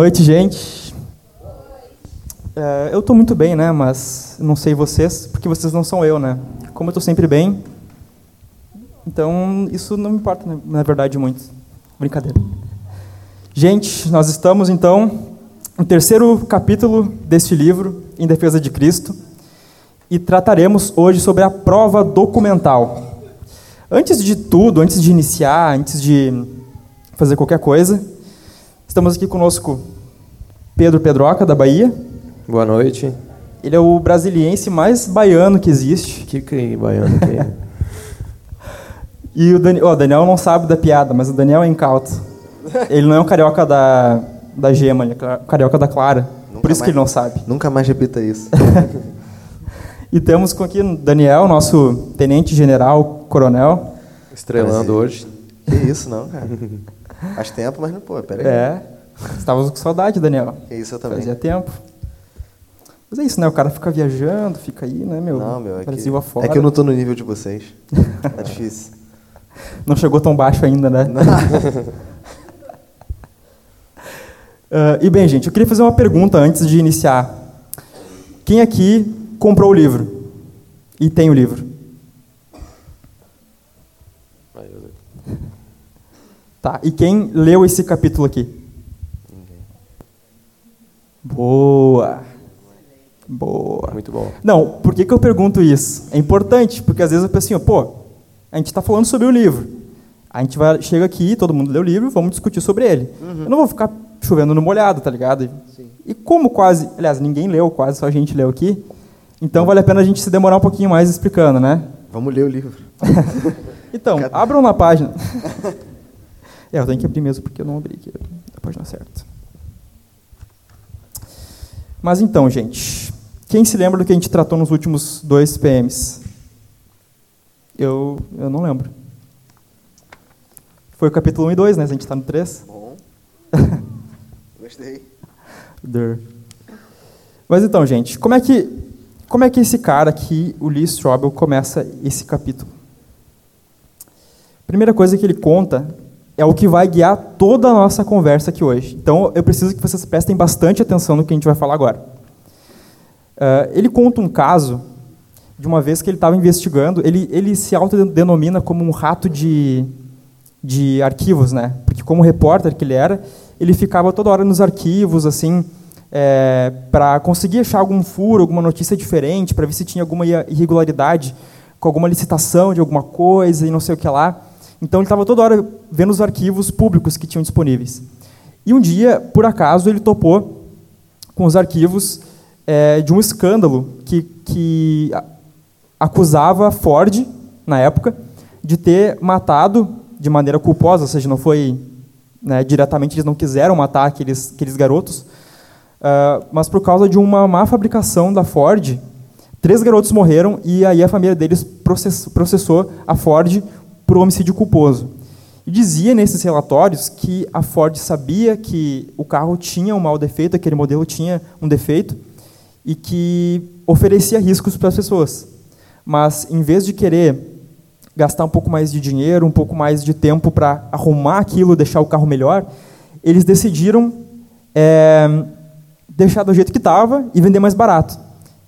Noite, gente. É, eu estou muito bem, né? Mas não sei vocês, porque vocês não são eu, né? Como eu estou sempre bem, então isso não me importa, né, na verdade, muito. Brincadeira. Gente, nós estamos então no terceiro capítulo deste livro, Em Defesa de Cristo, e trataremos hoje sobre a prova documental. Antes de tudo, antes de iniciar, antes de fazer qualquer coisa, estamos aqui conosco Pedro Pedroca, da Bahia. Boa noite. Ele é o brasiliense mais baiano que existe. Que que baiano que é? E o Daniel, oh, Daniel não sabe da piada, mas o Daniel é incauto. Ele não é um carioca da, da gema, ele é carioca da clara. Nunca Por isso que mais- ele não sabe. Nunca mais repita isso. E temos com aqui o Daniel, nosso tenente general, coronel. Estrelando Prazer. hoje. que isso, não, cara. Faz tempo, mas não, pô, pera aí. É. Estávamos com saudade, Daniel. Que isso eu também. Fazia tempo. Mas é isso, né? O cara fica viajando, fica aí, né, meu? Não, meu, é que, Brasil afora. é que eu não tô no nível de vocês. Tá difícil. Não chegou tão baixo ainda, né? Ah, e bem, gente, eu queria fazer uma pergunta antes de iniciar. Quem aqui comprou o livro? E tem o livro? Tá, e quem leu esse capítulo aqui? Boa. Boa. Muito bom. Não, por que, que eu pergunto isso? É importante, porque às vezes eu penso assim, pô, a gente está falando sobre o livro. A gente vai, chega aqui, todo mundo lê o livro, vamos discutir sobre ele. Eu não vou ficar chovendo no molhado, tá ligado? E como quase, aliás, ninguém leu, quase só a gente leu aqui, então vale a pena a gente se demorar um pouquinho mais explicando, né? Vamos ler o livro. Então, Cada- abram na página. é, eu tenho que abrir mesmo porque eu não abri aqui a página certa. Mas então, gente, quem se lembra do que a gente tratou nos últimos dois PMs? Eu, eu não lembro. Foi o capítulo 1 e 2, né? A gente está no 3. Bom. Gostei. Der. Mas então, gente, como é que como é que esse cara aqui, o Lee Strobel, começa esse capítulo? Primeira coisa que ele conta é o que vai guiar toda a nossa conversa aqui hoje. Então, eu preciso que vocês prestem bastante atenção no que a gente vai falar agora. Ah, ele conta um caso de uma vez que ele estava investigando. Ele, ele se autodenomina como um rato de, de arquivos, né? Porque como repórter que ele era, ele ficava toda hora nos arquivos, assim, para conseguir achar algum furo, alguma notícia diferente, para ver se tinha alguma irregularidade com alguma licitação de alguma coisa e não sei o que lá. Então ele estava toda hora vendo os arquivos públicos que tinham disponíveis. E um dia, por acaso, ele topou com os arquivos eh, de um escândalo que, que acusava Ford, na época, de ter matado de maneira culposa, ou seja, não foi né, diretamente, eles não quiseram matar aqueles, aqueles garotos, ah, mas por causa de uma má fabricação da Ford, três garotos morreram e aí a família deles process- processou a Ford por homicídio culposo. E dizia nesses relatórios que a Ford sabia que o carro tinha um mau defeito, aquele modelo tinha um defeito, e que oferecia riscos para as pessoas. Mas, em vez de querer gastar um pouco mais de dinheiro, um pouco mais de tempo para arrumar aquilo, deixar o carro melhor, eles decidiram é, deixar do jeito que estava e vender mais barato.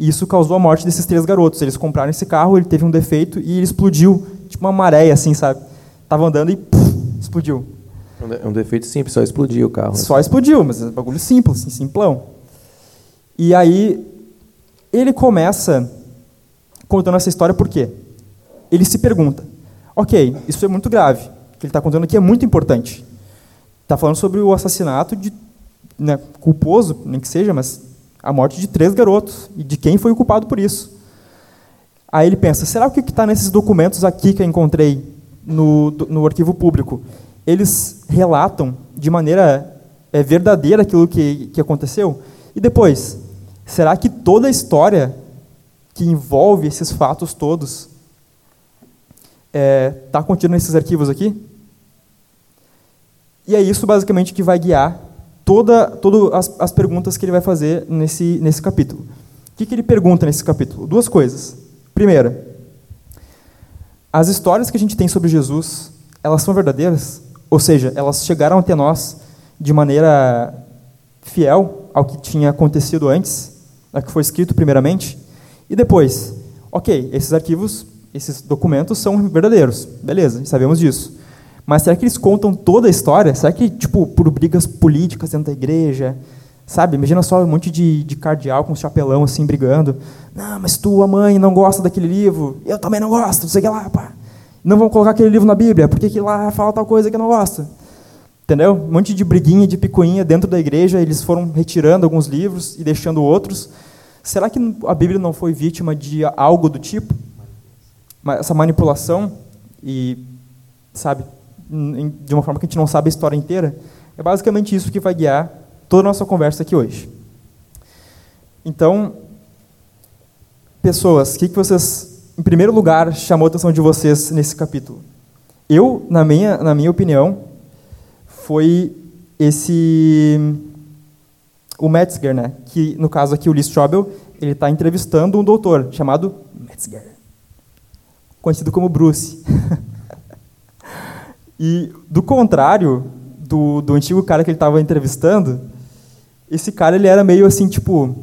E isso causou a morte desses três garotos. Eles compraram esse carro, ele teve um defeito e ele explodiu, tipo uma maré, assim, sabe? Tava andando e puf, explodiu. É um É defeito simples, só explodir o carro. Só explodiu, mas é um bagulho simples, assim, simplão. E aí ele começa contando essa história por quê? Ele se pergunta: ok, isso é muito grave. O que ele está contando aqui é muito importante. Está falando sobre o assassinato de né, culposo, nem que seja, mas a morte de três garotos e de quem foi o culpado por isso. Aí ele pensa: será que o que está nesses documentos aqui que eu encontrei no, no arquivo público, eles relatam de maneira é, verdadeira aquilo que, que aconteceu? E depois, será que toda a história que envolve esses fatos todos está contida nesses arquivos aqui? E é isso basicamente que vai guiar toda, todas as, as perguntas que ele vai fazer nesse, nesse capítulo. O que, que ele pergunta nesse capítulo? Duas coisas. Primeira, as histórias que a gente tem sobre Jesus, elas são verdadeiras? Ou seja, elas chegaram até nós de maneira fiel ao que tinha acontecido antes, ao que foi escrito primeiramente, e depois, ok, esses arquivos, esses documentos são verdadeiros, beleza, sabemos disso. Mas será que eles contam toda a história? Será que, tipo, por brigas políticas dentro da igreja, sabe? Imagina só um monte de, de cardeal com chapelão assim brigando. Não, mas tua mãe não gosta daquele livro, eu também não gosto, não sei o que lá, pá. Não vão colocar aquele livro na Bíblia, porque que lá fala tal coisa que eu não gosto. Entendeu? Um monte de briguinha, de picuinha dentro da igreja, eles foram retirando alguns livros e deixando outros. Será que a Bíblia não foi vítima de algo do tipo? Essa manipulação e, sabe, de uma forma que a gente não sabe a história inteira? É basicamente isso que vai guiar toda a nossa conversa aqui hoje. Então, pessoas, o que, que vocês, em primeiro lugar, chamou a atenção de vocês nesse capítulo? Eu, na minha, na minha opinião, foi esse o Metzger, né? Que no caso aqui o Lee Strobel, ele está entrevistando um doutor chamado Metzger, conhecido como Bruce. e do contrário do, do antigo cara que ele estava entrevistando, esse cara ele era meio assim tipo,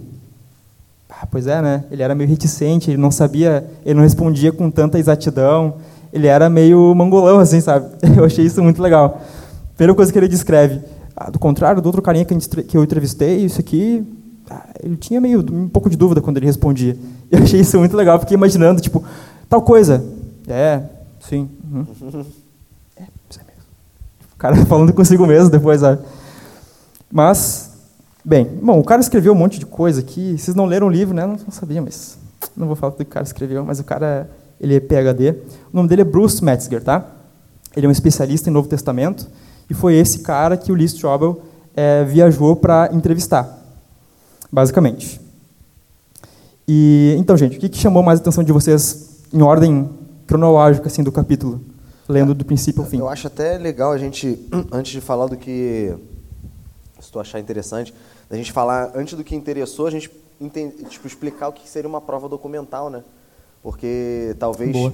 ah, pois é, né? Ele era meio reticente, ele não sabia, ele não respondia com tanta exatidão, ele era meio mangolão assim, sabe? Eu achei isso muito legal. Primeira coisa que ele descreve, ah, do contrário do outro carinha que, que eu entrevistei, isso aqui, ah, ele tinha meio um pouco de dúvida quando ele respondia. Eu achei isso muito legal, fiquei imaginando, tipo, tal coisa. É, sim. Uhum. É, isso é mesmo. O cara falando consigo mesmo depois, sabe? Mas, bem, bom, o cara escreveu um monte de coisa aqui. Vocês não leram o livro, né? Não, sabia, mas não vou falar do que o cara escreveu, mas o cara, ele é PhD. O nome dele é Bruce Metzger, tá? Ele é um especialista em Novo Testamento e foi esse cara que o Lee Strobel é, viajou para entrevistar, basicamente. E então, gente, o que, que chamou mais a atenção de vocês em ordem cronológica assim do capítulo, lendo do princípio ao fim? Eu acho até legal a gente, antes de falar do que se tu achar interessante, a gente falar antes do que interessou, a gente entende, tipo, explicar o que seria uma prova documental, né? Porque talvez Boa.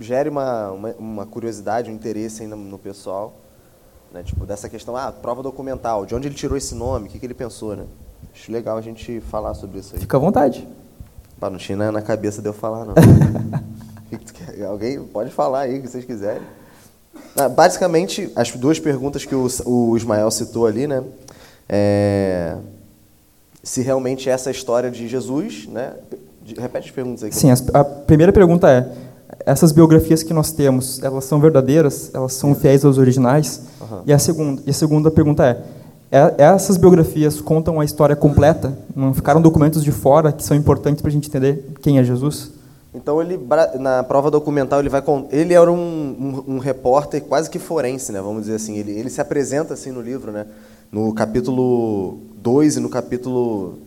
gere uma, uma, uma, curiosidade, um interesse ainda no pessoal. Né? Tipo, dessa questão, ah, prova documental, de onde ele tirou esse nome, o que, que ele pensou, né? Acho legal a gente falar sobre isso aí. Fica à vontade. Pá, não tinha na cabeça de eu falar, não. Alguém pode falar aí, o que vocês quiserem. Ah, basicamente, as duas perguntas que o, o Ismael citou ali, né? É, se realmente essa é história de Jesus, né? Repete as perguntas aí. Sim, a primeira pergunta é, essas biografias que nós temos, elas são verdadeiras? Elas são fiéis aos originais? Uhum. E, a segunda, e a segunda pergunta é, é, essas biografias contam a história completa? Não ficaram documentos de fora que são importantes para a gente entender quem é Jesus? Então ele na prova documental ele vai ele era um, um, um, repórter quase que forense, né? Vamos dizer assim. Ele, ele se apresenta assim no livro, né? No capítulo 2 e no capítulo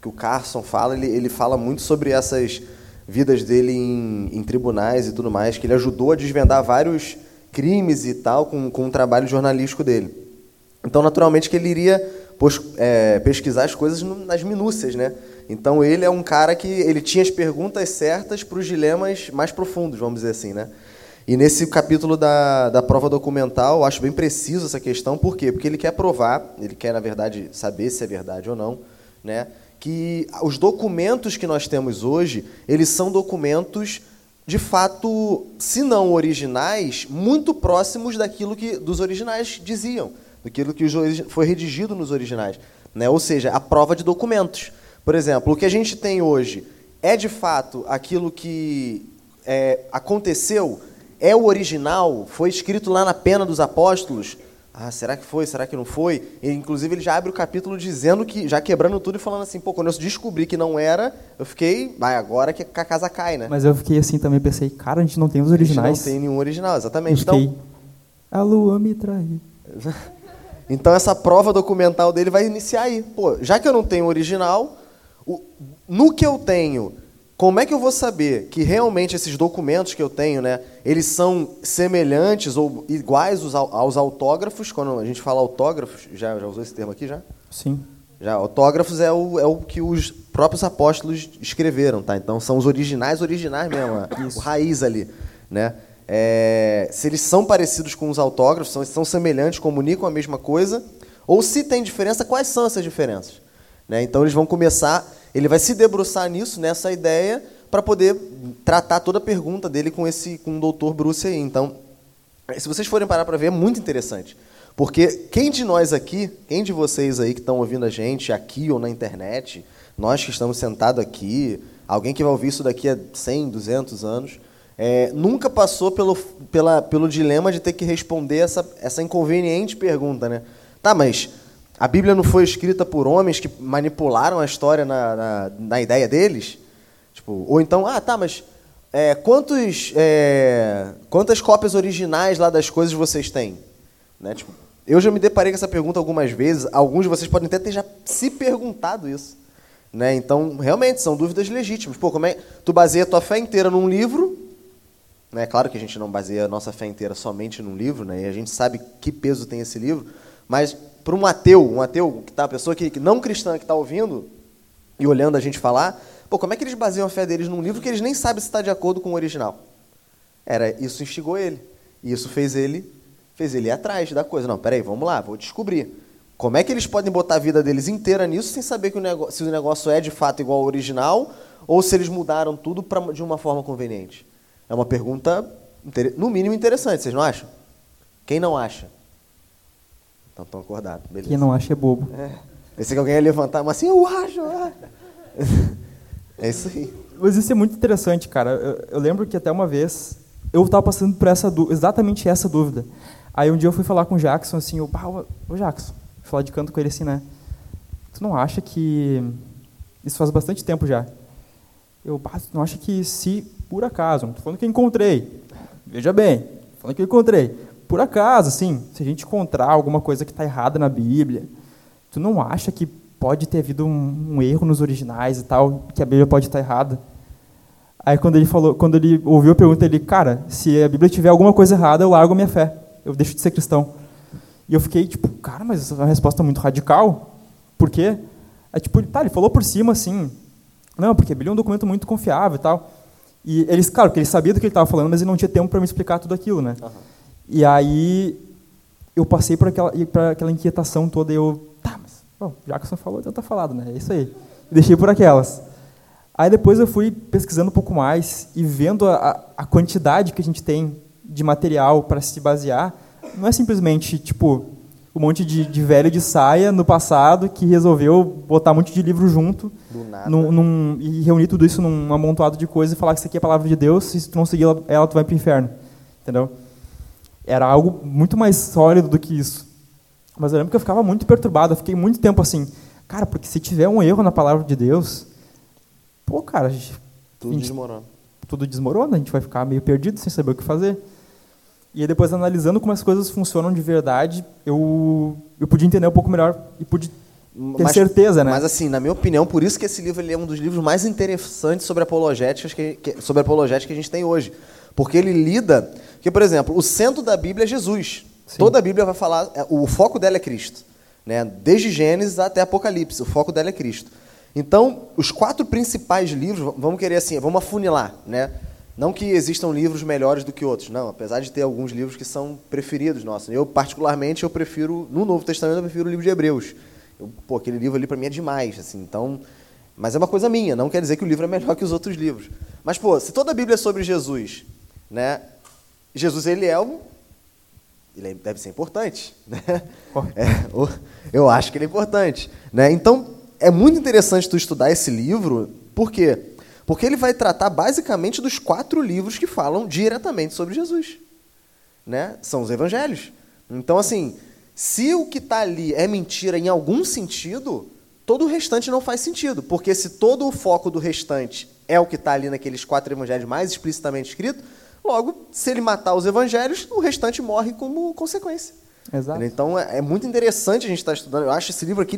que o Carson fala, ele, ele fala muito sobre essas vidas dele em, em, tribunais e tudo mais, que ele ajudou a desvendar vários crimes e tal com, com o trabalho jornalístico dele. Então, naturalmente, que ele iria pos, é, pesquisar as coisas nas minúcias, né? Então, ele é um cara que ele tinha as perguntas certas para os dilemas mais profundos, vamos dizer assim, né? E nesse capítulo da, da prova documental, eu acho bem preciso essa questão, por quê? Porque ele quer provar, ele quer, na verdade, saber se é verdade ou não, né? que os documentos que nós temos hoje, eles são documentos de fato, se não originais, muito próximos daquilo que dos originais diziam, daquilo que foi redigido nos originais, né? Ou seja, a prova de documentos. Por exemplo, o que a gente tem hoje é de fato aquilo que é, aconteceu, é o original, foi escrito lá na pena dos apóstolos, ah, será que foi? Será que não foi? E, inclusive, ele já abre o capítulo dizendo que, já quebrando tudo e falando assim, pô, quando eu descobri que não era, eu fiquei, vai, agora que a casa cai, né? Mas eu fiquei assim também, pensei, cara, a gente não tem os originais. A gente não tem nenhum original, exatamente. Eu fiquei, então, a lua me traiu. então, essa prova documental dele vai iniciar aí. Pô, já que eu não tenho original, o, no que eu tenho como é que eu vou saber que realmente esses documentos que eu tenho, né, eles são semelhantes ou iguais aos, aos autógrafos? Quando a gente fala autógrafos, já, já usou esse termo aqui já? Sim. Já, autógrafos é o, é o que os próprios apóstolos escreveram, tá? Então são os originais, originais mesmo, o raiz ali, né? É, se eles são parecidos com os autógrafos, são, são semelhantes, comunicam a mesma coisa, Ou se tem diferença, quais são essas diferenças? Né? Então eles vão começar, ele vai se debruçar nisso, nessa ideia, para poder tratar toda a pergunta dele com esse com o doutor Bruce aí. Então, se vocês forem parar para ver, é muito interessante. Porque quem de nós aqui, quem de vocês aí que estão ouvindo a gente aqui ou na internet, nós que estamos sentados aqui, alguém que vai ouvir isso daqui a 100, 200 anos, é, nunca passou pelo, pela, pelo dilema de ter que responder essa, essa inconveniente pergunta, né? Tá, mas a Bíblia não foi escrita por homens que manipularam a história na, na, na ideia deles? Tipo, ou então, ah, tá, mas é, quantos, é, quantas cópias originais lá das coisas vocês têm? Né? Tipo, eu já me deparei com essa pergunta algumas vezes. Alguns de vocês podem até ter já se perguntado isso. Né? Então, realmente, são dúvidas legítimas. Pô, como é tu baseia a tua fé inteira num livro? Né? Claro que a gente não baseia a nossa fé inteira somente num livro, né? e a gente sabe que peso tem esse livro. Mas para um ateu, um ateu, que tá, a pessoa que, que não cristã que está ouvindo e olhando a gente falar, pô, como é que eles baseiam a fé deles num livro que eles nem sabem se está de acordo com o original? Era isso instigou ele. E isso fez ele fez ele ir atrás da coisa. Não, peraí, vamos lá, vou descobrir. Como é que eles podem botar a vida deles inteira nisso sem saber que o se o negócio é de fato igual ao original ou se eles mudaram tudo pra, de uma forma conveniente? É uma pergunta, no mínimo, interessante, vocês não acham? Quem não acha? Então estão acordados, beleza. Quem não acha é bobo. É. Pensei que alguém ia levantar, mas assim, eu acho, acho. É isso aí. Mas isso é muito interessante, cara. Eu, eu lembro que até uma vez eu estava passando por essa exatamente essa dúvida. Aí um dia eu fui falar com o Jackson, assim, o ô Jackson, falar de canto com ele assim, né? Tu não acha que. Isso faz bastante tempo já. Eu, tu não acha que se, por acaso, não estou falando que eu encontrei, veja bem, falando que eu encontrei, por acaso, assim, se a gente encontrar alguma coisa que está errada na Bíblia, tu não acha que pode ter havido um, um, erro nos originais e tal, que a Bíblia pode estar errada? Aí quando ele falou, quando ele ouviu a pergunta, ele, cara, se a Bíblia tiver alguma coisa errada, eu largo a minha fé eu deixo de ser cristão. E eu fiquei tipo, cara, mas essa é uma resposta muito radical. Por quê? É tipo, tá, ele falou por cima assim, não, porque a Bíblia é um documento muito confiável e tal. E eles, claro, que ele sabia do que ele estava falando, mas ele não tinha tempo para me explicar tudo aquilo, né? Uhum. E aí eu passei por aquela, por aquela inquietação toda e eu, tá, mas, bom, Jackson falou, então tá falado, né? É isso aí. E deixei por aquelas. Aí depois eu fui pesquisando um pouco mais e vendo a, a quantidade que a gente tem de material para se basear, não é simplesmente, tipo, um monte de, de, velho de saia no passado que resolveu botar um monte de livro junto num, num, e reunir tudo isso num amontoado de coisas e falar que isso aqui é a palavra de Deus, se tu não seguir ela, ela tu vai para o inferno. Entendeu? Era algo muito mais sólido do que isso. Mas eu lembro que eu ficava muito perturbado, eu fiquei muito tempo assim, cara, porque se tiver um erro na palavra de Deus, pô, cara, tudo gente, desmorona. Tudo desmorona, a gente vai ficar meio perdido sem saber o que fazer. E aí depois, analisando como as coisas funcionam de verdade, eu, eu pude entender um pouco melhor e pude ter mas, certeza, né? Mas assim, na minha opinião, por isso que esse livro é um dos livros mais interessantes sobre apologética que, que, sobre apologética que a gente tem hoje. Porque ele lida... Porque, por exemplo, o centro da Bíblia é Jesus. Sim. Toda a Bíblia vai falar... É, o foco dela é Cristo. Né? Desde Gênesis até Apocalipse, o foco dela é Cristo. Então, os quatro principais livros, vamos querer assim, vamos afunilar, né? Não que existam livros melhores do que outros, não. Apesar de ter alguns livros que são preferidos nossos. Eu, particularmente, eu prefiro, no Novo Testamento, eu prefiro o livro de Hebreus. Eu, pô, aquele livro ali para mim é demais, assim. Então, mas é uma coisa minha, não quer dizer que o livro é melhor que os outros livros. Mas, pô, se toda a Bíblia é sobre Jesus, né? Jesus, ele é um... Ele é, deve ser importante, né? É, eu acho que ele é importante, né? Então, é muito interessante tu estudar esse livro, por quê? Porque ele vai tratar basicamente dos quatro livros que falam diretamente sobre Jesus. Né? São os evangelhos. Então, assim, se o que está ali é mentira em algum sentido, todo o restante não faz sentido. Porque se todo o foco do restante é o que está ali naqueles quatro evangelhos mais explicitamente escritos, logo, se ele matar os evangelhos, o restante morre como consequência. Exato. Então, é, é muito interessante a gente estar tá estudando. Eu acho esse livro aqui,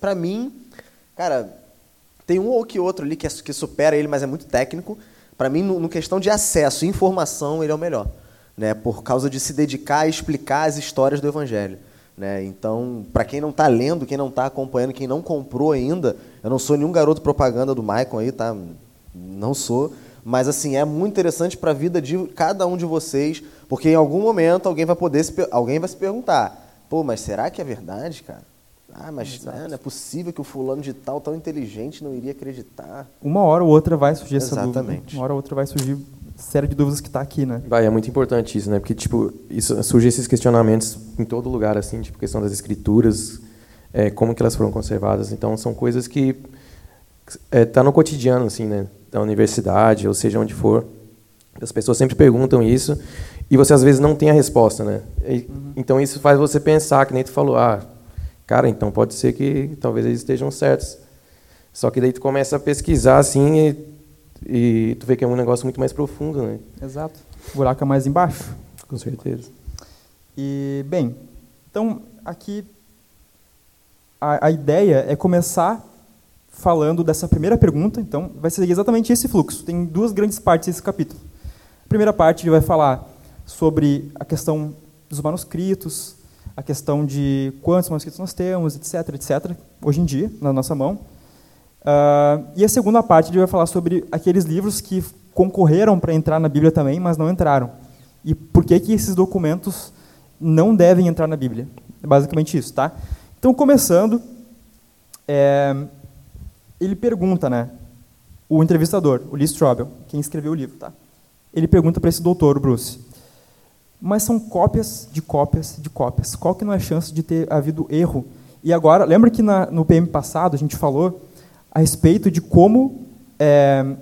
para mim, cara, tem um ou que outro ali que, é, que supera ele, mas é muito técnico. Para mim, no, no, questão de acesso e informação, ele é o melhor. Né? Por causa de se dedicar a explicar as histórias do Evangelho. Né? Então, para quem não está lendo, quem não está acompanhando, quem não comprou ainda, eu não sou nenhum garoto propaganda do Maicon aí, tá? Não sou. Mas assim, é muito interessante para a vida de cada um de vocês, porque em algum momento alguém vai poder se, alguém vai se perguntar: Pô, mas será que é verdade, cara? Ah, mas né, não é possível que o fulano de tal, tão inteligente, não iria acreditar. Uma hora ou outra vai surgir essa dúvida. Exatamente. Uma hora ou outra vai surgir série de dúvidas que está aqui, né? Vai, é muito importante isso, né? Porque, tipo, isso, surgem esses questionamentos em todo lugar, assim, tipo, questão das escrituras, é, como que elas foram conservadas. Então, são coisas que é, tá no cotidiano, assim, né? Da universidade, ou seja, onde for. As pessoas sempre perguntam isso e você, às vezes, não tem a resposta, né? E, Então, isso faz você pensar, que nem tu falou, ah, cara, então pode ser que talvez eles estejam certos. Só que daí tu começa a pesquisar, assim, e e tu vê que é um negócio muito mais profundo, né? Exato. O buraco é mais embaixo. Com certeza. E, bem, então, aqui a, a ideia é começar falando dessa primeira pergunta. Então, vai seguir exatamente esse fluxo. Tem duas grandes partes desse capítulo. A primeira parte ele vai falar sobre a questão dos manuscritos, a questão de quantos manuscritos nós temos, etc, etc, hoje em dia, na nossa mão. Uh, e a segunda parte ele vai falar sobre aqueles livros que concorreram para entrar na Bíblia também, mas não entraram. E por que, que esses documentos não devem entrar na Bíblia. É basicamente isso, tá? Então, começando, é, ele pergunta, né? O entrevistador, o Lee Strobel, quem escreveu o livro, tá? Ele pergunta para esse doutor, o Bruce, mas são cópias de cópias de cópias. Qual que não é a chance de ter havido erro? E agora, lembra que na, no PM passado a gente falou a respeito de como é,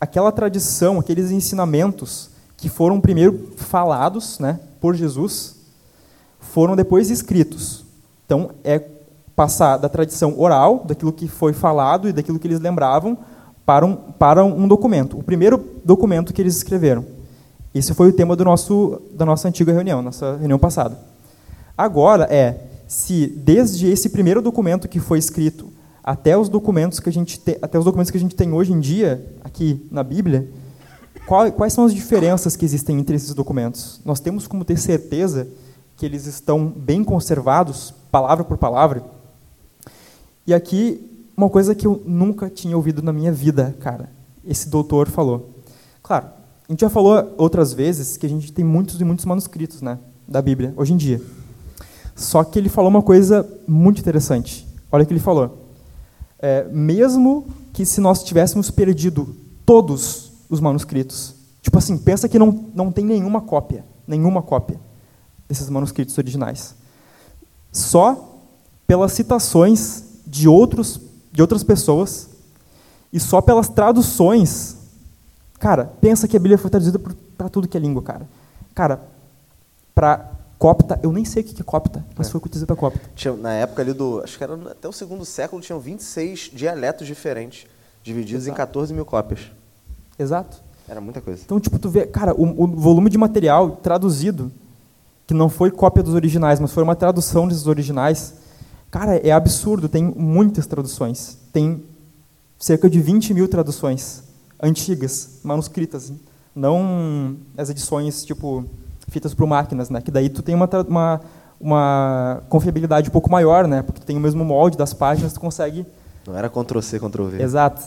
aquela tradição, aqueles ensinamentos que foram primeiro falados né, por Jesus, foram depois escritos. Então, é passar da tradição oral, daquilo que foi falado e daquilo que eles lembravam, para um, para um documento. O primeiro documento que eles escreveram. Esse foi o tema do nosso, da nossa antiga reunião, nossa reunião passada. Agora é se desde esse primeiro documento que foi escrito até os documentos que a gente tem, até os documentos que a gente tem hoje em dia aqui na Bíblia, qual, quais são as diferenças que existem entre esses documentos? Nós temos como ter certeza que eles estão bem conservados, palavra por palavra? E aqui uma coisa que eu nunca tinha ouvido na minha vida, cara. Esse doutor falou. Claro, a gente já falou outras vezes que a gente tem muitos e muitos manuscritos, né, da Bíblia hoje em dia. Só que ele falou uma coisa muito interessante. Olha o que ele falou é, mesmo que se nós tivéssemos perdido todos os manuscritos, tipo assim, pensa que não, não tem nenhuma cópia, nenhuma cópia desses manuscritos originais. Só pelas citações de outros de outras pessoas e só pelas traduções. Cara, pensa que a Bíblia foi traduzida para tudo que é língua, cara. Cara, para copta, eu nem sei o que é copta, mas é. foi traduzido para copta. Tinha, na época ali do, acho que era até o segundo século, tinham 26 dialetos diferentes, divididos Exato. em 14 mil cópias. Exato. Era muita coisa. Então, tipo, tu vê, cara, o, o volume de material traduzido, que não foi cópia dos originais, mas foi uma tradução desses originais, cara, é absurdo, tem muitas traduções. Tem cerca de 20 mil traduções antigas, manuscritas, não as edições, tipo, feitas por máquinas, né? Que daí tu tem uma, uma, uma confiabilidade um pouco maior, né? Porque tu tem o mesmo molde das páginas, tu consegue... Não era Ctrl-C, Ctrl-V. Exato.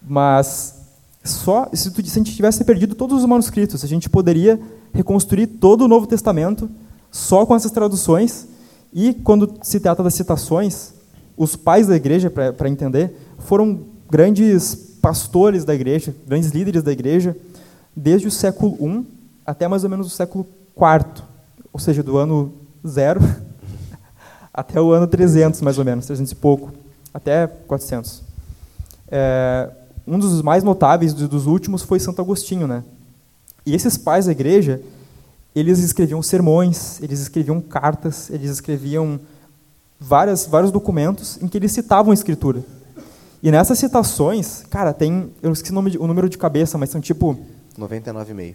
Mas só se, tu, se a gente tivesse perdido todos os manuscritos, a gente poderia reconstruir todo o Novo Testamento só com essas traduções e quando se trata das citações, os pais da igreja, para entender, foram grandes pastores da igreja, grandes líderes da igreja, desde o século I até mais ou menos o século IV, ou seja, do ano zero até o ano 300, mais ou menos, 300 e pouco, até 400. É, um dos mais notáveis dos últimos foi Santo Agostinho, né? E esses pais da igreja, eles escreviam sermões, eles escreviam cartas, eles escreviam várias, vários documentos em que eles citavam a escritura. E nessas citações, cara, tem, eu esqueci o, nome, o número de cabeça, mas são tipo 99,5.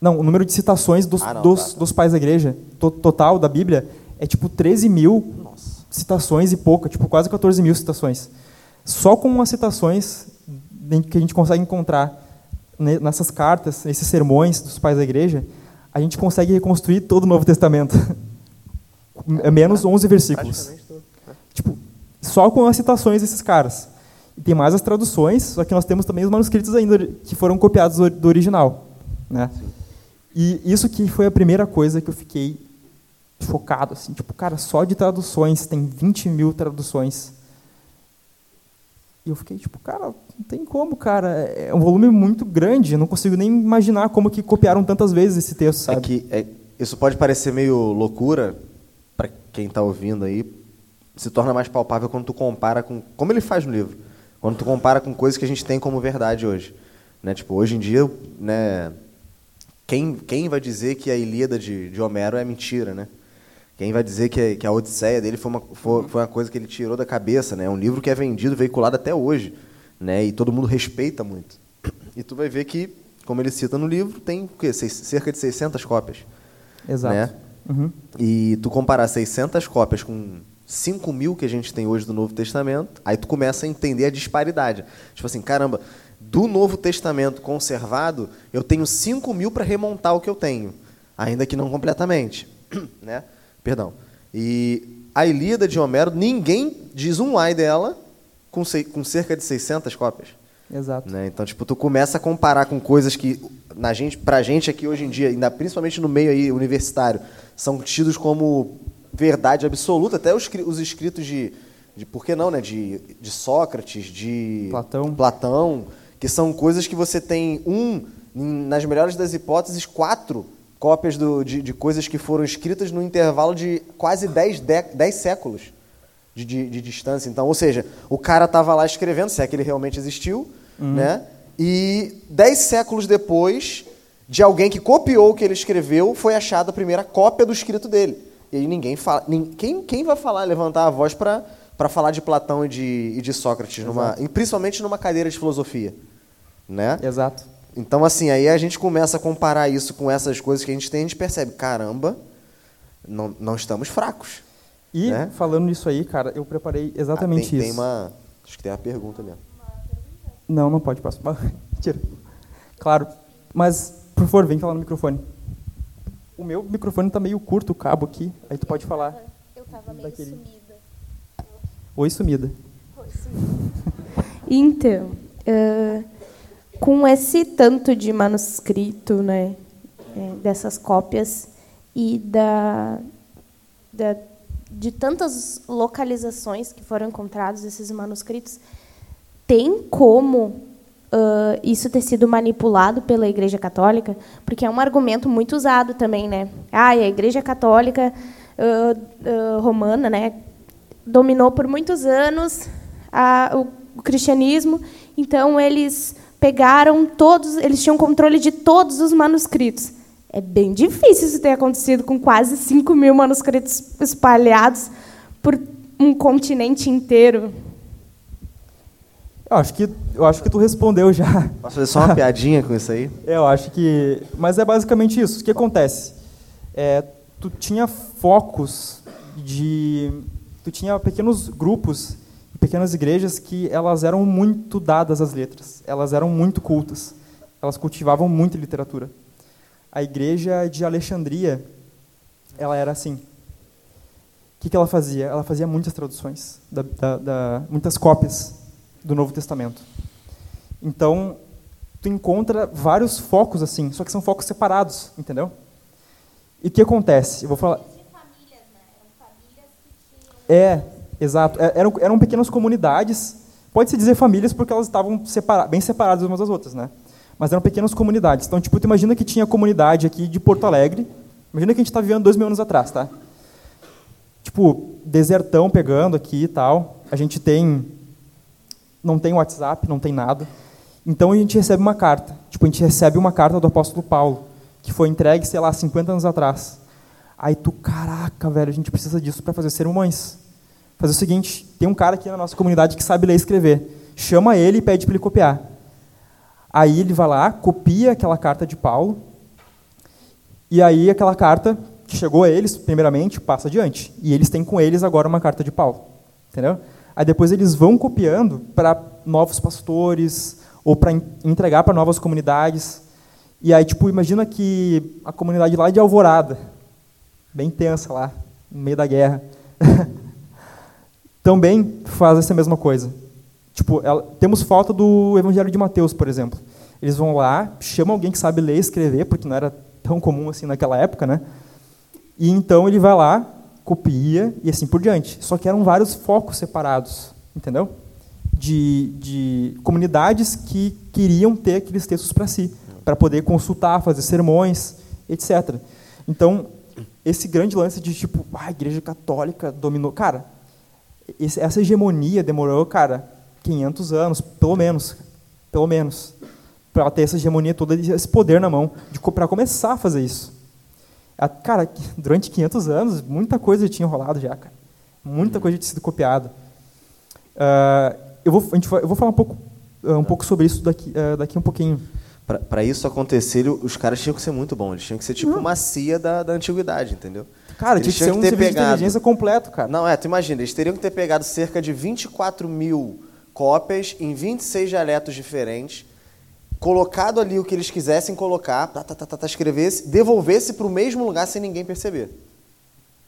Não, o número de citações dos, ah, não, dos, tá, tá. dos pais da igreja, to, total da Bíblia, é tipo 13 mil Nossa. citações e pouca, tipo quase 14 mil citações. Só com as citações que a gente consegue encontrar nessas cartas, nesses sermões dos pais da igreja, a gente consegue reconstruir todo o Novo Testamento. É menos 11 versículos. Né? Tipo, só com as citações desses caras. E tem mais as traduções, só que nós temos também os manuscritos ainda que foram copiados do original. Né? E isso que foi a primeira coisa que eu fiquei chocado, assim, tipo, cara, só de traduções, tem 20 mil traduções. E eu fiquei tipo, cara, não tem como, cara, é um volume muito grande, eu não consigo nem imaginar como que copiaram tantas vezes esse texto, sabe? É que é, isso pode parecer meio loucura para quem está ouvindo aí, se torna mais palpável quando tu compara com como ele faz no livro, quando tu compara com coisas que a gente tem como verdade hoje, né? Tipo, hoje em dia, né? Quem, quem vai dizer que a Ilíada de, de Homero é mentira, né? Quem vai dizer que, a, que a Odisseia dele foi uma, foi, foi uma coisa que ele tirou da cabeça, né? É um livro que é vendido, veiculado até hoje, né? E todo mundo respeita muito. E tu vai ver que, como ele cita no livro, tem o quê? Seis, cerca de 600 cópias. Exato. Né? Uhum. E tu comparar 600 cópias com 5 mil que a gente tem hoje do Novo Testamento, aí tu começa a entender a disparidade. Tipo assim, caramba, do Novo Testamento conservado, eu tenho 5 mil para remontar o que eu tenho, ainda que não completamente. né? Perdão. E a Ilíada de Homero, ninguém diz um ai dela com, com cerca de 600 cópias. Exato. Né? Então, tipo, tu começa a comparar com coisas que, na gente, pra gente aqui hoje em dia, ainda principalmente no meio aí universitário, são tidos como verdade absoluta, até os, os escritos de, de, por que não, né? De, de Sócrates, de Platão. Platão, que são coisas que você tem um, nas melhores das hipóteses, quatro cópias do, de, de, coisas que foram escritas no intervalo de quase dez, dez séculos de, de, de, distância. Então, ou seja, o cara estava lá escrevendo, se é que ele realmente existiu, uhum. né? e dez séculos depois, de alguém que copiou o que ele escreveu, foi achada a primeira cópia do escrito dele. E aí ninguém fala. Quem, quem vai falar, levantar a voz para para falar de Platão e de, e de Sócrates, numa, principalmente numa cadeira de filosofia. Né? Exato. Então, assim, aí a gente começa a comparar isso com essas coisas que a gente tem, a gente percebe, caramba, não, não estamos fracos. E, né? falando nisso aí, cara, eu preparei exatamente ah, tem, isso. Tem uma... Acho que tem uma pergunta ali. Não, não pode, passo. Tira. Claro. Mas, por favor, vem falar no microfone. O meu microfone está meio curto, o cabo aqui. Aí tu pode falar. Eu estava meio daquele... sumida. Oi, sumida. Oi, sumida. então, uh, com esse tanto de manuscrito, né, é, dessas cópias e da, da, de tantas localizações que foram encontrados esses manuscritos, tem como uh, isso ter sido manipulado pela Igreja Católica? Porque é um argumento muito usado também, né? Ah, a Igreja Católica uh, uh, romana, né, dominou por muitos anos a, o, o cristianismo, então eles pegaram todos, eles tinham controle de todos os manuscritos. É bem difícil isso ter acontecido com quase 5 mil manuscritos espalhados por um continente inteiro. Eu acho que, eu acho que tu respondeu já. Posso fazer só uma piadinha com isso aí? Eu acho que. Mas é basicamente isso. O que acontece? É, tu tinha focos de. Tu tinha pequenos grupos, pequenas igrejas que elas eram muito dadas às letras. Elas eram muito cultas. Elas cultivavam muito literatura. A igreja de Alexandria, ela era assim. O que, que ela fazia? Ela fazia muitas traduções, da, da, da, muitas cópias do Novo Testamento. Então, tu encontra vários focos assim, só que são focos separados, entendeu? E o que acontece? Eu vou falar. É, exato. É, eram, eram pequenas comunidades. Pode-se dizer famílias porque elas estavam separa bem separadas umas das outras, né? Mas eram pequenas comunidades. Então, tipo, tu imagina que tinha comunidade aqui de Porto Alegre. Imagina que a gente está vivendo dois mil anos atrás, tá? Tipo, desertão pegando aqui e tal. A gente tem não tem WhatsApp, não tem nada. Então a gente recebe uma carta. Tipo, a gente recebe uma carta do apóstolo Paulo, que foi entregue, sei lá, 50 anos atrás. Aí tu, caraca, velho, a gente precisa disso para fazer sermões. Fazer o seguinte, tem um cara aqui na nossa comunidade que sabe ler e escrever. Chama ele e pede para ele copiar. Aí ele vai lá, copia aquela carta de Paulo, e aí aquela carta que chegou a eles, primeiramente, passa adiante. E eles têm com eles agora uma carta de Paulo. Entendeu? Aí depois eles vão copiando para novos pastores ou para entregar para novas comunidades. E aí, tipo, imagina que a comunidade lá de Alvorada, bem tensa lá, no meio da guerra, também faz essa mesma coisa. Tipo, ela, temos falta do Evangelho de Mateus, por exemplo. Eles vão lá, chamam alguém que sabe ler e escrever, porque não era tão comum assim naquela época, né? E então ele vai lá, copia e assim por diante. Só que eram vários focos separados, entendeu? De, de comunidades que queriam ter aqueles textos para si, para poder consultar, fazer sermões, etc. Então, esse grande lance de tipo, ah, a igreja católica dominou. Cara, esse, essa hegemonia demorou, cara, 500 anos, pelo menos. Pelo menos. Para ter essa hegemonia toda, esse poder na mão, para começar a fazer isso. A, cara, durante 500 anos, muita coisa tinha rolado já, cara. Muita coisa tinha sido copiada. Uh, eu, vou, a gente eu vou falar um pouco, uh, um pouco sobre isso daqui, uh, daqui um pouquinho. Para isso acontecer, os caras tinham que ser muito bons. Eles tinham que ser tipo uma CIA da, da antiguidade, entendeu? Cara, eles tinha que ser um serviço pegado... de inteligência completo, cara. Não, é, tu imagina, eles teriam que ter pegado cerca de 24 mil cópias em 26 dialetos diferentes, colocado ali o que eles quisessem colocar, tá, tá, tá, tá, tá escrevesse, devolvesse para o mesmo lugar sem ninguém perceber.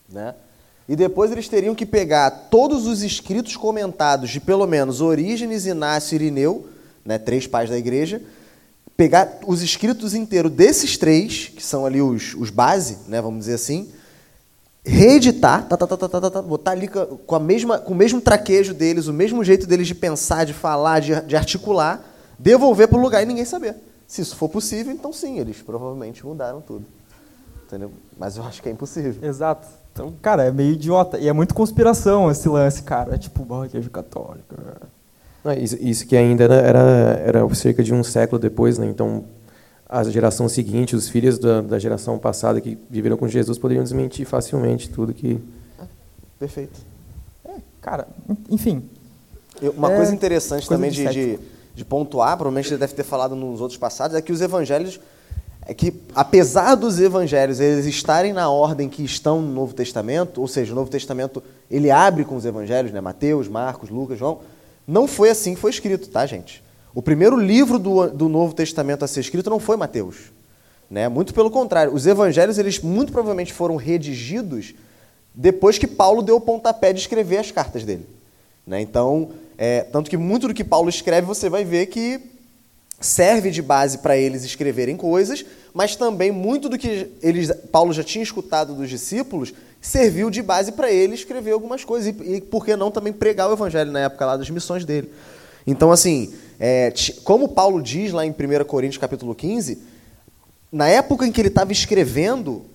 Né? E depois eles teriam que pegar todos os escritos comentados de pelo menos Orígenes, Inácio e Irineu, né, três pais da igreja, pegar os escritos inteiros desses três, que são ali os, os base, né, vamos dizer assim, reeditar, tá, tá, tá, tá, tá, tá, botar ali com, a mesma, com o mesmo traquejo deles, o mesmo jeito deles de pensar, de falar, de, de articular, devolver para o lugar e ninguém saber. Se isso for possível, então sim, eles provavelmente mudaram tudo. Entendeu? Mas eu acho que é impossível. Exato. Então, cara, é meio idiota. E é muito conspiração esse lance, cara. É tipo, oh, igreja católica. isso, isso, que ainda era, era cerca de um século depois, né? Então, a geração seguinte, os filhos da, da geração passada que viveram com Jesus poderiam desmentir facilmente tudo que. perfeito. É, cara, enfim. Eu, uma é, coisa interessante coisa também de, de, de, pontuar, provavelmente ele deve ter falado nos outros passados, é que os evangelhos. É que, apesar dos evangelhos eles estarem na ordem que estão no Novo Testamento, ou seja, o Novo Testamento ele abre com os evangelhos, né? Mateus, Marcos, Lucas, João, não foi assim que foi escrito, tá, gente? O primeiro livro do, do Novo Testamento a ser escrito não foi Mateus. Né? Muito pelo contrário, os evangelhos eles muito provavelmente foram redigidos depois que Paulo deu o pontapé de escrever as cartas dele. Né? Então, é, tanto que muito do que Paulo escreve você vai ver que serve de base para eles escreverem coisas, mas também muito do que eles, Paulo já tinha escutado dos discípulos serviu de base para ele escrever algumas coisas e, e por que não também pregar o evangelho na época lá das missões dele. Então, assim, é, como Paulo diz lá em 1 Coríntios capítulo 15, na época em que ele estava escrevendo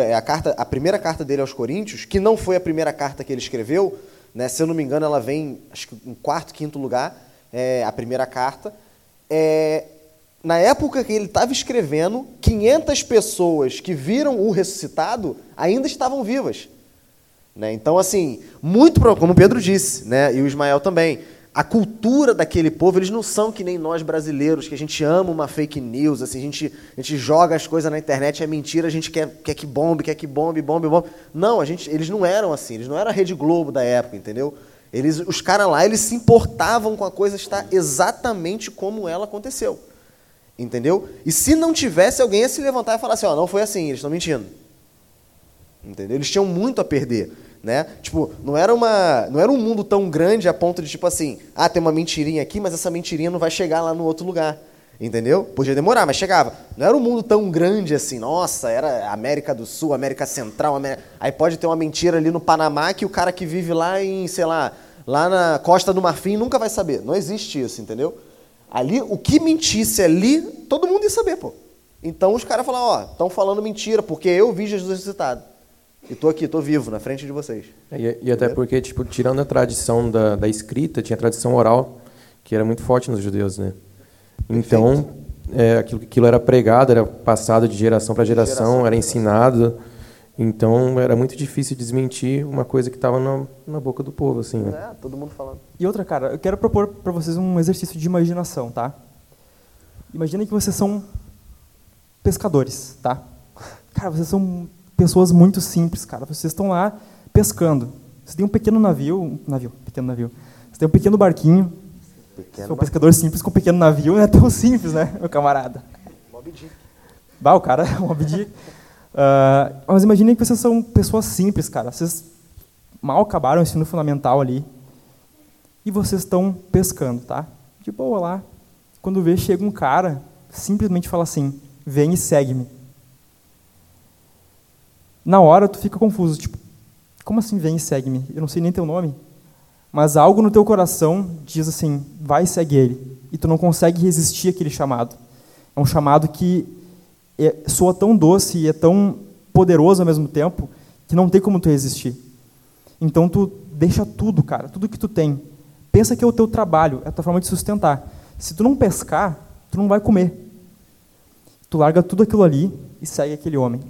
é, a, carta, a primeira carta dele aos Coríntios, que não foi a primeira carta que ele escreveu, né, se eu não me engano, ela vem acho que em quarto, quinto lugar, é, a primeira carta. É, na época que ele estava escrevendo, 500 pessoas que viram o ressuscitado ainda estavam vivas. Né? Então, assim, muito como Pedro disse, né, e o Ismael também, a cultura daquele povo, eles não são que nem nós brasileiros, que a gente ama uma fake news, assim, a gente, a gente joga as coisas na internet, é mentira, a gente quer, quer que bombe, quer que bombe, bombe, bombe. Não, a gente, eles não eram assim, eles não eram a Rede Globo da época, entendeu? Eles, os caras lá, eles se importavam com a coisa estar exatamente como ela aconteceu. Entendeu? E se não tivesse, alguém ia se levantar e falar assim, ó, oh, não foi assim, eles estão mentindo. Entendeu? Eles tinham muito a perder. Né? Tipo, não era, uma, não era um mundo tão grande a ponto de, tipo assim, ah, tem uma mentirinha aqui, mas essa mentirinha não vai chegar lá no outro lugar. Entendeu? Podia demorar, mas chegava. Não era um mundo tão grande assim, nossa, era América do Sul, América Central, América... aí pode ter uma mentira ali no Panamá que o cara que vive lá em, sei lá, lá na Costa do Marfim nunca vai saber. Não existe isso, entendeu? Ali, o que mentisse ali, todo mundo ia saber, pô. Então os caras falaram, ó, estão falando mentira, porque eu vi Jesus ressuscitado. E estou aqui, estou vivo, na frente de vocês. E, e até porque, tipo, tirando a tradição da, da escrita, tinha a tradição oral, que era muito forte nos judeus, né? Então, é, aquilo, aquilo era pregado, era passado de geração para geração, geração, era ensinado. Então, era muito difícil desmentir uma coisa que estava na, na boca do povo, assim. Né? É, todo mundo falando. E outra, cara, eu quero propor para vocês um exercício de imaginação, tá? Imaginem que vocês são pescadores, tá? Cara, vocês são pessoas muito simples, cara. Vocês estão lá pescando. Você tem um pequeno navio, um navio, pequeno navio. Você tem um pequeno barquinho. Pequeno é um pescador simples com um pequeno navio, não é tão simples, né, meu camarada? Mob Dick. Bah, o cara Mob Dick. Uh, mas imaginem que vocês são pessoas simples, cara. Vocês mal acabaram o ensino fundamental ali. E vocês estão pescando, tá? De boa lá. Quando vê, chega um cara, simplesmente fala assim: vem e segue-me. Na hora tu fica confuso, tipo, como assim vem e segue-me? Eu não sei nem teu nome. Mas algo no teu coração diz assim, vai e segue ele. E tu não consegue resistir àquele chamado. É um chamado que é, soa tão doce e é tão poderoso ao mesmo tempo que não tem como tu resistir. Então tu deixa tudo, cara, tudo que tu tem. Pensa que é o teu trabalho, é a tua forma de sustentar. Se tu não pescar, tu não vai comer. Tu larga tudo aquilo ali e segue aquele homem.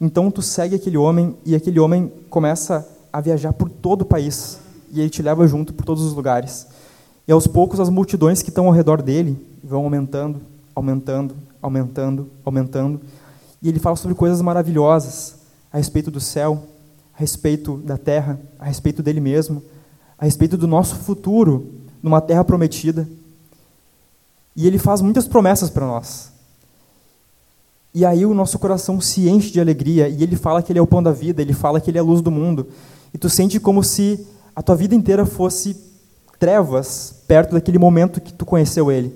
Então tu segue aquele homem e aquele homem começa a viajar por todo o país e ele te leva junto por todos os lugares. E aos poucos as multidões que estão ao redor dele vão aumentando, aumentando, aumentando, aumentando. E ele fala sobre coisas maravilhosas a respeito do céu, a respeito da terra, a respeito dele mesmo, a respeito do nosso futuro numa terra prometida. E ele faz muitas promessas para nós. E aí o nosso coração se enche de alegria e ele fala que ele é o pão da vida, ele fala que ele é a luz do mundo. E tu sente como se a tua vida inteira fosse trevas perto daquele momento que tu conheceu ele.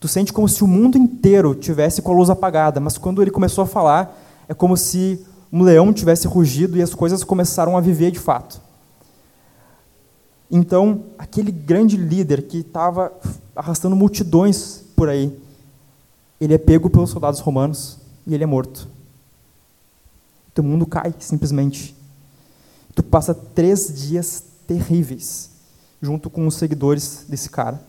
Tu sente como se o mundo inteiro tivesse com a luz apagada, mas quando ele começou a falar, é como se um leão tivesse rugido e as coisas começaram a viver de fato. Então, aquele grande líder que estava arrastando multidões por aí, ele é pego pelos soldados romanos e ele é morto. Teu mundo cai, simplesmente. Tu passa três dias terríveis junto com os seguidores desse cara.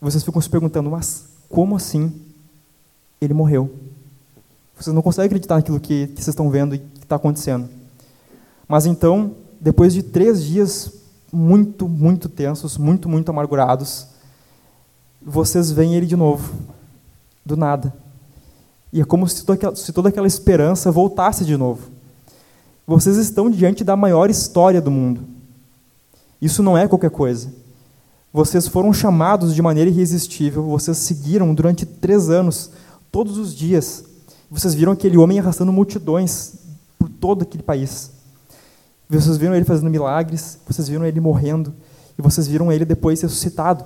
Vocês ficam se perguntando, mas como assim ele morreu? Vocês não conseguem acreditar naquilo que, que vocês estão vendo e que está acontecendo. Mas então, depois de três dias muito, muito tensos, muito, muito amargurados, vocês veem ele de novo do nada. E é como se toda, aquela, se toda aquela esperança voltasse de novo. Vocês estão diante da maior história do mundo. Isso não é qualquer coisa. Vocês foram chamados de maneira irresistível, vocês seguiram durante três anos, todos os dias. Vocês viram aquele homem arrastando multidões por todo aquele país. Vocês viram ele fazendo milagres, vocês viram ele morrendo, e vocês viram ele depois ressuscitado.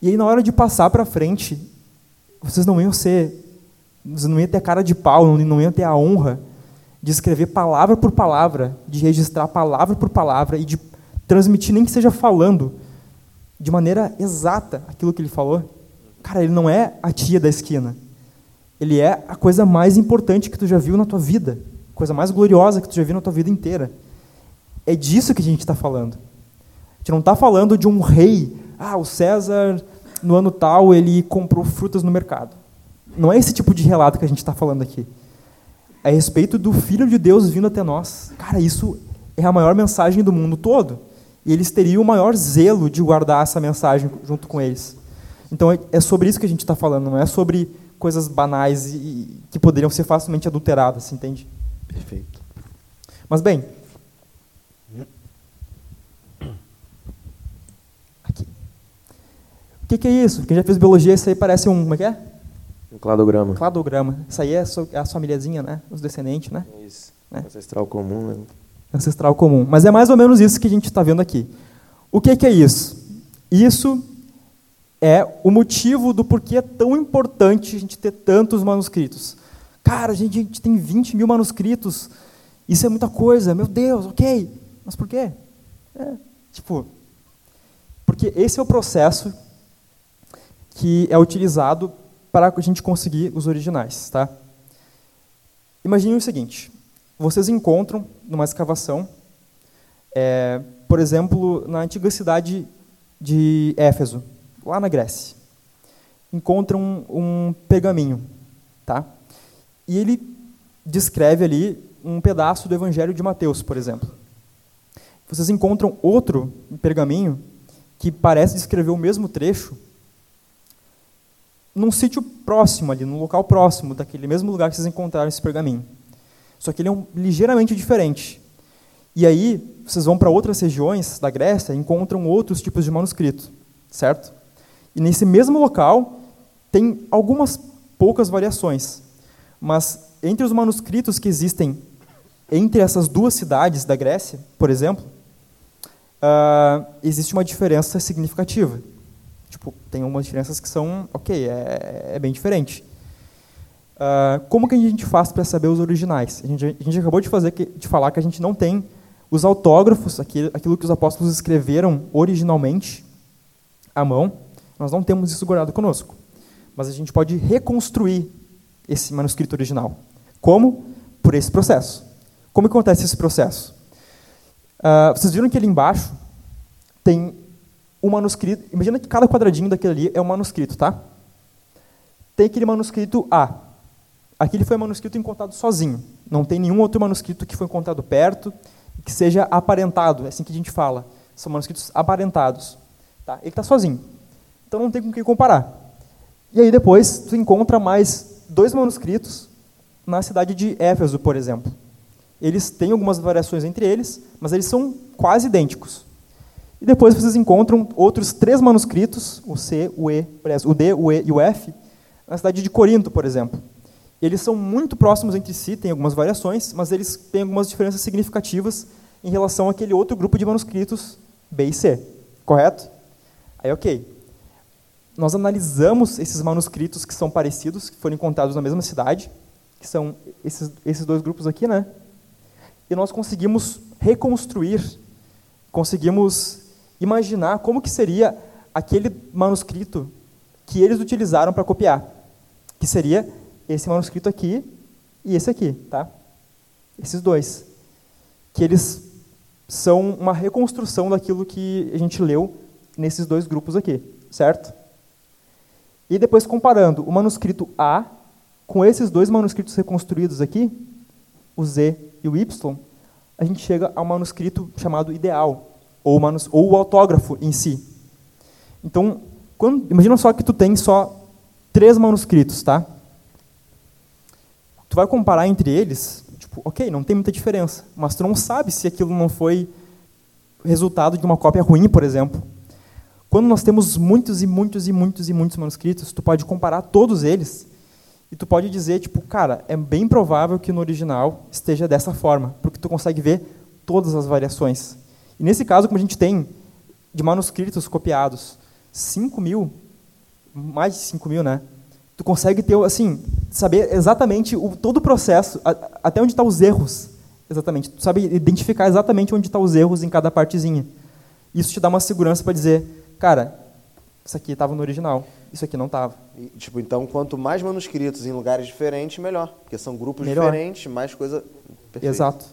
E aí, na hora de passar para frente, vocês não iam ser, vocês não iam ter a cara de pau, não, não iam ter a honra de escrever palavra por palavra, de registrar palavra por palavra e de transmitir, nem que seja falando, de maneira exata aquilo que ele falou. Cara, ele não é a tia da esquina. Ele é a coisa mais importante que tu já viu na tua vida, a coisa mais gloriosa que tu já viu na tua vida inteira. É disso que a gente está falando. A gente não está falando de um rei. Ah, o César no ano tal ele comprou frutas no mercado. Não é esse tipo de relato que a gente está falando aqui. É a respeito do Filho de Deus vindo até nós. Cara, isso é a maior mensagem do mundo todo. E eles teriam o maior zelo de guardar essa mensagem junto com eles. Então é, é sobre isso que a gente está falando, não é sobre coisas banais e, e, que poderiam ser facilmente adulteradas, entende? Perfeito. Mas bem, O que, que, é isso? Quem já fez biologia, isso aí parece um. Como é que é? Um cladograma. Cladograma. Isso aí é, so, é a famíliazinha, né? Os descendentes, né? Isso. Né? Ancestral comum, né? Ancestral comum. Mas é mais ou menos isso que a gente está vendo aqui. O que, que é isso? Isso é o motivo do porquê é tão importante a gente ter tantos manuscritos. Cara, a gente, a gente tem 20 mil manuscritos. Isso é muita coisa. Meu Deus, ok. Mas por quê? É, tipo, porque esse é o processo que é utilizado para a gente conseguir os originais. Tá? Imagine o seguinte: vocês encontram numa escavação, é, por exemplo, na antiga cidade de Éfeso, lá na Grécia, encontram um, um pergaminho, tá? E ele descreve ali um pedaço do Evangelho de Mateus, por exemplo. Vocês encontram outro pergaminho que parece descrever o mesmo trecho, num sítio próximo ali, num local próximo daquele mesmo lugar que vocês encontraram esse pergaminho. Só que ele é um, ligeiramente diferente. E aí, vocês vão para outras regiões da Grécia e encontram outros tipos de manuscrito, certo? E nesse mesmo local tem algumas poucas variações. Mas entre os manuscritos que existem entre essas duas cidades da Grécia, por exemplo, uh, existe uma diferença significativa. Tipo, tem algumas diferenças que são, ok, é, é bem diferente. Uh, como que a gente faz para saber os originais? A gente, a gente acabou de, fazer, de falar que a gente não tem os autógrafos, aquilo, aquilo que os apóstolos escreveram originalmente à mão, nós não temos isso guardado conosco. Mas a gente pode reconstruir esse manuscrito original. Como? Por esse processo. Como acontece esse processo? Uh, vocês viram que ali embaixo tem um manuscrito. Imagina que cada quadradinho daquele ali é um manuscrito, tá? Tem aquele manuscrito A. Aquele foi manuscrito encontrado sozinho. Não tem nenhum outro manuscrito que foi encontrado perto que seja aparentado. É assim que a gente fala. São manuscritos aparentados. Tá? Ele está sozinho. Então não tem com quem comparar. E aí depois tu encontra mais dois manuscritos na cidade de Éfeso, por exemplo. Eles têm algumas variações entre eles, mas eles são quase idênticos. E depois vocês encontram outros três manuscritos, o C, o E, o D, o E e o F, na cidade de Corinto, por exemplo. Eles são muito próximos entre si, têm algumas variações, mas eles têm algumas diferenças significativas em relação àquele outro grupo de manuscritos B e C. Correto? Aí, ok. Nós analisamos esses manuscritos que são parecidos, que foram encontrados na mesma cidade, que são esses, esses dois grupos aqui, né? E nós conseguimos reconstruir, conseguimos imaginar como que seria aquele manuscrito que eles utilizaram para copiar, que seria esse manuscrito aqui e esse aqui, tá? Esses dois, que eles são uma reconstrução daquilo que a gente leu nesses dois grupos aqui, certo? E depois comparando o manuscrito A com esses dois manuscritos reconstruídos aqui, o Z e o Y, a gente chega ao manuscrito chamado ideal, ou, manus, ou o autógrafo em si. Então, quando, imagina só que tu tem só três manuscritos, tá? Tu vai comparar entre eles, tipo, ok, não tem muita diferença, mas tu não sabe se aquilo não foi resultado de uma cópia ruim, por exemplo. Quando nós temos muitos e muitos e muitos e muitos manuscritos, tu pode comparar todos eles e tu pode dizer, tipo, cara, é bem provável que no original esteja dessa forma, porque tu consegue ver todas as variações. E nesse caso, como a gente tem de manuscritos copiados 5 mil, mais de 5 mil, né? Tu consegue ter, assim, saber exatamente o, todo o processo, a, até onde estão tá os erros, exatamente. Tu sabe identificar exatamente onde estão tá os erros em cada partezinha. Isso te dá uma segurança para dizer, cara, isso aqui estava no original, isso aqui não estava. Tipo, então, quanto mais manuscritos em lugares diferentes, melhor, porque são grupos melhor. diferentes, mais coisa perfeita. Exato,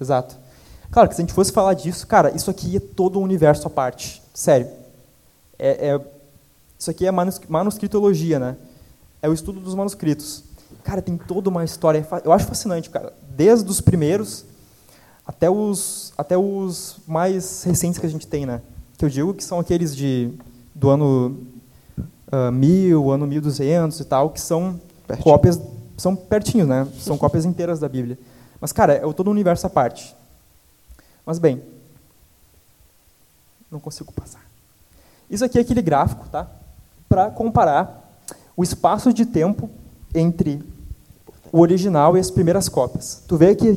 exato. Claro que se a gente fosse falar disso, cara, isso aqui é todo um universo à parte, sério. É, é isso aqui é manuscritologia, né? é o estudo dos manuscritos. Cara, tem toda uma história. Eu acho fascinante, cara. Desde os primeiros até os, até os mais recentes que a gente tem, né? Que eu digo que são aqueles de, do ano uh, 1000, ano 1200 e tal, que são pertinho. cópias, são pertinho, né? São cópias inteiras da Bíblia. Mas, cara, é todo um universo à parte. Mas, bem, não consigo passar. Isso aqui é aquele gráfico, tá? Para comparar o espaço de tempo entre o original e as primeiras cópias. Tu vê que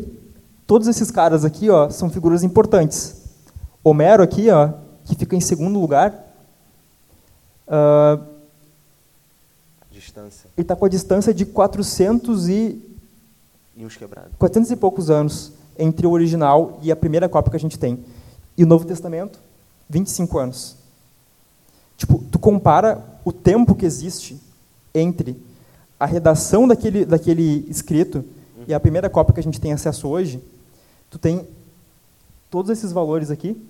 todos esses caras aqui ó, são figuras importantes. Homero aqui, ó, que fica em segundo lugar, uh, distância. ele está com a distância de 400 e... E uns quebrados. 400 e poucos anos entre o original e a primeira cópia que a gente tem. E o Novo Testamento, 25 anos. Tipo, tu compara o tempo que existe entre a redação daquele, daquele escrito e a primeira cópia que a gente tem acesso hoje, tu tem todos esses valores aqui.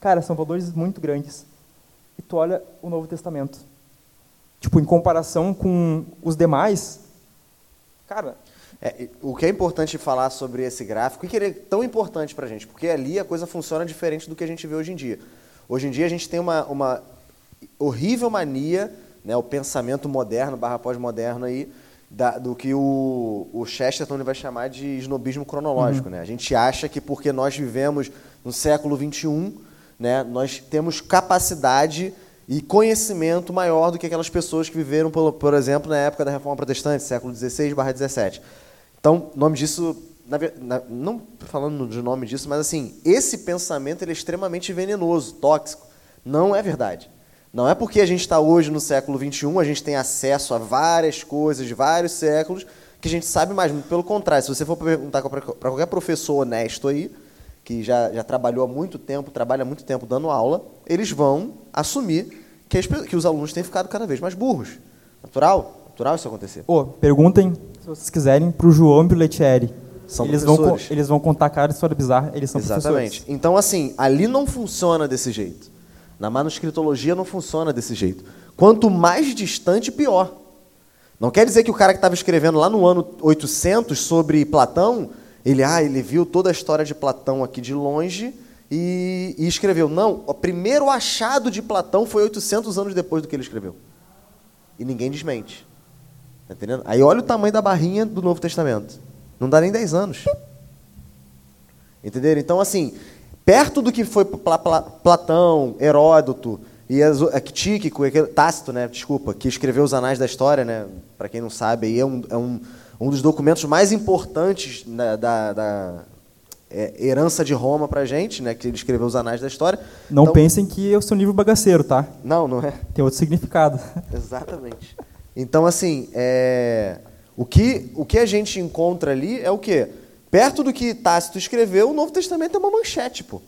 Cara, são valores muito grandes. E tu olha o Novo Testamento. Tipo, em comparação com os demais, cara... É, o que é importante falar sobre esse gráfico, e que ele é tão importante para a gente, porque ali a coisa funciona diferente do que a gente vê hoje em dia. Hoje em dia a gente tem uma, uma horrível mania né, o pensamento moderno barra pós-moderno aí, da, do que o, o Chesterton vai chamar de snobismo cronológico. Uhum. Né? A gente acha que porque nós vivemos no século XXI, né, nós temos capacidade e conhecimento maior do que aquelas pessoas que viveram, por, por exemplo, na época da Reforma Protestante, século XVI barra XVII. Então, nome disso, na, na, não falando de nome disso, mas assim, esse pensamento ele é extremamente venenoso, tóxico. Não é verdade. Não é porque a gente está hoje no século XXI, a gente tem acesso a várias coisas de vários séculos, que a gente sabe mais. Pelo contrário, se você for perguntar para qualquer professor honesto aí, que já, já trabalhou há muito tempo, trabalha há muito tempo dando aula, eles vão assumir que, as, que os alunos têm ficado cada vez mais burros. Natural? Natural isso acontecer. Oh, perguntem, se vocês quiserem, para o João e o Letieri. São eles vão, eles vão contar cada história bizarra, eles são Exatamente. professores. Então, assim, ali não funciona desse jeito. Na manuscritologia não funciona desse jeito. Quanto mais distante, pior. Não quer dizer que o cara que estava escrevendo lá no ano 800 sobre Platão, ele, ah, ele viu toda a história de Platão aqui de longe e, e escreveu. Não, o primeiro achado de Platão foi 800 anos depois do que ele escreveu. E ninguém desmente. Tá entendendo? Aí olha o tamanho da barrinha do Novo Testamento. Não dá nem 10 anos. Entenderam? Então, assim, perto do que foi Pla- Pla- Platão, Heródoto e é, Tíquico, é que- Tácito, né? Desculpa, que escreveu os Anais da História, né? Para quem não sabe, é um, é um, um dos documentos mais importantes né, da, da é, herança de Roma para gente, né? Que ele escreveu os Anais da História. Não Então- pensem que eu sou um livro bagaceiro, tá? Não, não é. Tem outro significado. Exatamente. Então, assim, é, o, que, o que a gente encontra ali é o quê? Perto do que Tácito escreveu, o Novo Testamento é uma manchete, pô.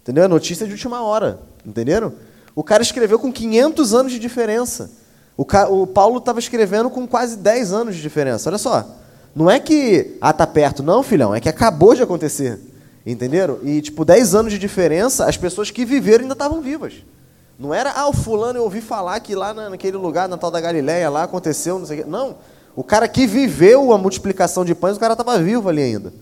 Entendeu? É notícia de última hora. Entenderam? O cara escreveu com 500 anos de diferença. O, ca- o Paulo estava escrevendo com quase 10 anos de diferença. Olha só. Não é que, ah, tá perto. Não, filhão. É que acabou de acontecer. Entenderam? E, tipo, 10 anos de diferença, as pessoas que viveram ainda estavam vivas. Não era, ah, o fulano eu ouvi falar que lá na- naquele lugar, na tal da Galileia, lá aconteceu, não sei o quê. Não. O cara que viveu a multiplicação de pães, o cara estava vivo ali ainda.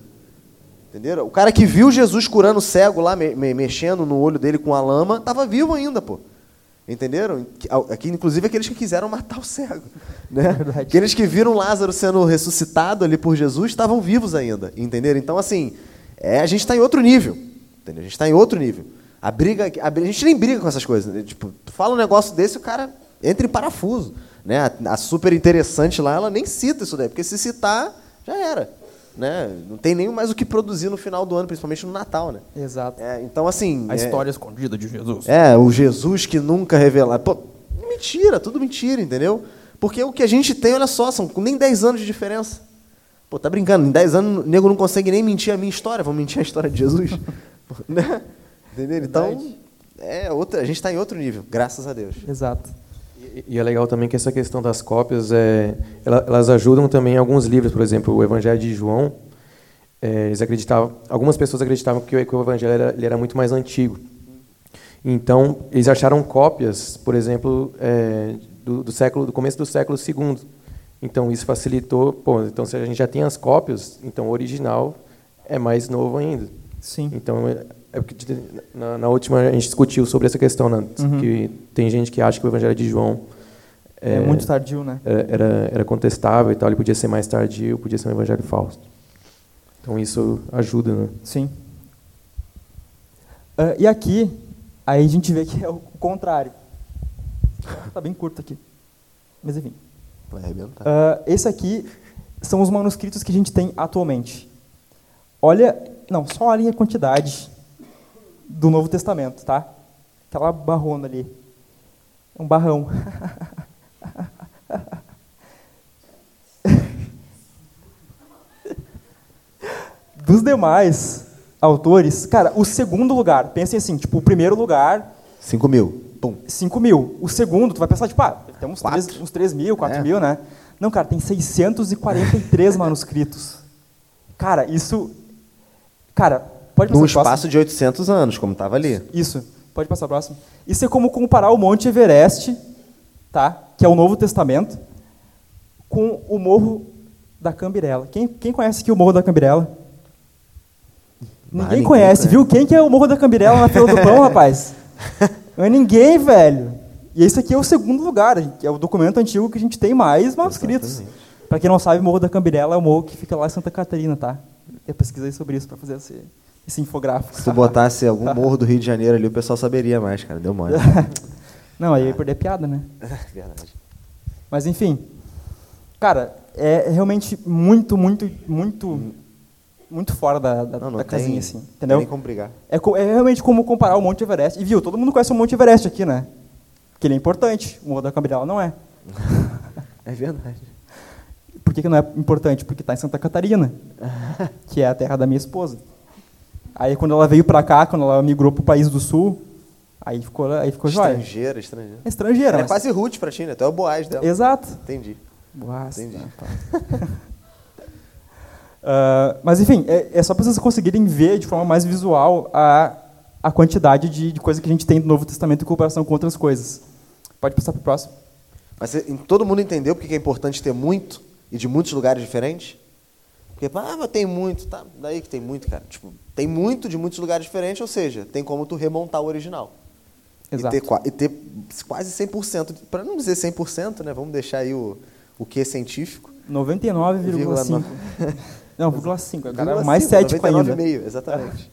Entenderam? O cara que viu Jesus curando o cego lá, me- me- mexendo no olho dele com a lama, estava vivo ainda, pô. Entenderam? Aqui, inclusive, aqueles que quiseram matar o cego. Né? Aqueles que viram Lázaro sendo ressuscitado ali por Jesus estavam vivos ainda. Entenderam? Então, assim, é, a gente está em outro nível. Entendeu? A gente está em outro nível. A briga, a, a gente nem briga com essas coisas. né? Tipo, tu fala um negócio desse, o cara entra em parafuso. Né? A, a super interessante lá, ela nem cita isso daí, porque se citar, já era. Né? Não tem nem mais o que produzir no final do ano, principalmente no Natal. Né? Exato. É, então, assim. A é- história escondida de Jesus. é, o Jesus que nunca revelou. Pô, mentira, tudo mentira, entendeu? Porque o que a gente tem, olha só, são nem 10 anos de diferença. Pô, tá brincando, em 10 anos o nego não consegue nem mentir a minha história, vão mentir a história de Jesus. né? Entendeu? Então, é outra, a gente está em outro nível, graças a Deus. Exato. E, e é legal também que essa questão das cópias, é, ela- elas ajudam também em alguns livros, por exemplo, o Evangelho de João. é, eles acreditavam, algumas pessoas acreditavam que o, que o Evangelho era, ele era muito mais antigo. Então, eles acharam cópias, por exemplo, é, do, do século, do começo do século II. Então, isso facilitou. Pô, então, se a gente já tem as cópias, então o original é mais novo ainda. Sim. Então, é, é porque na, na última a gente discutiu sobre essa questão, né? Uhum. que tem gente que acha que o Evangelho de João É, muito tardio, né? era, era, era contestável e tal, ele podia ser mais tardio, podia ser um evangelho falso. Então isso ajuda, né? Sim. Ah, e aqui, aí a gente vê que é o contrário. Tá bem curto aqui. Mas enfim. Vai arrebentar. Ah, esse aqui são os manuscritos que a gente tem atualmente. Olha, não, só olhem a quantidade do Novo Testamento, tá? Aquela barrona ali. Um barrão. Dos demais autores, cara, o segundo lugar, pensem assim, tipo, o primeiro lugar, 5 mil. Pum. 5 mil. O segundo, tu vai pensar, tipo, ah, tem uns Quatro. 3, uns 3 mil, 4 É. mil, né? Não, cara, tem 643 manuscritos. Cara, isso... Cara, pode Num pro próximo? espaço de 800 anos, como estava ali. Isso. Pode passar o próximo. Isso é como comparar o Monte Everest, tá? que é o Novo Testamento, com o Morro da Cambirela. Quem, quem conhece aqui o Morro da Cambirela? Ninguém, ninguém conhece, conhece. viu? Quem que é o Morro da Cambirela na fila do pão, rapaz? Não é ninguém, velho. E esse aqui é o segundo lugar, que é o documento antigo que a gente tem mais manuscritos. Para quem não sabe, o Morro da Cambirela é o morro que fica lá em Santa Catarina, tá? Eu pesquisei sobre isso para fazer esse, esse infográfico. Se tu botasse algum morro do Rio de Janeiro ali, o pessoal saberia mais, cara. Deu mole. Não, aí eu ia perder piada, né? Verdade. Mas enfim, cara, é realmente muito, muito, muito, muito fora da, da, Não, não da tem, casinha, assim, não tem entendeu? nem como brigar. É, é realmente como comparar o Monte Everest. E viu, todo mundo conhece o Monte Everest aqui, né? Porque ele é importante, o Morro da Cabridela não é. É verdade. Por que, que não é importante? Porque está em Santa Catarina, que é a terra da minha esposa. Aí quando ela veio para cá, quando ela migrou para o país do sul, aí ficou, aí ficou jóia. Estrangeira, estrangeira. É estrangeira. Ela é mas- quase Ruth pra ti, né? Tu é o Boaz dela. Exato. Entendi. Boa, Entendi. Ah, mas enfim, é, é só para vocês conseguirem ver de forma mais visual a, a quantidade de, de coisa que a gente tem do Novo Testamento em comparação com outras coisas. Pode passar para o próximo. Mas todo mundo entendeu porque que é importante ter muito e de muitos lugares diferentes? Porque, ah, mas tem muito, tá? Daí que tem muito, cara. Tipo, tem muito de muitos lugares diferentes, ou seja, tem como tu remontar o original. Exato. E ter, e ter quase 100%, para não dizer 100%, né? Vamos deixar aí o, o que científico. 99,5. Não, 0,5. Cara, é 0,5, mais cético ainda. 99,5, exatamente.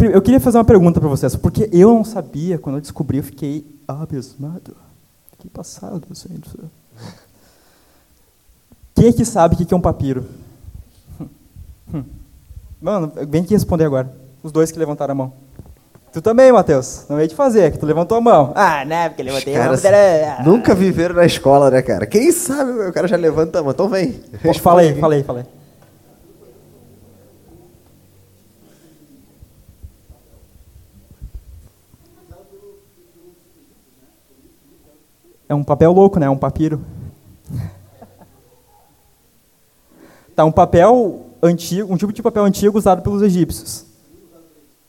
Eu queria fazer uma pergunta para vocês, porque eu não sabia, quando eu descobri, eu fiquei abismado. Que passado, gente. Quem aqui sabe o que que é um papiro? Hum. Mano, vem aqui responder agora. Os dois que levantaram a mão. Tu também, Matheus. Não ia te fazer, que tu levantou a mão. Ah, né, porque levantei a mão. Nunca viveram na escola, né, cara? Quem sabe o cara já levanta a mão. Então vem. Pô, Fala aí, fala aí, fala aí. É um papel louco, né? Um papiro. Tá, um papel antigo, um tipo de papel antigo usado pelos egípcios.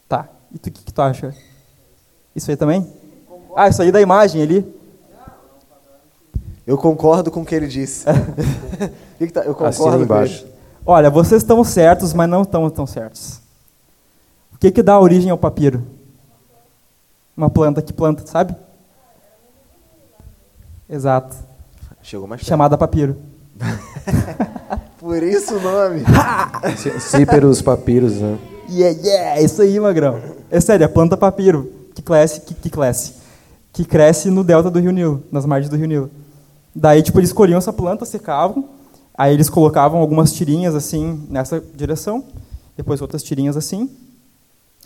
Tá. E tu, o que, que tu acha? Isso aí também? Ah, isso aí da imagem ali. Eu concordo com o que ele disse. Tá- Eu concordo embaixo. Olha, vocês estão certos, mas não estão tão certos. O que, que dá origem ao papiro? Uma planta, que planta, sabe? Exato. Chegou mais perto. Chamada papiro. Por isso o nome. Cí- Cíperos, papiros, né? Yeah, yeah, isso aí, magrão. É sério, a planta papiro, que cresce, que, que cresce, que cresce no delta do Rio Nilo, nas margens do Rio Nilo. Daí, tipo, eles colhiam essa planta, secavam, aí eles colocavam algumas tirinhas assim nessa direção, depois outras tirinhas assim.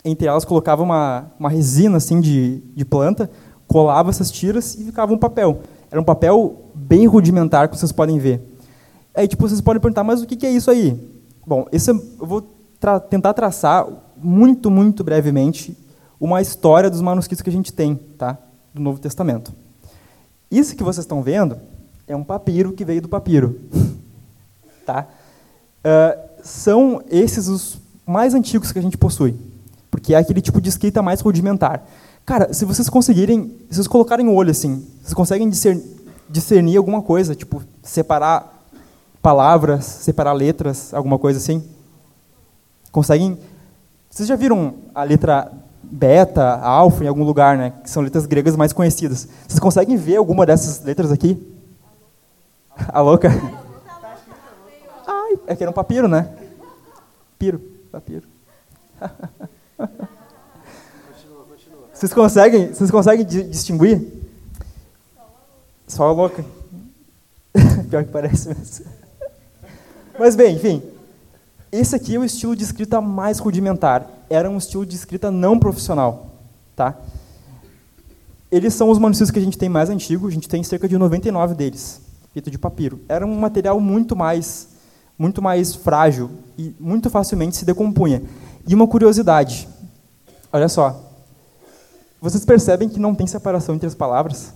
Entre elas colocavam uma, uma resina assim de, de planta, colava essas tiras e ficava um papel. Era um papel bem rudimentar, que vocês podem ver. Aí, tipo, vocês podem perguntar, mas o que é isso aí? Bom, esse é- eu vou tra- tentar traçar muito, muito brevemente uma história dos manuscritos que a gente tem, tá? Do Novo Testamento. Isso que vocês estão vendo é um papiro que veio do papiro, tá? Ah, são esses os mais antigos que a gente possui, porque é aquele tipo de escrita mais rudimentar. Cara, se vocês conseguirem, se vocês colocarem o olho assim, vocês conseguem discernir alguma coisa, tipo separar palavras, separar letras, alguma coisa assim? Conseguem? Vocês já viram a letra beta, alfa em algum lugar, né? Que são letras gregas mais conhecidas. Vocês conseguem ver alguma dessas letras aqui? A louca? Ai, é que era um papiro, né? Piro, papiro. Vocês conseguem, vocês conseguem di- distinguir? Só a louca. Pior que parece mesmo. Mas bem, enfim. Esse aqui é o estilo de escrita mais rudimentar. Era um estilo de escrita não profissional, tá? Eles são os manuscritos que a gente tem mais antigos, a gente tem cerca de 99 deles, feito de papiro. Era um material muito mais muito mais frágil e muito facilmente se decompunha. E uma curiosidade. Olha só. Vocês percebem que não tem separação entre as palavras?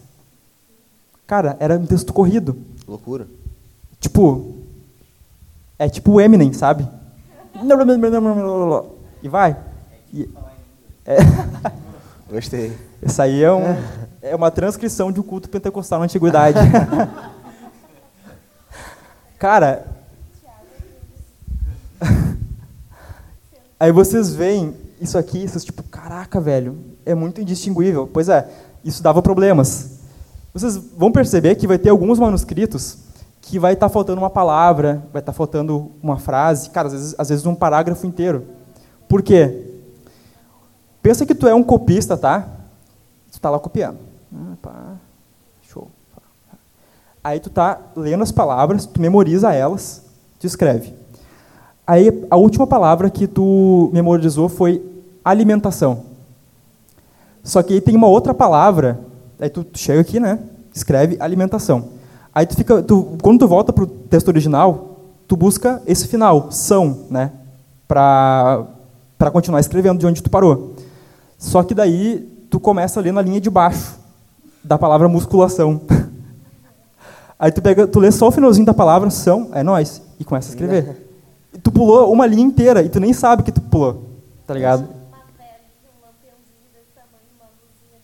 Cara, era um texto corrido. Loucura. Tipo, é tipo o Eminem, sabe? E vai. E- é, Gostei. essa aí é, um, é uma transcrição de um culto pentecostal na antiguidade. Cara, aí vocês veem isso aqui, vocês tipo, caraca, velho, é muito indistinguível. Pois é, isso dava problemas. Vocês vão perceber que vai ter alguns manuscritos que vai estar faltando uma palavra, vai estar faltando uma frase, cara, às vezes, às vezes um parágrafo inteiro. Por quê? Pensa que tu é um copista, tá? Tu tá lá copiando. Ah, pá, show. Aí tu tá lendo as palavras, tu memoriza elas, tu escreve. Aí a última palavra que tu memorizou foi alimentação. Só que aí tem uma outra palavra Aí tu chega aqui, né? Escreve alimentação. Aí tu fica, tu, quando tu volta pro texto original, tu busca esse final, são, né? Para para continuar escrevendo de onde tu parou. Só que daí tu começa a ler na linha de baixo da palavra musculação. Aí tu pega, tu lê só o finalzinho da palavra são, é nós, e começa a escrever. E tu pulou uma linha inteira e tu nem sabe que tu pulou, tá ligado?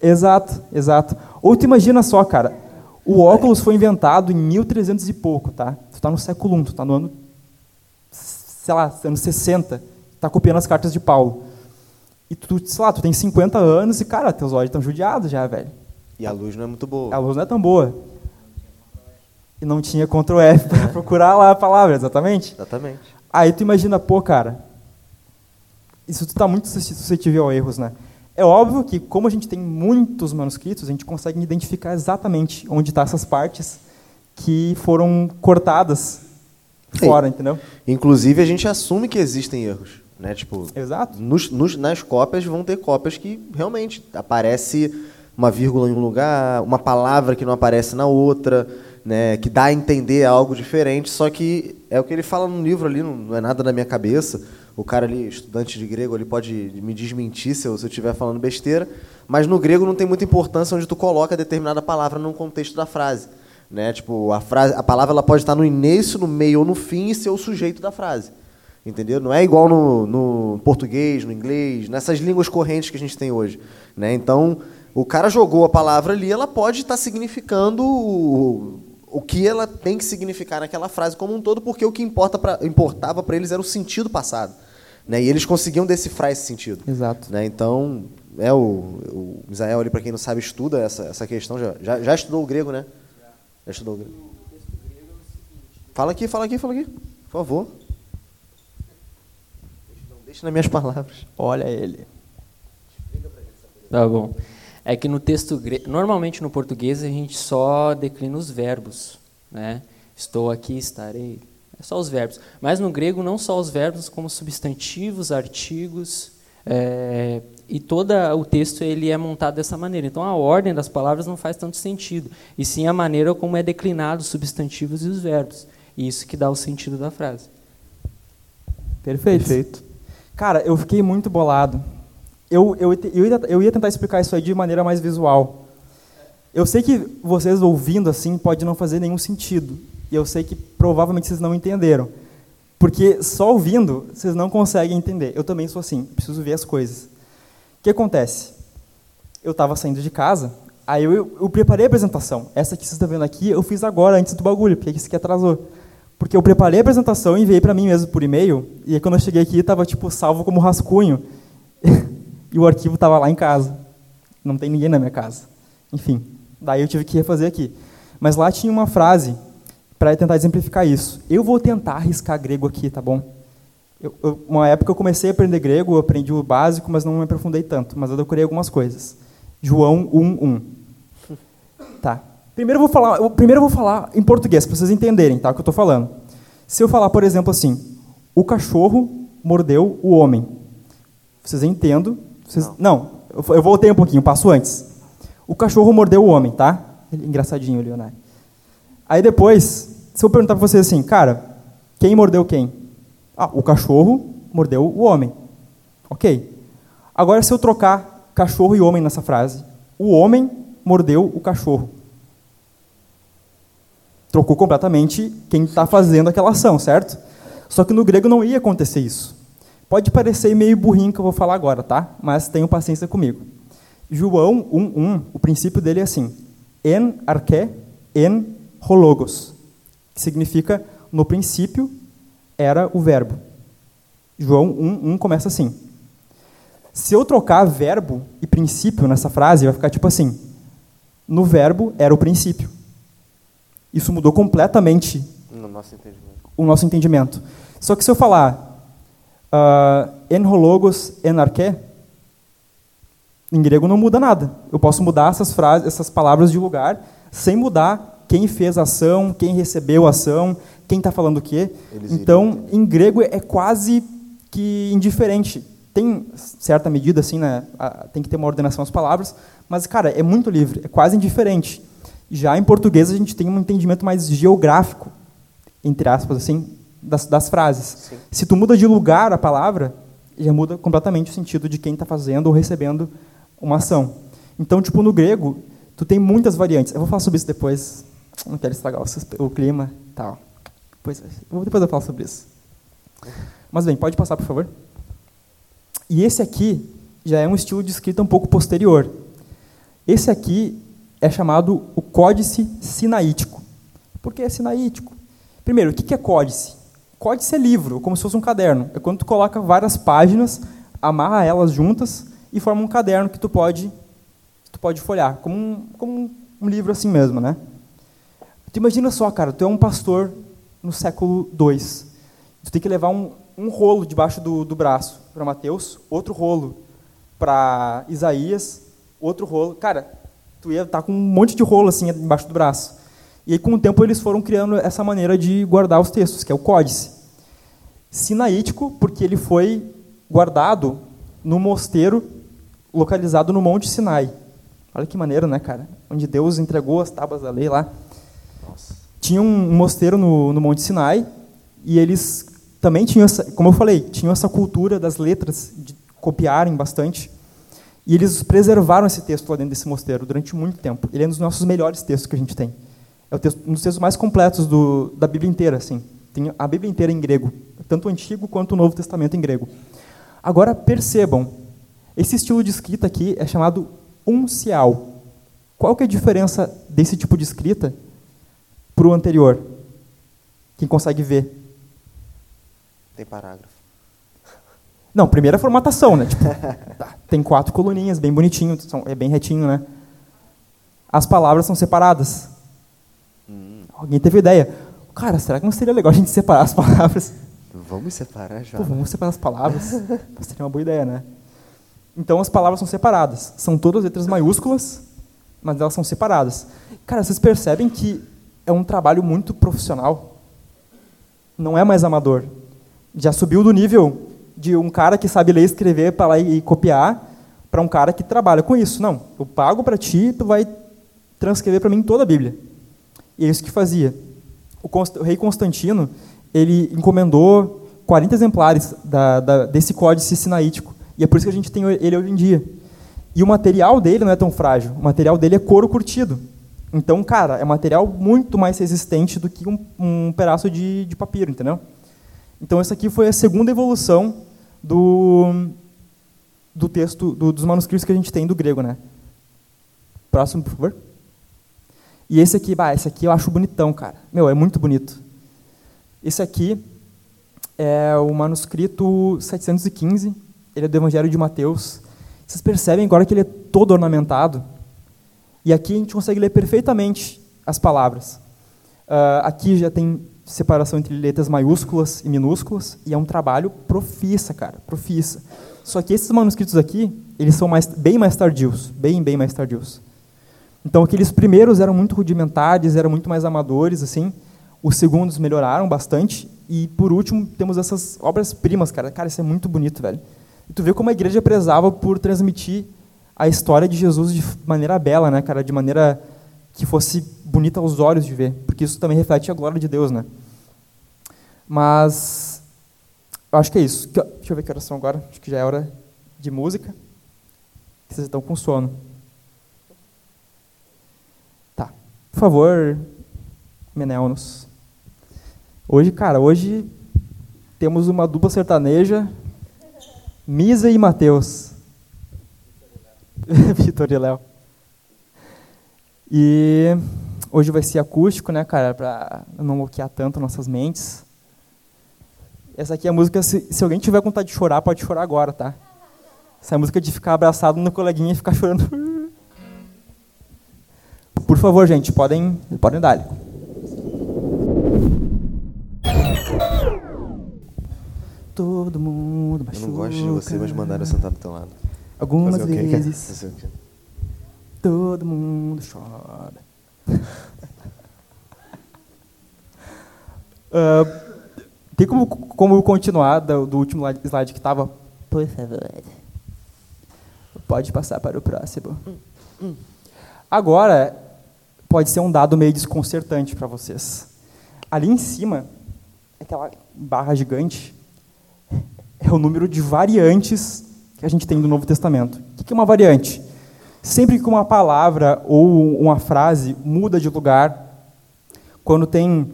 Exato, exato. Ou tu imagina só, cara, o óculos foi inventado em 1300 e pouco, tá? Tu tá no século I, tu tá no ano, sei lá, anos 60, tá copiando as cartas de Paulo. E tu, sei lá, tu tem 50 anos e, cara, teus olhos estão judiados já, velho. E a luz não é muito boa. A luz não é tão boa. E não tinha Ctrl F para procurar lá a palavra, exatamente. Exatamente. Aí tu imagina, pô, cara, isso tu tá muito suscetível a erros, né? É óbvio que, como a gente tem muitos manuscritos, a gente consegue identificar exatamente onde estão tá essas partes que foram cortadas fora, Sim. entendeu? Inclusive, a gente assume que existem erros. Né? Tipo, Exato. Nos, nos, nas cópias vão ter cópias que realmente aparece uma vírgula em um lugar, uma palavra que não aparece na outra, né, que dá a entender algo diferente, só que é o que ele fala no livro ali, não, não é nada da minha cabeça. O cara ali, estudante de grego, ele pode me desmentir se eu estiver falando besteira, mas no grego não tem muita importância onde tu coloca determinada palavra no contexto da frase. Né? Tipo, a, frase, a palavra ela pode estar no início, no meio ou no fim e ser o sujeito da frase. Entendeu? Não é igual no, no português, no inglês, nessas línguas correntes que a gente tem hoje. Né? Então, o cara jogou a palavra ali, ela pode estar significando o, o que ela tem que significar naquela frase como um todo, porque o que importa pra, importava para eles era o sentido passado. Né? E eles conseguiam decifrar esse sentido. Exato. Né? Então, é o, o Israel ali, para quem não sabe, estuda essa, essa questão. Já, já, já estudou o grego, né? Já estudou o grego. Fala aqui, fala aqui, fala aqui. Por favor. Deixa nas minhas palavras. Olha ele. Tá bom. É que no texto grego, normalmente no português a gente só declina os verbos, né? Estou aqui, estarei. É só os verbos. Mas no grego não só os verbos, como substantivos, artigos, é, e todo o texto ele é montado dessa maneira. Então a ordem das palavras não faz tanto sentido, e sim a maneira como é declinado os substantivos e os verbos. E isso que dá o sentido da frase. Perfeito. Perfeito. Cara, eu fiquei muito bolado. Eu, eu, eu, ia, eu ia tentar explicar isso aí de maneira mais visual. Eu sei que vocês ouvindo assim pode não fazer nenhum sentido. E eu sei que provavelmente vocês não entenderam. Porque só ouvindo, vocês não conseguem entender. Eu também sou assim, preciso ver as coisas. O que acontece? Eu estava saindo de casa, aí eu, eu, preparei a apresentação. Essa que vocês estão vendo aqui, eu fiz agora, antes do bagulho, porque isso aqui atrasou. Porque eu preparei a apresentação e enviei para mim mesmo por e-mail, e aí quando eu cheguei aqui estava tipo salvo como rascunho. e o arquivo estava lá em casa. Não tem ninguém na minha casa. Enfim, daí eu tive que refazer aqui. Mas lá tinha uma frase para tentar exemplificar isso. Eu vou tentar arriscar grego aqui, tá bom? Eu, eu, uma época eu comecei a aprender grego, eu aprendi o básico, mas não me aprofundei tanto. Mas eu decorei algumas coisas. João 1:1. Tá. Primeiro eu vou falar, eu, primeiro vou falar em português para vocês entenderem, tá, o que eu estou falando. Se eu falar, por exemplo, assim, o cachorro mordeu o homem, vocês entendem? Vocês, não, não eu, eu voltei um pouquinho, passo antes. O cachorro mordeu o homem, tá? Engraçadinho, Leonardo. Aí depois, se eu perguntar para vocês assim, cara, quem mordeu quem? Ah, o cachorro mordeu o homem. Ok. Agora, se eu trocar cachorro e homem nessa frase, o homem mordeu o cachorro trocou completamente quem está fazendo aquela ação, certo? Só que no grego não ia acontecer isso. Pode parecer meio burrinho que eu vou falar agora, tá? Mas tenham paciência comigo. João 1.1, o princípio dele é assim, en arche, en hologos, que significa no princípio era o verbo. João 1.1 começa assim. Se eu trocar verbo e princípio nessa frase, vai ficar tipo assim, no verbo era o princípio. Isso mudou completamente no nosso o nosso entendimento. Só que se eu falar uh, enhologos enarque, em grego não muda nada. Eu posso mudar essas frases, essas palavras de lugar, sem mudar quem fez a ação, quem recebeu a ação, quem está falando o quê. Eles então, em grego é quase que indiferente tem certa medida, assim, né? Tem que ter uma ordenação às palavras, mas, cara, é muito livre, é quase indiferente. Já em português a gente tem um entendimento mais geográfico, entre aspas, assim, das, das frases. Sim. Se tu muda de lugar a palavra, já muda completamente o sentido de quem está fazendo ou recebendo uma ação. Então, tipo, no grego, tu tem muitas variantes. Eu vou falar sobre isso depois. Não quero estragar o, o clima tal. Depois, depois eu falo sobre isso. Mas bem, pode passar, por favor. E esse aqui já é um estilo de escrita um pouco posterior. Esse aqui é chamado o códice sinaítico. Por que é sinaítico? Primeiro, o que é códice? Códice é livro, como se fosse um caderno. É quando tu coloca várias páginas, amarra elas juntas e forma um caderno que tu pode, tu pode folhar, como um, como um livro assim mesmo, né? Tu imagina só, cara, tu é um pastor no século II. Tu tem que levar um, um rolo debaixo do, do braço para Mateus, outro rolo para Isaías, outro rolo. Cara, tu ia estar tá com um monte de rolo assim embaixo do braço. E aí, com o tempo, eles foram criando essa maneira de guardar os textos, que é o códice. Sinaítico, porque ele foi guardado no mosteiro localizado no Monte Sinai. Olha que maneiro, né, cara? Onde Deus entregou as tábuas da lei lá. Tinha um mosteiro no, no Monte Sinai e eles também tinham, essa, como eu falei, tinham essa cultura das letras, de copiarem bastante. E eles preservaram esse texto lá dentro desse mosteiro durante muito tempo. Ele é um dos nossos melhores textos que a gente tem. É texto, um dos textos mais completos do, da Bíblia inteira. Assim. Tem a Bíblia inteira em grego, tanto o Antigo quanto o Novo Testamento em grego. Agora, percebam, esse estilo de escrita aqui é chamado uncial. Qual que é a diferença desse tipo de escrita para o anterior? Quem consegue ver? Tem parágrafo. Não, primeira formatação, né? Tipo, tá, tem quatro coluninhas, bem bonitinho, são, é bem retinho, né? As palavras são separadas. Hum. Alguém teve ideia? Cara, será que não seria legal a gente separar as palavras? Vamos separar já. Pô, vamos separar as palavras. seria uma boa ideia, né? Então as palavras são separadas. São todas letras maiúsculas, mas elas são separadas. Cara, vocês percebem que é um trabalho muito profissional? Não é mais amador já subiu do nível de um cara que sabe ler e escrever para lá e copiar para um cara que trabalha com isso. Não, eu pago para ti, tu vai transcrever para mim toda a Bíblia. E é isso que fazia. O, Const o rei Constantino ele encomendou 40 exemplares da, da, desse códice sinaítico. E é por isso que a gente tem ele hoje em dia. E o material dele não é tão frágil. O material dele é couro curtido. Então, cara, é material muito mais resistente do que um, um pedaço de, de papiro, entendeu? Então, essa aqui foi a segunda evolução do, do texto, do, dos manuscritos que a gente tem do grego. Né? Próximo, por favor. E esse aqui, bah, esse aqui eu acho bonitão, cara. Meu, é muito bonito. Esse aqui é o manuscrito 715, ele é do Evangelho de Mateus. Vocês percebem agora que ele é todo ornamentado? E aqui a gente consegue ler perfeitamente as palavras. Uh, aqui já tem separação entre letras maiúsculas e minúsculas, e é um trabalho profissa, cara, profissa. Só que esses manuscritos aqui, eles são mais, bem mais tardios, bem, bem mais tardios. Então, aqueles primeiros eram muito rudimentares, eram muito mais amadores, assim. Os segundos melhoraram bastante. E, por último, temos essas obras-primas, cara. Cara, isso é muito bonito, velho. E tu vê como a igreja prezava por transmitir a história de Jesus de maneira bela, né, cara? De maneira que fosse bonita aos olhos de ver. Porque isso também reflete a glória de Deus, né? Mas eu acho que é isso. Deixa eu ver que horas são agora. Acho que já é hora de música. Vocês estão com sono. Tá. Por favor, Menelnos. Hoje, cara, hoje temos uma dupla sertaneja, Misa e Mateus. Vitor e Léo. E hoje vai ser acústico, né, cara, para não bloquear tanto nossas mentes. Essa aqui é a música, se, se alguém tiver vontade de chorar, pode chorar agora, tá? Essa é a música de ficar abraçado no coleguinha e ficar chorando. Por favor, gente, podem, podem dar. Todo mundo machuca. Eu não gosto de você, mas mandaram sentar do teu lado. Algumas vezes. Todo mundo chora. uh, Tem como, como continuar do, do último slide que estava Por favor. Pode passar para o próximo. Agora, pode ser um dado meio desconcertante para vocês. Ali em cima, aquela barra gigante, é o número de variantes que a gente tem do Novo Testamento. O que é uma variante? Sempre que uma palavra ou uma frase muda de lugar, quando tem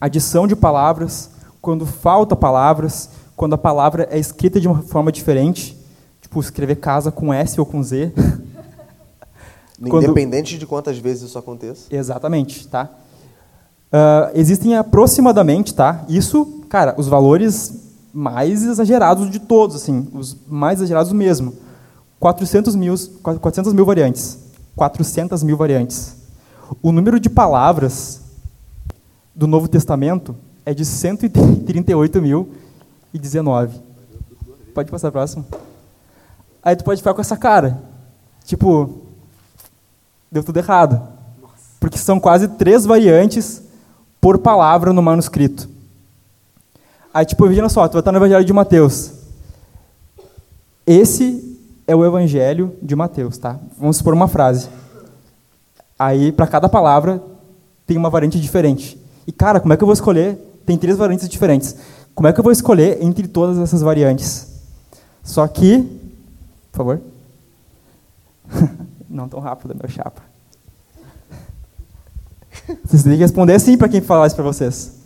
adição de palavras, quando falta palavras, quando a palavra é escrita de uma forma diferente, tipo escrever casa com S ou com Z. Quando... Independente de quantas vezes isso aconteça. Exatamente, tá? Uh, existem aproximadamente, tá? Isso, cara, os valores mais exagerados de todos, assim, os mais exagerados mesmo. 400 mil, 400 mil variantes. 400 mil variantes. O número de palavras do Novo Testamento é de 138.019. Pode passar a próxima. Aí tu pode ficar com essa cara. Tipo, deu tudo errado. Porque são quase três variantes por palavra no manuscrito. Aí, tipo, imagina só, tu vai estar no Evangelho de Mateus. Esse é o Evangelho de Mateus, tá? Vamos supor uma frase. Aí, para cada palavra, tem uma variante diferente. E, cara, como é que eu vou escolher? Tem três variantes diferentes. Como é que eu vou escolher entre todas essas variantes? Só que, por favor. Não tão rápido, meu chapa. Vocês têm que responder sim para quem falar isso para vocês.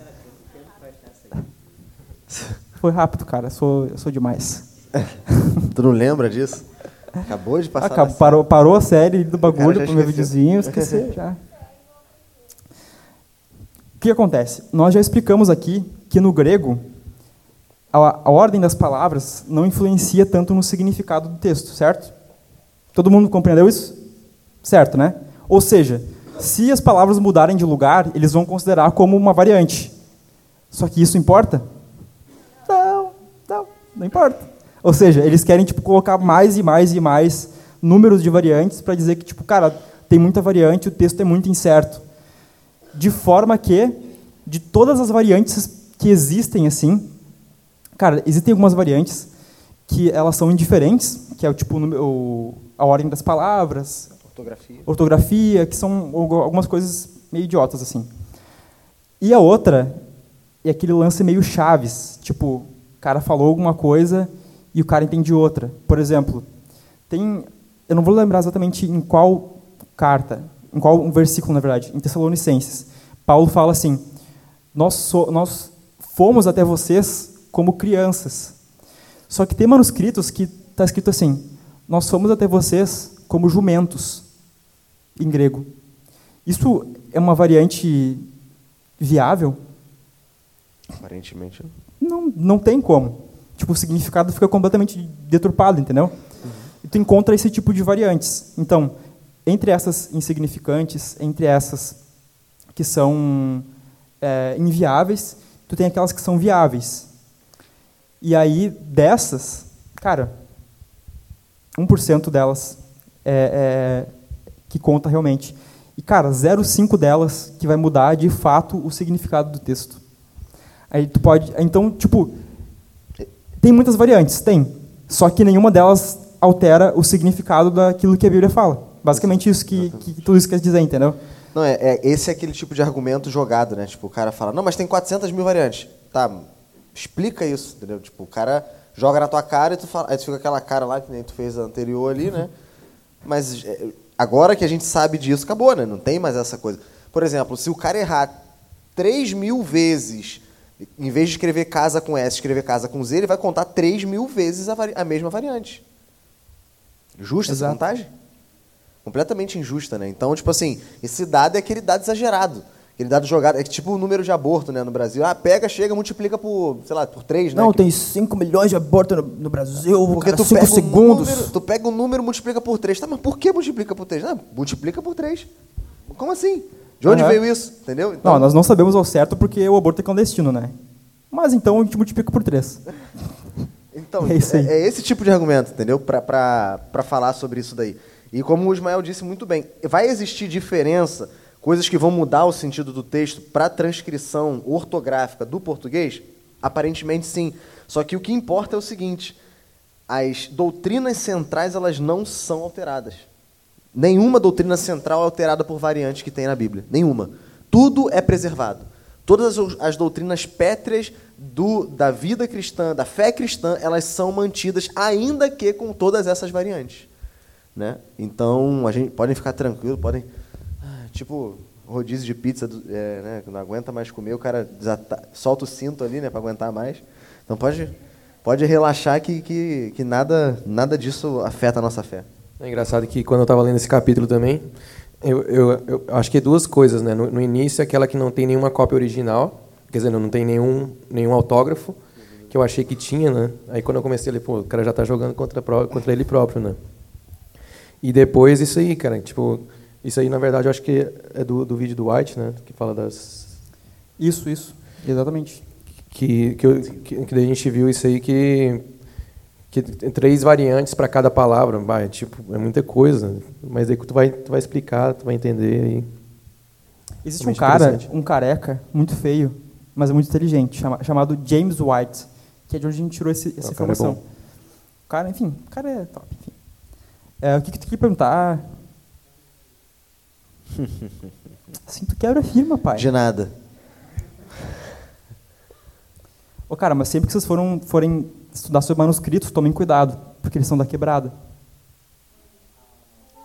Foi rápido, cara. Sou, eu sou demais. tu não lembra disso? Acabou de passar. Acabou, parou, parou a série do bagulho pro meu videozinho, esqueci já. O que acontece? Nós já explicamos aqui que no grego a, a ordem das palavras não influencia tanto no significado do texto, certo? Todo mundo compreendeu isso? Certo, né? Ou seja, se as palavras mudarem de lugar, eles vão considerar como uma variante. Só que isso importa? Não, importa. Ou seja, eles querem tipo colocar mais e mais e mais números de variantes para dizer que tipo, cara, tem muita variante, o texto é muito incerto. De forma que de todas as variantes que existem assim, cara, existem algumas variantes que elas são indiferentes, que é o tipo o, a ordem das palavras, Ortografia. Ortografia, que são algumas coisas meio idiotas, assim. E a outra é aquele lance meio chaves, tipo, cara falou alguma coisa e o cara entende outra. Por exemplo, tem, eu não vou lembrar exatamente em qual carta, em qual um versículo, na verdade, em Tessalonicenses. Paulo fala assim: nós, so, nós fomos até vocês como crianças. Só que tem manuscritos que está escrito assim: nós fomos até vocês como jumentos em grego. Isso é uma variante viável? Aparentemente. Não, não tem como. Tipo, o significado fica completamente deturpado, entendeu? Uhum. E tu encontra esse tipo de variantes. Então, entre essas insignificantes, entre essas que são é, inviáveis, tu tem aquelas que são viáveis. E aí, dessas, cara, 1% delas é, é, que conta realmente. E, cara, 0,5 delas que vai mudar de fato o significado do texto. Aí tu pode. Então, tipo, tem muitas variantes, tem. Só que nenhuma delas altera o significado daquilo que a Bíblia fala. Basicamente isso que, que tudo isso quer dizer, entendeu? Não, é, é, esse é aquele tipo de argumento jogado, né? Tipo, o cara fala, não, mas tem 400 mil variantes. Tá, explica isso, entendeu? Tipo, o cara joga na tua cara e tu fala, aí tu fica aquela cara lá que nem tu fez anterior ali, né? Mas é, Agora que a gente sabe disso, acabou, né? Não tem mais essa coisa. Por exemplo, se o cara errar 3 mil vezes, em vez de escrever casa com S, escrever casa com Z, ele vai contar 3 mil vezes a, a mesma variante. Justa Exato. essa contagem? Completamente injusta, né? Então, tipo assim, esse dado é aquele dado exagerado. Aquele dado jogado, é tipo o número de aborto né, no Brasil. Ah, pega, chega, multiplica por, sei lá, por 3, né? Não, tem 5 milhões de abortos no, no Brasil, Porque tu 5 segundos. Um número, tu pega um número multiplica por 3. Tá, mas por que multiplica por 3? Não, multiplica por 3. Como assim? De onde uhum. veio isso? Entendeu? Então... Não, nós não sabemos ao certo porque o aborto é clandestino, né? Mas então a gente multiplica por 3. então, é, é, é, esse tipo de argumento, entendeu? Para falar sobre isso daí. E como o Ismael disse muito bem, vai existir diferença coisas que vão mudar o sentido do texto para a transcrição ortográfica do português? Aparentemente sim. Só que o que importa é o seguinte: as doutrinas centrais elas não são alteradas. Nenhuma doutrina central é alterada por variantes que tem na Bíblia. Nenhuma. Tudo é preservado. Todas as, as doutrinas pétreas do, da vida cristã, da fé cristã, elas são mantidas, ainda que com todas essas variantes. Né? Então, a gente podem ficar tranquilo, podem. ah, Tipo, rodízio de pizza, é, né, não aguenta mais comer, o cara desata- solta o cinto ali né, para aguentar mais. Então, pode, pode relaxar que, que, que nada, nada disso afeta a nossa fé. É engraçado que quando eu estava lendo esse capítulo também, eu, eu, eu acho que duas coisas, né? No, no início, aquela que não tem nenhuma cópia original, quer dizer, não tem nenhum, nenhum autógrafo, que eu achei que tinha, né? Aí quando eu comecei a ler, pô, o cara já está jogando contra, contra ele próprio, né? E depois isso aí, cara, tipo, isso aí na verdade eu acho que é do, do vídeo do White, né? Que fala das. Isso, isso. Exatamente. Que, que, eu- que, que a gente viu isso aí que. Que tem três variantes para cada palavra, vai, tipo, é muita coisa, mas daí tu vai, tu vai explicar, tu vai entender aí. Existe um Realmente cara, um careca, muito feio, mas é muito inteligente, chama- chamado James White, que é de onde a gente tirou esse- essa Ah, o cara é informação. o cara, enfim, o cara é top. Enfim. É, o que, que tu queria perguntar? assim, tu quebra a firma, pai. De nada. Ô, cara, mas sempre que vocês foram, forem estudar sobre manuscritos, tomem cuidado, porque eles são da quebrada.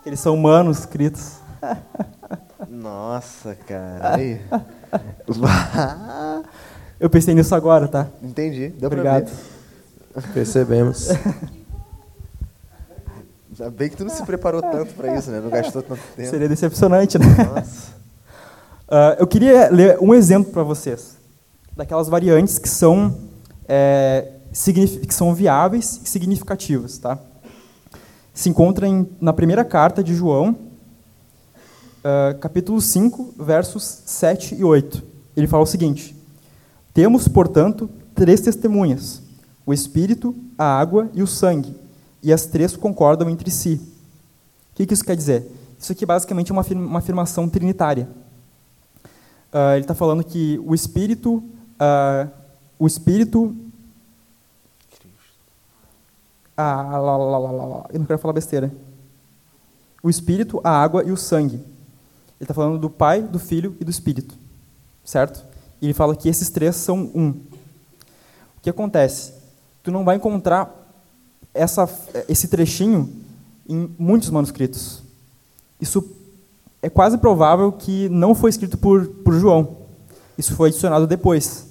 Eles são manuscritos. Nossa, cara. Aí. Eu pensei nisso agora, tá? Entendi. Deu Obrigado. pra ver. Percebemos. Ainda bem que tu não se preparou tanto pra isso, né? Não gastou tanto tempo. Seria decepcionante, né? Nossa. Ah, eu queria ler um exemplo para vocês daquelas variantes que são é, que são viáveis e significativas, tá? Se encontra em- na primeira carta de João, ah, capítulo 5, versos 7 e 8. Ele fala o seguinte: Temos, portanto, três testemunhas: o Espírito, a água e o sangue, e as três concordam entre si. O que, isso quer dizer? Isso aqui basicamente é uma, afirma- uma afirmação trinitária. Ah, ele está falando que o Espírito, ah, o Espírito, ah, lá, lá, lá, eu não quero falar besteira. O Espírito, a água e o sangue. Ele está falando do Pai, do Filho e do Espírito, certo? E ele fala que esses três são um. O que acontece? Tu não vai encontrar essa, esse trechinho em muitos manuscritos. Isso é quase provável que não foi escrito por, por João. Isso foi adicionado depois.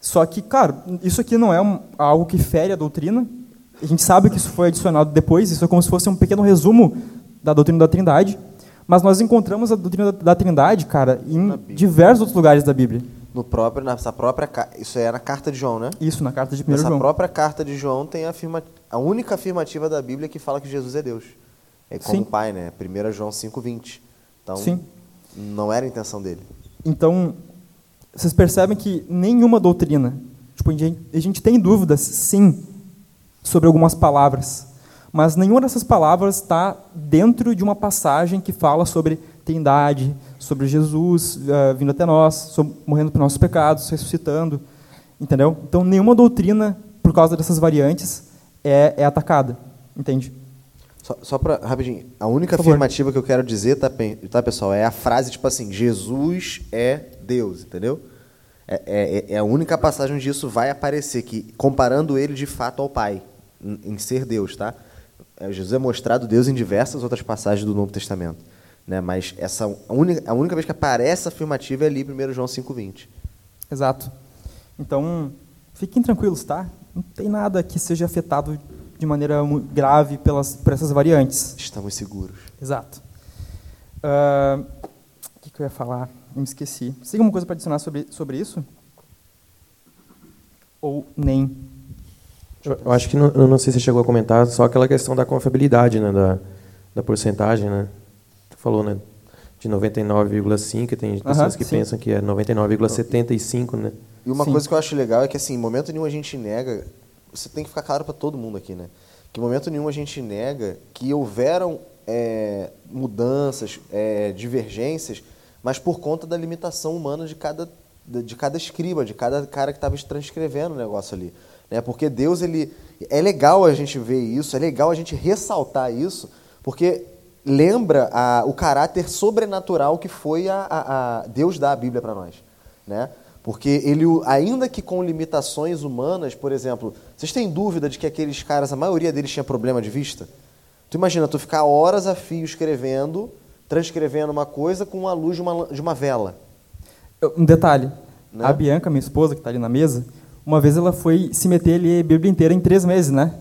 Só que, claro, isso aqui não é um- algo que fere a doutrina. A gente sabe que isso foi adicionado depois. Isso é como se fosse um pequeno resumo da doutrina da Trindade. Mas nós encontramos a doutrina da, da Trindade, cara, em diversos outros lugares da Bíblia. No próprio, nessa própria. Isso é na carta de João, né? Isso na carta de 1 Nessa João. própria carta de João tem a, afirma, a única afirmativa da Bíblia que fala que Jesus é Deus. É como Sim. pai, né? 1 João 5,20. Então, Sim. não era a intenção dele. Então, vocês percebem que nenhuma doutrina, tipo, a gente tem dúvidas, sim, sobre algumas palavras, mas nenhuma dessas palavras está dentro de uma passagem que fala sobre Trindade, sobre Jesus ah, vindo até nós, sobre- morrendo por nossos pecados, ressuscitando, entendeu? Então, nenhuma doutrina, por causa dessas variantes, é, é atacada, entende? Só, só para rapidinho, a única afirmativa que eu quero dizer, tá, tá, pessoal, é a frase tipo assim: Jesus é Deus, entendeu? É, é- é a única passagem onde isso vai aparecer, que comparando ele de fato ao Pai, em, em ser Deus, tá? É, Jesus é mostrado Deus em diversas outras passagens do Novo Testamento, né? Mas essa a única, a única vez que aparece afirmativa é ali em 1 João 5:20. Exato. Então, fiquem tranquilos, tá? Não tem nada que seja afetado de maneira grave pelas, por essas variantes. Estamos seguros. Exato. Ah, O que, que eu ia falar? Eu me esqueci. Você tem alguma coisa para adicionar sobre, sobre isso? Ou nem? Eu, eu acho que não, eu não sei se você chegou a comentar, só aquela questão da confiabilidade, né, da, da porcentagem, né? Tu falou, né, de 99,5, tem pessoas que sim. pensam que é 99,75, né? E uma Sim. coisa que eu acho legal é que, assim, em momento nenhum a gente nega. Isso tem que ficar claro para todo mundo aqui, né? Que em momento nenhum a gente nega que houveram é, mudanças, é, divergências, mas por conta da limitação humana de cada, de cada escriba, de cada cara que estava transcrevendo o negócio ali. Né? Porque Deus, ele é legal a gente ver isso, é legal a gente ressaltar isso, porque lembra a, o caráter sobrenatural que foi a, a, a Deus dar a Bíblia para nós. Né? Porque ele, ainda que com limitações humanas, por exemplo, vocês têm dúvida de que aqueles caras, a maioria deles tinha problema de vista? Tu imagina, tu ficar horas a fio escrevendo, transcrevendo uma coisa com a luz de uma, de uma vela. Um detalhe, né? a Bianca, minha esposa, que está ali na mesa, uma vez ela foi se meter a ler a Bíblia inteira em três meses, né?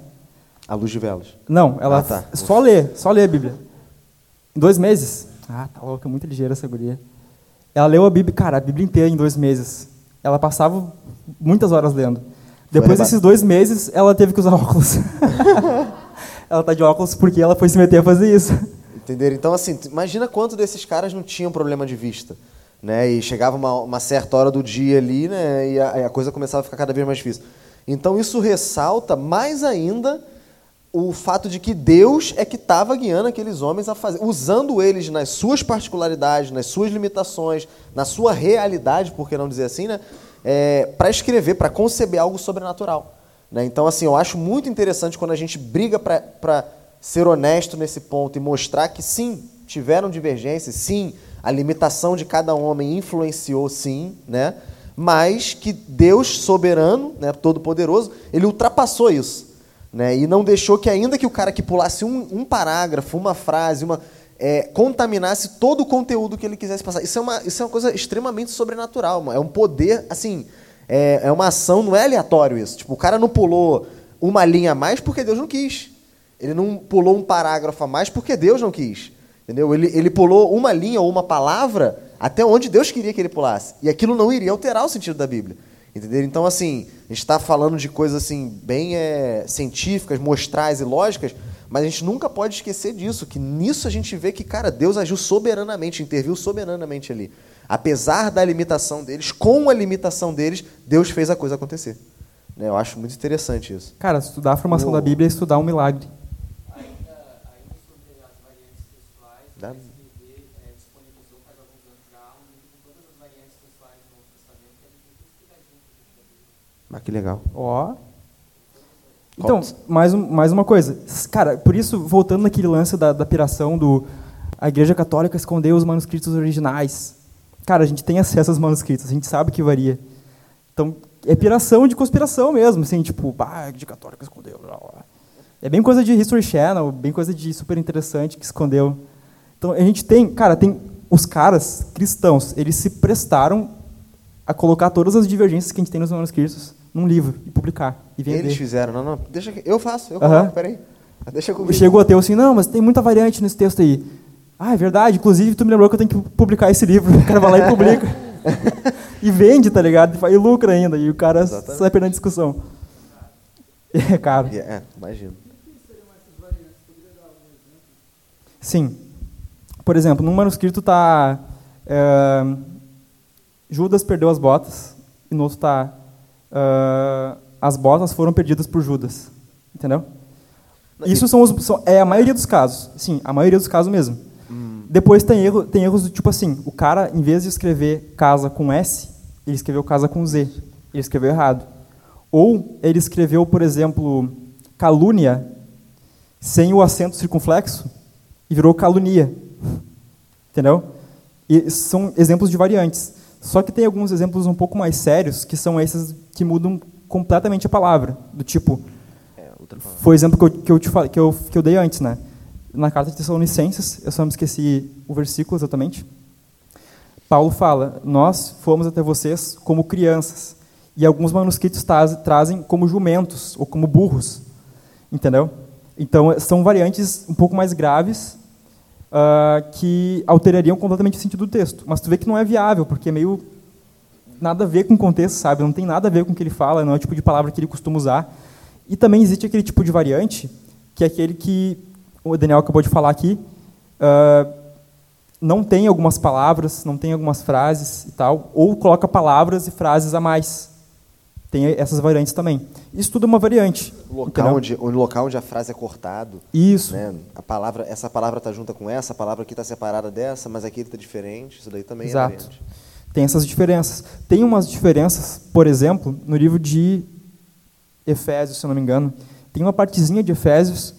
A luz de velas? Não, ela ah, tá. só lê, só lê a Bíblia. Em dois meses. Ah, tá louca, muito ligeira essa guria. Ela leu a Bíblia, cara, a Bíblia inteira em dois meses. Ela passava muitas horas lendo. Depois desses dois meses, ela teve que usar óculos. ela tá de óculos porque ela foi se meter a fazer isso. Entenderam? Então, assim, imagina quanto desses caras não tinham problema de vista. Né? E chegava uma, uma certa hora do dia ali, né? E a, a coisa começava a ficar cada vez mais difícil. Então, isso ressalta mais ainda o fato de que Deus é que estava guiando aqueles homens a fazer, usando eles nas suas particularidades, nas suas limitações, na sua realidade, por que não dizer assim, né? É, para escrever, para conceber algo sobrenatural. Né? Então, assim, eu acho muito interessante quando a gente briga para ser honesto nesse ponto e mostrar que sim, tiveram divergências, sim, a limitação de cada homem influenciou, sim, né? mas que Deus soberano, né, todo-poderoso, ele ultrapassou isso. Né? E não deixou que, ainda que o cara que pulasse um, um parágrafo, uma frase, uma, é, contaminasse todo o conteúdo que ele quisesse passar. Isso é uma, isso é uma coisa extremamente sobrenatural. É um poder, assim, é, é uma ação, não é aleatório isso. Tipo, o cara não pulou uma linha a mais porque Deus não quis. Ele não pulou um parágrafo a mais porque Deus não quis. Entendeu? Ele, ele pulou uma linha ou uma palavra até onde Deus queria que ele pulasse. E aquilo não iria alterar o sentido da Bíblia. Entendeu? Então, assim, a gente está falando de coisas assim, bem é, científicas, mostrais e lógicas, mas a gente nunca pode esquecer disso, que nisso a gente vê que, cara, Deus agiu soberanamente, interviu soberanamente ali. Apesar da limitação deles, com a limitação deles, Deus fez a coisa acontecer. Né? Eu acho muito interessante isso. Cara, estudar a formação o... da Bíblia é estudar um milagre. Ainda, ainda sobre as variantes da... Ah, que legal. Ó. Então, mais, um, mais uma coisa. Cara, por isso, voltando naquele lance da, da piração do... A Igreja Católica escondeu os manuscritos originais. Cara, a gente tem acesso aos manuscritos, a gente sabe que varia. Então, é piração de conspiração mesmo, assim, tipo, ah, a Igreja Católica escondeu. Blá, blá. É bem coisa de History Channel, bem coisa de super interessante que escondeu. Então, a gente tem, cara, tem os caras cristãos, eles se prestaram a colocar todas as divergências que a gente tem nos manuscritos num livro e publicar e vender. Eles fizeram, não, não, deixa que eu faço, eu coloco, peraí. Deixa comigo. Chegou até assim, não, mas tem muita variante nesse texto aí. Ah, é verdade, inclusive tu me lembrou que eu tenho que publicar esse livro. O cara vai lá e publica. e vende, tá ligado? E lucra ainda. E o cara Exatamente. sai perdendo discussão. É caro. É, imagino. Sim. Por exemplo, num manuscrito está é, Judas perdeu as botas e no outro está uh, as botas foram perdidas por Judas. Entendeu? Isso são, os, são, é a maioria dos casos. Sim, a maioria dos casos mesmo. Hum. Depois tem, erro, tem erros do tipo assim, o cara, em vez de escrever casa com S, ele escreveu casa com Z. Ele escreveu errado. Ou ele escreveu, por exemplo, calúnia sem o acento circunflexo e virou calunia. Entendeu? E são exemplos de variantes. Só que tem alguns exemplos um pouco mais sérios, que são esses que mudam completamente a palavra. Do tipo, é, foi o exemplo que eu, que eu, te falei, que eu, que eu dei antes, né? Na carta de Tessalonicenses, eu só me esqueci o versículo exatamente. Paulo fala: Nós fomos até vocês como crianças, e alguns manuscritos trazem como jumentos ou como burros, entendeu? Então são variantes um pouco mais graves uh, que alterariam completamente o sentido do texto. Mas tu vê que não é viável, porque é meio nada a ver com o contexto, sabe? Não tem nada a ver com o que ele fala, não é o tipo de palavra que ele costuma usar. E também existe aquele tipo de variante, que é aquele que o Daniel acabou de falar aqui, uh, não tem algumas palavras, não tem algumas frases e tal, ou coloca palavras e frases a mais. Tem essas variantes também. Isso tudo é uma variante. O local, onde, o local onde a frase é cortado. Isso. Né? A palavra, essa palavra está junta com essa, a palavra aqui está separada dessa, mas aqui está diferente. Isso daí também Exato. é variante. Tem essas diferenças. Tem umas diferenças, por exemplo, no livro de Efésios, se eu não me engano, tem uma partezinha de Efésios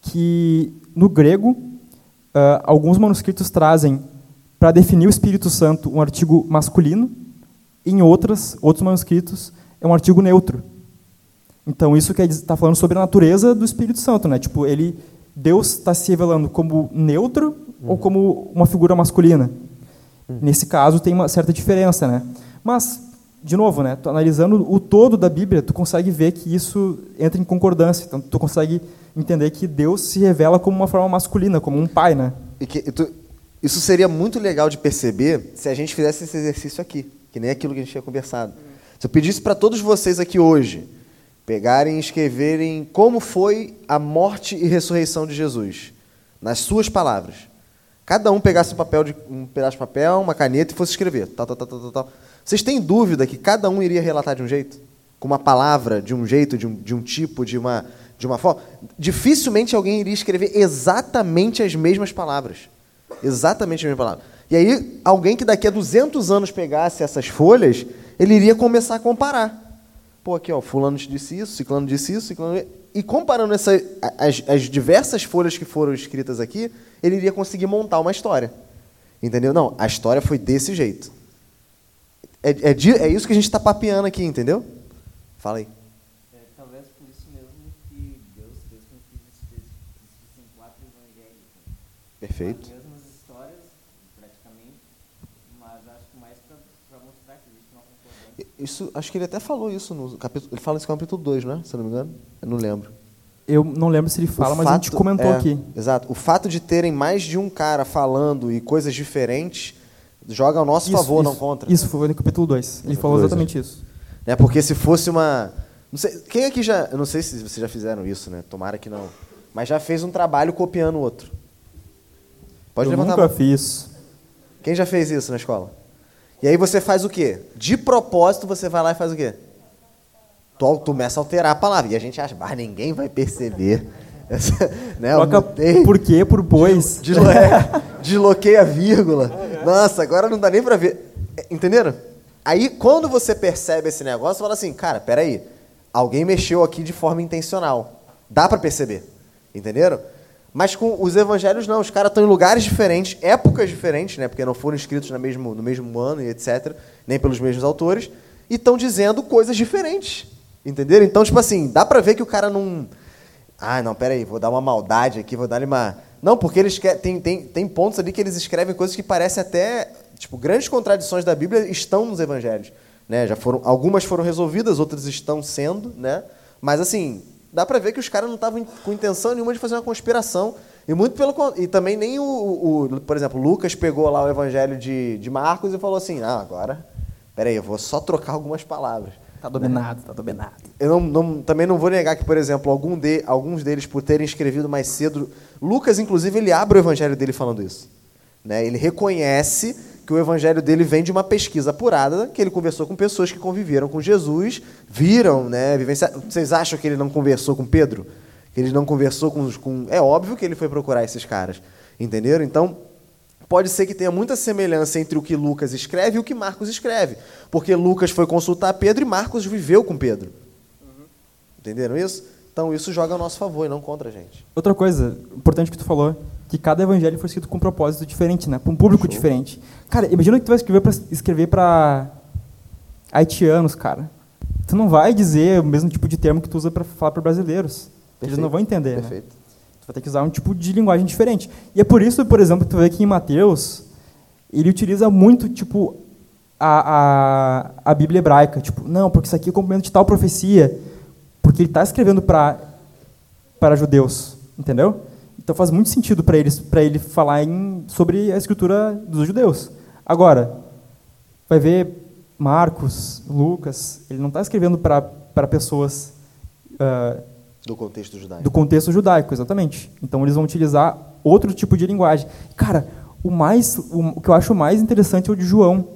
que, no grego, uh, alguns manuscritos trazem para definir o Espírito Santo um artigo masculino, em outras, outros manuscritos é um artigo neutro. Então isso está falando sobre a natureza do Espírito Santo, né? Tipo, ele, Deus está se revelando como neutro uhum. ou como uma figura masculina. Uhum. Nesse caso tem uma certa diferença, né? Mas de novo, né? Analisando o todo da Bíblia, tu consegue ver que isso entra em concordância. Então tu consegue entender que Deus se revela como uma forma masculina, como um pai, né? E que, tu, isso seria muito legal de perceber se a gente fizesse esse exercício aqui, que nem aquilo que a gente tinha conversado. Se eu pedisse para todos vocês aqui hoje pegarem e escreverem como foi a morte e ressurreição de Jesus, nas suas palavras. Cada um pegasse um papel de um pedaço de papel, uma caneta e fosse escrever. Tal, tal, tal, tal, tal. Vocês têm dúvida que cada um iria relatar de um jeito? Com uma palavra, de um jeito, de um, de um tipo, de uma, de uma forma? Dificilmente alguém iria escrever exatamente as mesmas palavras. Exatamente as mesmas palavras. E aí, alguém que daqui a 200 anos pegasse essas folhas, ele iria começar a comparar. Pô, aqui, ó, fulano disse isso, ciclano disse isso, ciclano... E comparando essa, as, as diversas folhas que foram escritas aqui, ele iria conseguir montar uma história. Entendeu? Não, a história foi desse jeito. É, é, é isso que a gente está papeando aqui, entendeu? Fala aí. É, talvez por isso mesmo que Deus fez com que existissem quatro? Perfeito. As mesmas histórias, praticamente, mas acho que mais para mostrar que existe uma concordância. Isso, acho que ele até falou isso no capítulo. Ele fala isso no capítulo 2, né? Se eu não me engano. Eu não lembro. Eu não lembro se ele fala, o mas fato, a gente comentou é, aqui. Exato. O fato de terem mais de um cara falando e coisas diferentes joga ao nosso isso, favor, isso, não contra. Isso, foi no capítulo 2. Ele falou exatamente dois, isso. É porque se fosse uma. Não sei, quem aqui já. Eu não sei se vocês já fizeram isso, né? Tomara que não. Mas já fez um trabalho copiando o outro. Pode eu levantar nunca fiz. Quem já fez isso na escola? E aí você faz o quê? De propósito você vai lá e faz o quê? Tu, tu começa a alterar a palavra. E a gente acha, ah, ninguém vai perceber. Essa, né, Troca por quê? Por pois. Desloquei a vírgula. Nossa, agora não dá nem pra ver. Entenderam? Aí, quando você percebe esse negócio, você fala assim, cara, peraí, alguém mexeu aqui de forma intencional. Dá para perceber. Entenderam? Mas com os evangelhos, não. Os caras estão em lugares diferentes, épocas diferentes, né? Porque não foram escritos no mesmo, no mesmo ano e etc., nem pelos mesmos autores, e estão dizendo coisas diferentes. Entenderam? Então, tipo assim, dá pra ver que o cara não. Ah, não, peraí, vou dar uma maldade aqui, vou dar uma. Não, porque eles querem, tem, tem, tem pontos ali que eles escrevem coisas que parecem até. Tipo, grandes contradições da Bíblia estão nos evangelhos. Né? Já foram, algumas foram resolvidas, outras estão sendo, né? Mas assim, dá para ver que os caras não estavam com intenção nenhuma de fazer uma conspiração. E muito pelo e também nem o, o, por exemplo, Lucas pegou lá o evangelho de, de Marcos e falou assim: "Ah, agora, peraí, eu vou só trocar algumas palavras". Tá dominado, tá dominado. Eu não, não, também não vou negar que, por exemplo, algum de, alguns deles, por terem escrevido mais cedo. Lucas, inclusive, ele abre o evangelho dele falando isso. Né? Ele reconhece que o evangelho dele vem de uma pesquisa apurada, que ele conversou com pessoas que conviveram com Jesus, viram, né, vivenciaram. Vocês acham que ele não conversou com Pedro? Que ele não conversou com, com. É óbvio que ele foi procurar esses caras. Entenderam? Então, pode ser que tenha muita semelhança entre o que Lucas escreve e o que Marcos escreve. Porque Lucas foi consultar Pedro e Marcos viveu com Pedro. Entenderam isso? Então isso joga a nosso favor e não contra a gente. Outra coisa importante que tu falou, que cada evangelho foi escrito com um propósito diferente, né? para um público Show. diferente. Cara, imagina que tu vai escrever para escrever para haitianos, cara. Tu não vai dizer o mesmo tipo de termo que tu usa para falar para brasileiros. Perfeito. Eles não vão entender. Né? Perfeito. Né? Tu vai ter que usar um tipo de linguagem diferente. E é por isso, por exemplo, que tu vê que em Mateus, ele utiliza muito, tipo, a, a, a Bíblia hebraica. Tipo, não, porque isso aqui é complemento de tal profecia. Porque ele está escrevendo para para judeus, entendeu? Então faz muito sentido para eles para ele falar em, sobre a escritura dos judeus. Agora, vai ver Marcos, Lucas, ele não está escrevendo para pessoas uh, do contexto judaico. Do contexto judaico, exatamente. Então eles vão utilizar outro tipo de linguagem. Cara, o mais, o, que eu acho mais interessante é o de João,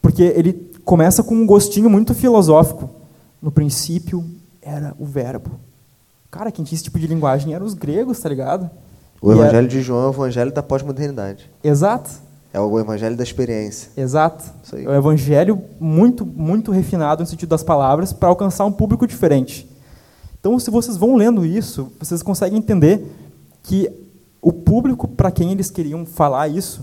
porque ele começa com um gostinho muito filosófico. No princípio era o verbo. Cara, quem tinha esse tipo de linguagem eram os gregos, tá ligado? O e evangelho era... de João é o evangelho da pós-modernidade. Exato. É o evangelho da experiência. Exato. É o evangelho muito, muito refinado no sentido das palavras para alcançar um público diferente. Então, se vocês vão lendo isso, vocês conseguem entender que o público para quem eles queriam falar isso,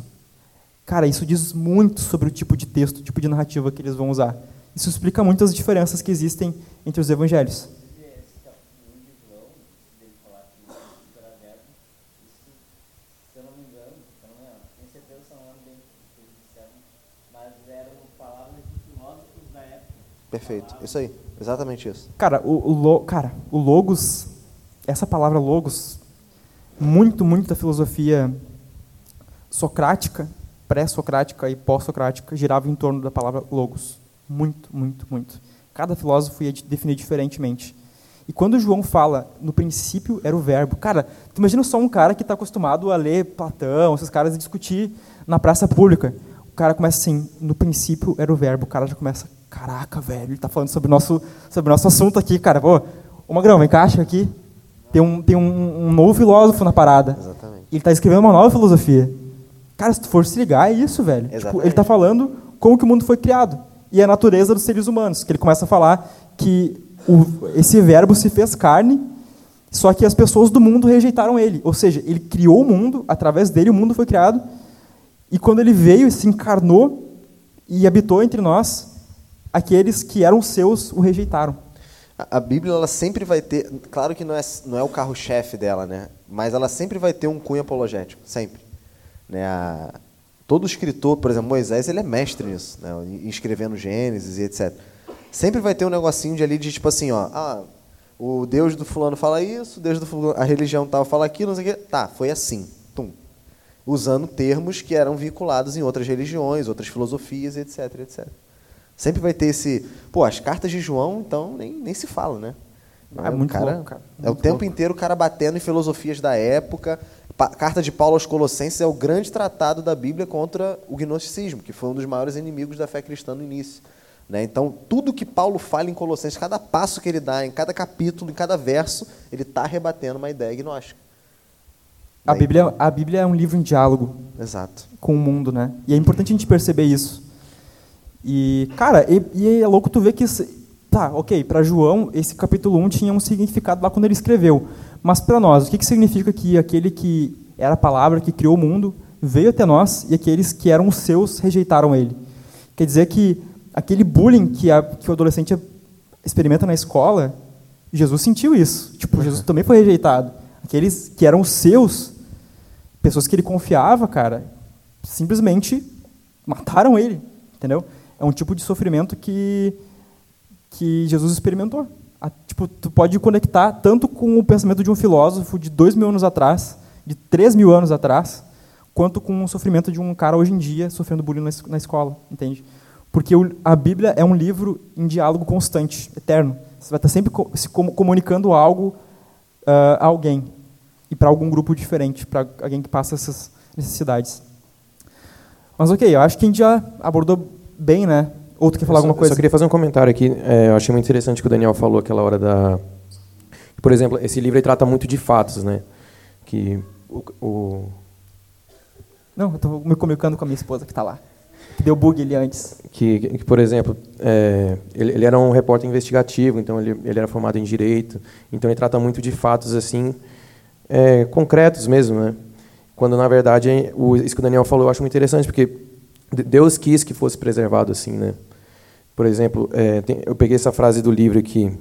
cara, isso diz muito sobre o tipo de texto, o tipo de narrativa que eles vão usar. Isso explica muito as diferenças que existem entre os evangelhos. Perfeito. Isso aí. Exatamente isso. Cara, o, o lo- cara, o logos, essa palavra logos, muito, muito da filosofia socrática, pré-socrática e pós-socrática girava em torno da palavra logos. Muito, muito, muito. Cada filósofo ia de- definir diferentemente. E quando João fala, no princípio era o verbo, cara, tu imagina só um cara que está acostumado a ler Platão, esses caras, e discutir na praça pública. O cara começa assim, no princípio era o verbo, o cara já começa, caraca, velho, ele está falando sobre o nosso, sobre o nosso assunto aqui, cara. Pô, ô Magrão, acha aqui. Tem um, tem um, um novo filósofo na parada. Exatamente. Ele está escrevendo uma nova filosofia. Cara, se tu for se ligar, é isso, velho. Tipo, ele está falando como que o mundo foi criado. E a natureza dos seres humanos. Que ele começa a falar que o- esse verbo se fez carne, só que as pessoas do mundo rejeitaram ele. Ou seja, ele criou o mundo, através dele o mundo foi criado. E quando ele veio e se encarnou e habitou entre nós, aqueles que eram seus o rejeitaram. A, Bíblia ela sempre vai ter, claro que não é, não é o carro-chefe dela, né? Mas ela sempre vai ter um cunho apologético, sempre. Né? A- todo escritor, por exemplo, Moisés, ele é mestre nisso, né? escrevendo Gênesis e etc. Sempre vai ter um negocinho de ali de tipo assim, ó, ah, o Deus do fulano fala isso, o Deus do fulano, a religião tal fala aquilo, não sei o quê. Tá, foi assim. Usando termos que eram vinculados em outras religiões, outras filosofias, etc, etc. Sempre vai ter esse. Pô, as cartas de João, então, nem, nem se fala, né? É o muito cara, louco, cara. É o Muito tempo louco. inteiro o cara batendo em filosofias da época. Pa- Carta de Paulo aos Colossenses é o grande tratado da Bíblia contra o gnosticismo, que foi um dos maiores inimigos da fé cristã no início. Né? Então, tudo que Paulo fala em Colossenses, cada passo que ele dá, em cada capítulo, em cada verso, ele está rebatendo uma ideia gnóstica. A? Bíblia, a Bíblia é um livro em diálogo Exato. com o mundo, né? E é importante a gente perceber isso. E, cara, e, e é louco tu ver que... tá, ok, para João, esse capítulo 1 tinha um significado lá quando ele escreveu. Mas para nós, o que, que significa que aquele que era a palavra que criou o mundo veio até nós e aqueles que eram os seus rejeitaram ele? Quer dizer que aquele bullying que, a, que o adolescente experimenta na escola, Jesus sentiu isso. Tipo, Jesus também foi rejeitado. Aqueles que eram os seus, pessoas que ele confiava, cara, simplesmente mataram ele, entendeu? É um tipo de sofrimento que que Jesus experimentou. A- tipo, tu pode conectar tanto com o pensamento de um filósofo de dois mil anos atrás, de três mil anos atrás, quanto com o sofrimento de um cara hoje em dia sofrendo bullying na, na escola, entende? Porque o- a Bíblia é um livro em diálogo constante, eterno. Você vai estar sempre co- se com- comunicando algo ah, a alguém e para algum grupo diferente, para alguém que passa essas necessidades. Mas ok, eu acho que a gente já abordou bem, né? Ou tu quer falar só- alguma coisa? Eu só queria fazer um comentário aqui. É, eu achei muito interessante o que o Daniel falou aquela hora da. Por exemplo, esse livro ele trata muito de fatos, né? Que o, o- Não, eu estou me comunicando com a minha esposa que está lá. Que deu bug ali antes. que, que, por exemplo, é, ele, ele era um repórter investigativo, então ele, ele era formado em direito, então ele trata muito de fatos assim é, concretos mesmo, né? Quando na verdade o, isso que o Daniel falou eu acho muito interessante porque de- Deus quis que fosse preservado assim, né? Por exemplo, é, tem- eu peguei essa frase do livro aqui,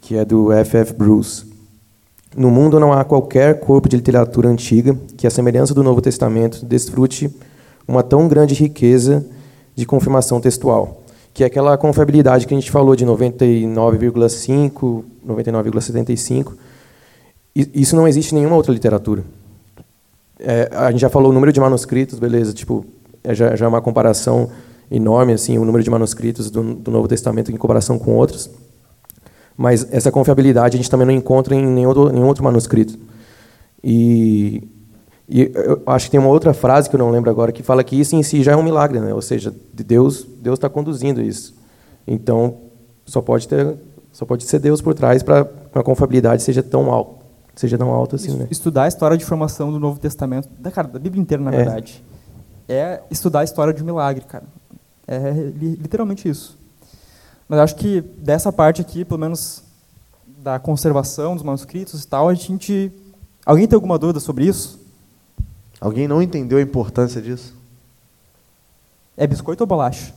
que é do F.F. Bruce. No mundo não há qualquer corpo de literatura antiga que, à semelhança do Novo Testamento, desfrute uma tão grande riqueza de confirmação textual, que é aquela confiabilidade que a gente falou de 99,5, 99,75. Isso não existe em nenhuma outra literatura. É, a gente já falou o número de manuscritos, beleza, tipo, é já, já é uma comparação enorme, assim, o número de manuscritos do, do Novo Testamento em comparação com outros. Mas essa confiabilidade a gente também não encontra em nenhum outro, nenhum outro manuscrito. E, e eu acho que tem uma outra frase que eu não lembro agora que fala que isso em si já é um milagre, né? Ou seja, de Deus Deus está conduzindo isso. Então só pode ter só pode ser Deus por trás para a confiabilidade seja tão alta, seja tão alta assim, né? Estudar a história de formação do Novo Testamento, da, cara, da Bíblia inteira, na É. verdade, é estudar a história de um milagre, cara. É li- literalmente isso. Mas eu acho que dessa parte aqui, pelo menos da conservação dos manuscritos e tal, a gente... Alguém tem alguma dúvida sobre isso? Alguém não entendeu a importância disso? É biscoito ou bolacha?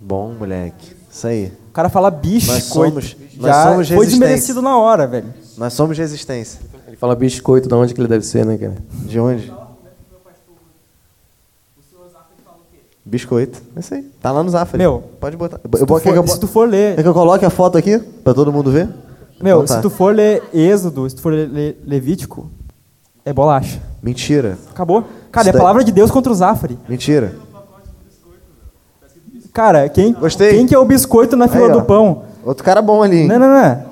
Bom, moleque. Isso aí. O cara fala biscoito. Nós somos- nós já somos foi desmerecido na hora, velho. Nós somos resistência. Ele fala biscoito, de onde que ele deve ser, né, cara? De onde? Biscoito. É isso aí. Tá lá no Zafari. Meu, pode botar. Se Eu, que eu, for, se bo- tu for ler... quer que eu coloque a foto aqui pra todo mundo ver? Meu, Então tá. se tu for ler Êxodo, se tu for ler Le- Levítico, é bolacha. Mentira. Acabou. Cara, Isso é a daí- palavra de Deus contra o Zafari. Mentira. Cara, quem, Gostei. quem que é o biscoito na fila Aí, do pão? Outro cara bom ali. hein? Não, não, não.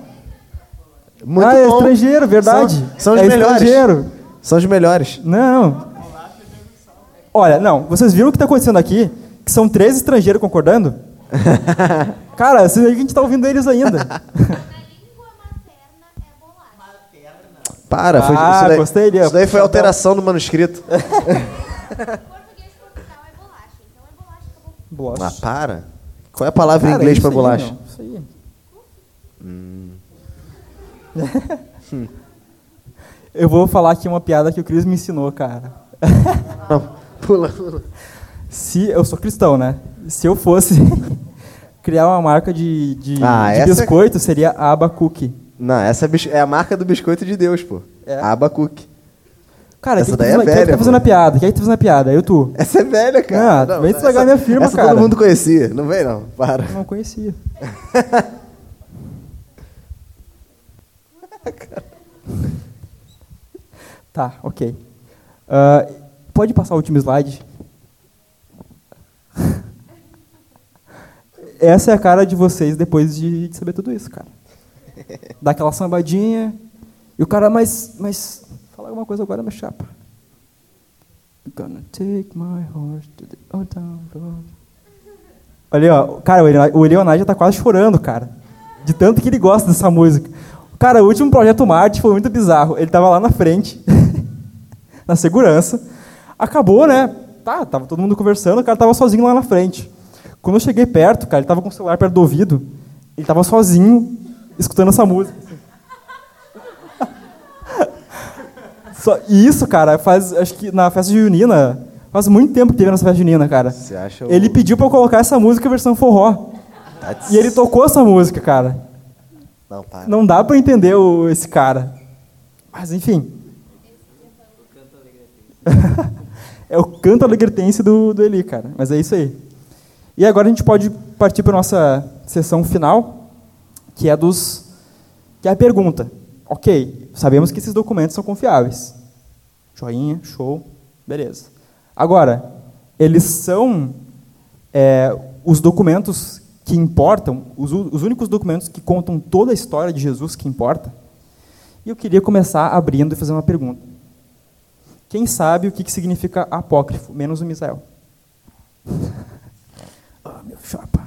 Muito ah, é bom. estrangeiro, verdade. São, são os é melhores. estrangeiro. São os melhores. Não. Olha, não, vocês viram o que está acontecendo aqui? Que são três estrangeiros concordando? Cara, vocês- a gente está ouvindo eles ainda. Para, foi, Ah, isso daí, gostei. Isso daí foi alteração do manuscrito. Bolacha. Ah, para. Qual é a palavra em Cara, inglês isso pra aí, bolacha? meu, Isso aí. Eu vou falar aqui uma piada que o Cris me ensinou, cara. Não, pula, pula. Se eu sou cristão, né? Se eu fosse criar uma marca de, de, Ah, de é- biscoito, seria Abacuque. Não, essa é, é a marca do biscoito de Deus, pô. É? Abacuque. Cara, Essa quem que daí é fazendo- quem é que velha, tá fazendo a piada? Quem é que tá fazendo a piada? Eu tu. Essa é velha, cara. Ah, vem estragar essa- minha firma, essa cara. todo mundo conhecia. Não vem, não. Para. Eu não conhecia. tá, ok. Ah, pode passar o último slide? Essa é a cara de vocês depois de saber tudo isso, cara. Dá aquela sambadinha. E o cara, mas. mas fala alguma coisa agora, meu chapa. Gonna take my horse to the old town road. Olha, ó, cara, o Leonardo já tá quase chorando, cara. De tanto que ele gosta dessa música. Cara, o último projeto Marte foi muito bizarro. Ele tava lá na frente, na segurança. Acabou, né? Tá, tava todo mundo conversando, o cara tava sozinho lá na frente. Quando eu cheguei perto, cara, ele tava com o celular perto do ouvido. Ele tava sozinho, escutando essa música. Só, e isso, cara, faz, acho que na festa junina, faz muito tempo que teve nessa festa junina, cara. Você acha o- Ele pediu pra eu colocar essa música versão forró. E ele tocou essa música, cara. Não, para. Não dá pra entender o- esse cara. Mas, enfim. é o canto alegretense do, do Eli, cara. Mas é isso aí. E agora a gente pode partir para nossa sessão final, que é dos que é a pergunta. Ok, sabemos que esses documentos são confiáveis. Joinha, show, beleza. Agora, eles são é, os documentos que importam, os, os únicos documentos que contam toda a história de Jesus que importa. E eu queria começar abrindo e fazer uma pergunta. Quem sabe o que, que significa apócrifo, menos o Misael? Ah, meu chapa.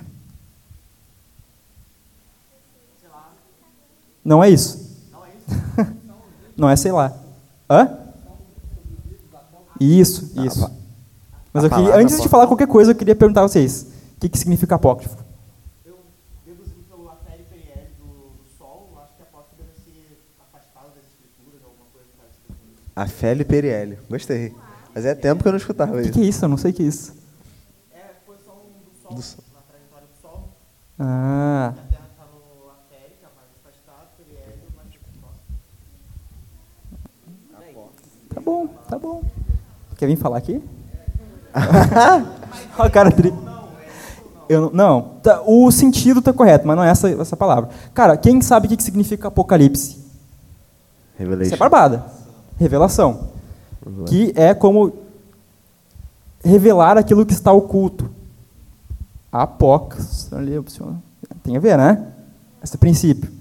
Não é isso. Não é sei lá. Hã? Isso, isso. Mas eu queria, antes de falar qualquer coisa, eu queria perguntar a vocês: o que, que significa apócrifo? deduzi pelo Afério Periel do, do Sol, acho que a apóstolo deve ser afastado das escrituras, alguma coisa parecida com isso. A Feli Perielli. Gostei. Mas é tempo que eu não escutava O que, isso. que é isso? Eu não sei o que é isso. É a posição do Sol, Do Sol. na trajetória do Sol. Ah, A Terra está no Afério, que é tá bom, tá bom. Quer vir falar aqui? Olha a cara dele. Eu não, não, tá, o sentido está correto, mas não é essa, essa palavra. Cara, quem sabe o que, que significa apocalipse? Isso é Revelation. barbada. Revelação. Que é como revelar aquilo que está oculto. Opciona. Tem a ver, né? Esse princípio.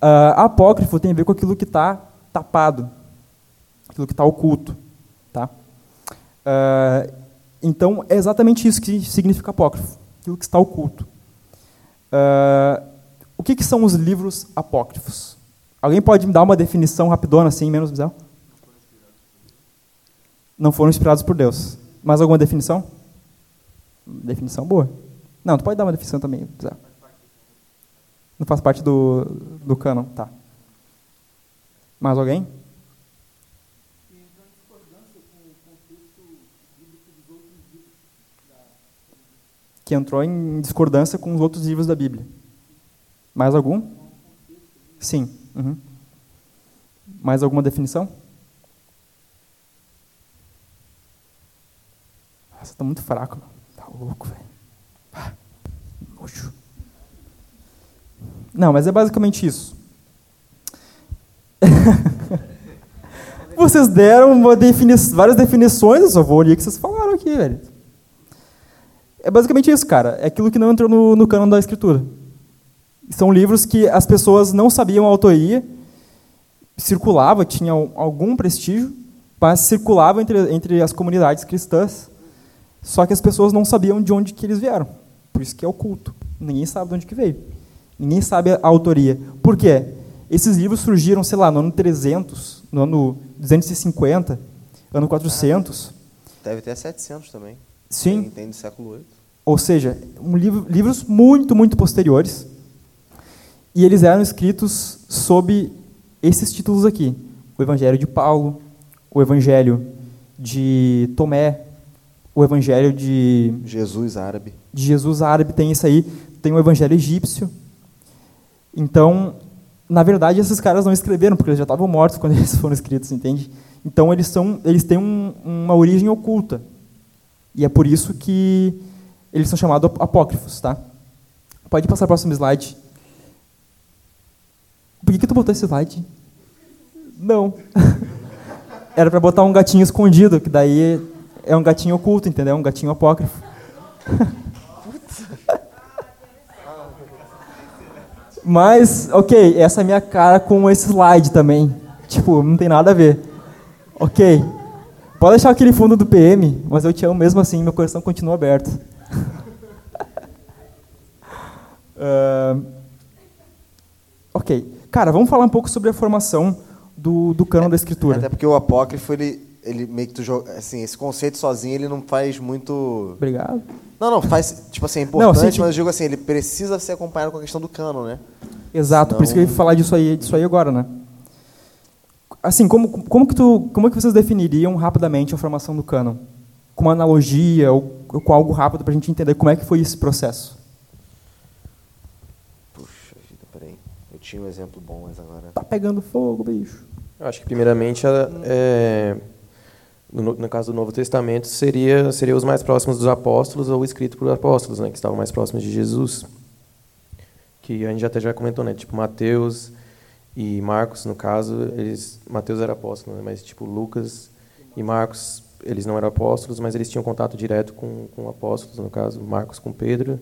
Ah, apócrifo tem a ver com aquilo que está tapado. Aquilo que está oculto. Tá? Ah, então, é exatamente isso que significa apócrifo. Aquilo que está oculto. Ah, o que, que são os livros apócrifos? Alguém pode me dar uma definição rapidona, assim, menos bizarro? Não foram inspirados por Deus. Mais alguma definição? Definição boa. Não, tu pode dar uma definição também, bizarro. Não faz parte do, do cânon, tá. Mais alguém? Que entrou em discordância com os outros livros da Bíblia. Mais algum? Sim. Uhum. Mais alguma definição? Nossa, tá muito fraco. Tá louco, velho. Ah. Não, mas é basicamente isso. vocês deram defini várias definições, eu só vou ler o que vocês falaram aqui, velho. É basicamente isso, cara. É aquilo que não entrou no, no da escritura. São livros que as pessoas não sabiam a autoria, circulava, tinha algum prestígio, mas circulava entre, entre as comunidades cristãs, só que as pessoas não sabiam de onde que eles vieram. Por isso que é oculto. Ninguém sabe de onde que veio. Ninguém sabe a autoria. Por quê? Esses livros surgiram, sei lá, no ano 300, no ano 250, ano 400. Deve ter 700 também. Sim. Tem, tem do século 8. Ou seja, um livro, livros muito, muito posteriores. E eles eram escritos sob esses títulos aqui: o Evangelho de Paulo, o Evangelho de Tomé, o Evangelho de Jesus árabe. De Jesus árabe tem isso aí, tem o Evangelho egípcio. Então, na verdade, esses caras não escreveram porque eles já estavam mortos quando eles foram escritos, entende? Então eles são, eles têm um, uma origem oculta e é por isso que eles são chamados apócrifos, tá? Pode passar para o próximo slide. Por que, que tu botou esse slide? Não. Era para botar um gatinho escondido, que daí é um gatinho oculto, entendeu? Um gatinho apócrifo. Mas, ok, essa é a minha cara com esse slide também. Tipo, não tem nada a ver. Ok. Pode deixar aquele fundo do PM, mas eu te amo mesmo assim, meu coração continua aberto. uh, ok. Cara, vamos falar um pouco sobre a formação do, do cânon da escritura. Até porque o apócrifo, ele, ele meio que tu joga, assim, esse conceito sozinho, ele não faz muito... Obrigado. Não, não, faz, tipo assim, é importante, não, mas eu digo assim, ele precisa ser acompanhado com a questão do cânon, né? Exato, Senão... por isso que eu ia falar disso aí, disso aí agora, né? Assim, como, como, que tu, como que vocês definiriam rapidamente a formação do cânon? Com uma analogia ou, ou com algo rápido para a gente entender como é que foi esse processo? Tinha um exemplo bom, mas agora. Tá pegando fogo, bicho. Eu acho que, primeiramente, é, no, no, caso do Novo Testamento, seria, seria os mais próximos dos apóstolos ou escrito por apóstolos, né, que estavam mais próximos de Jesus. Que a gente até já comentou, né? Tipo, Mateus e Marcos, no caso, eles. Mateus era apóstolo, né, mas, tipo, Lucas e Marcos, eles não eram apóstolos, mas eles tinham contato direto com, com apóstolos, no caso, Marcos com Pedro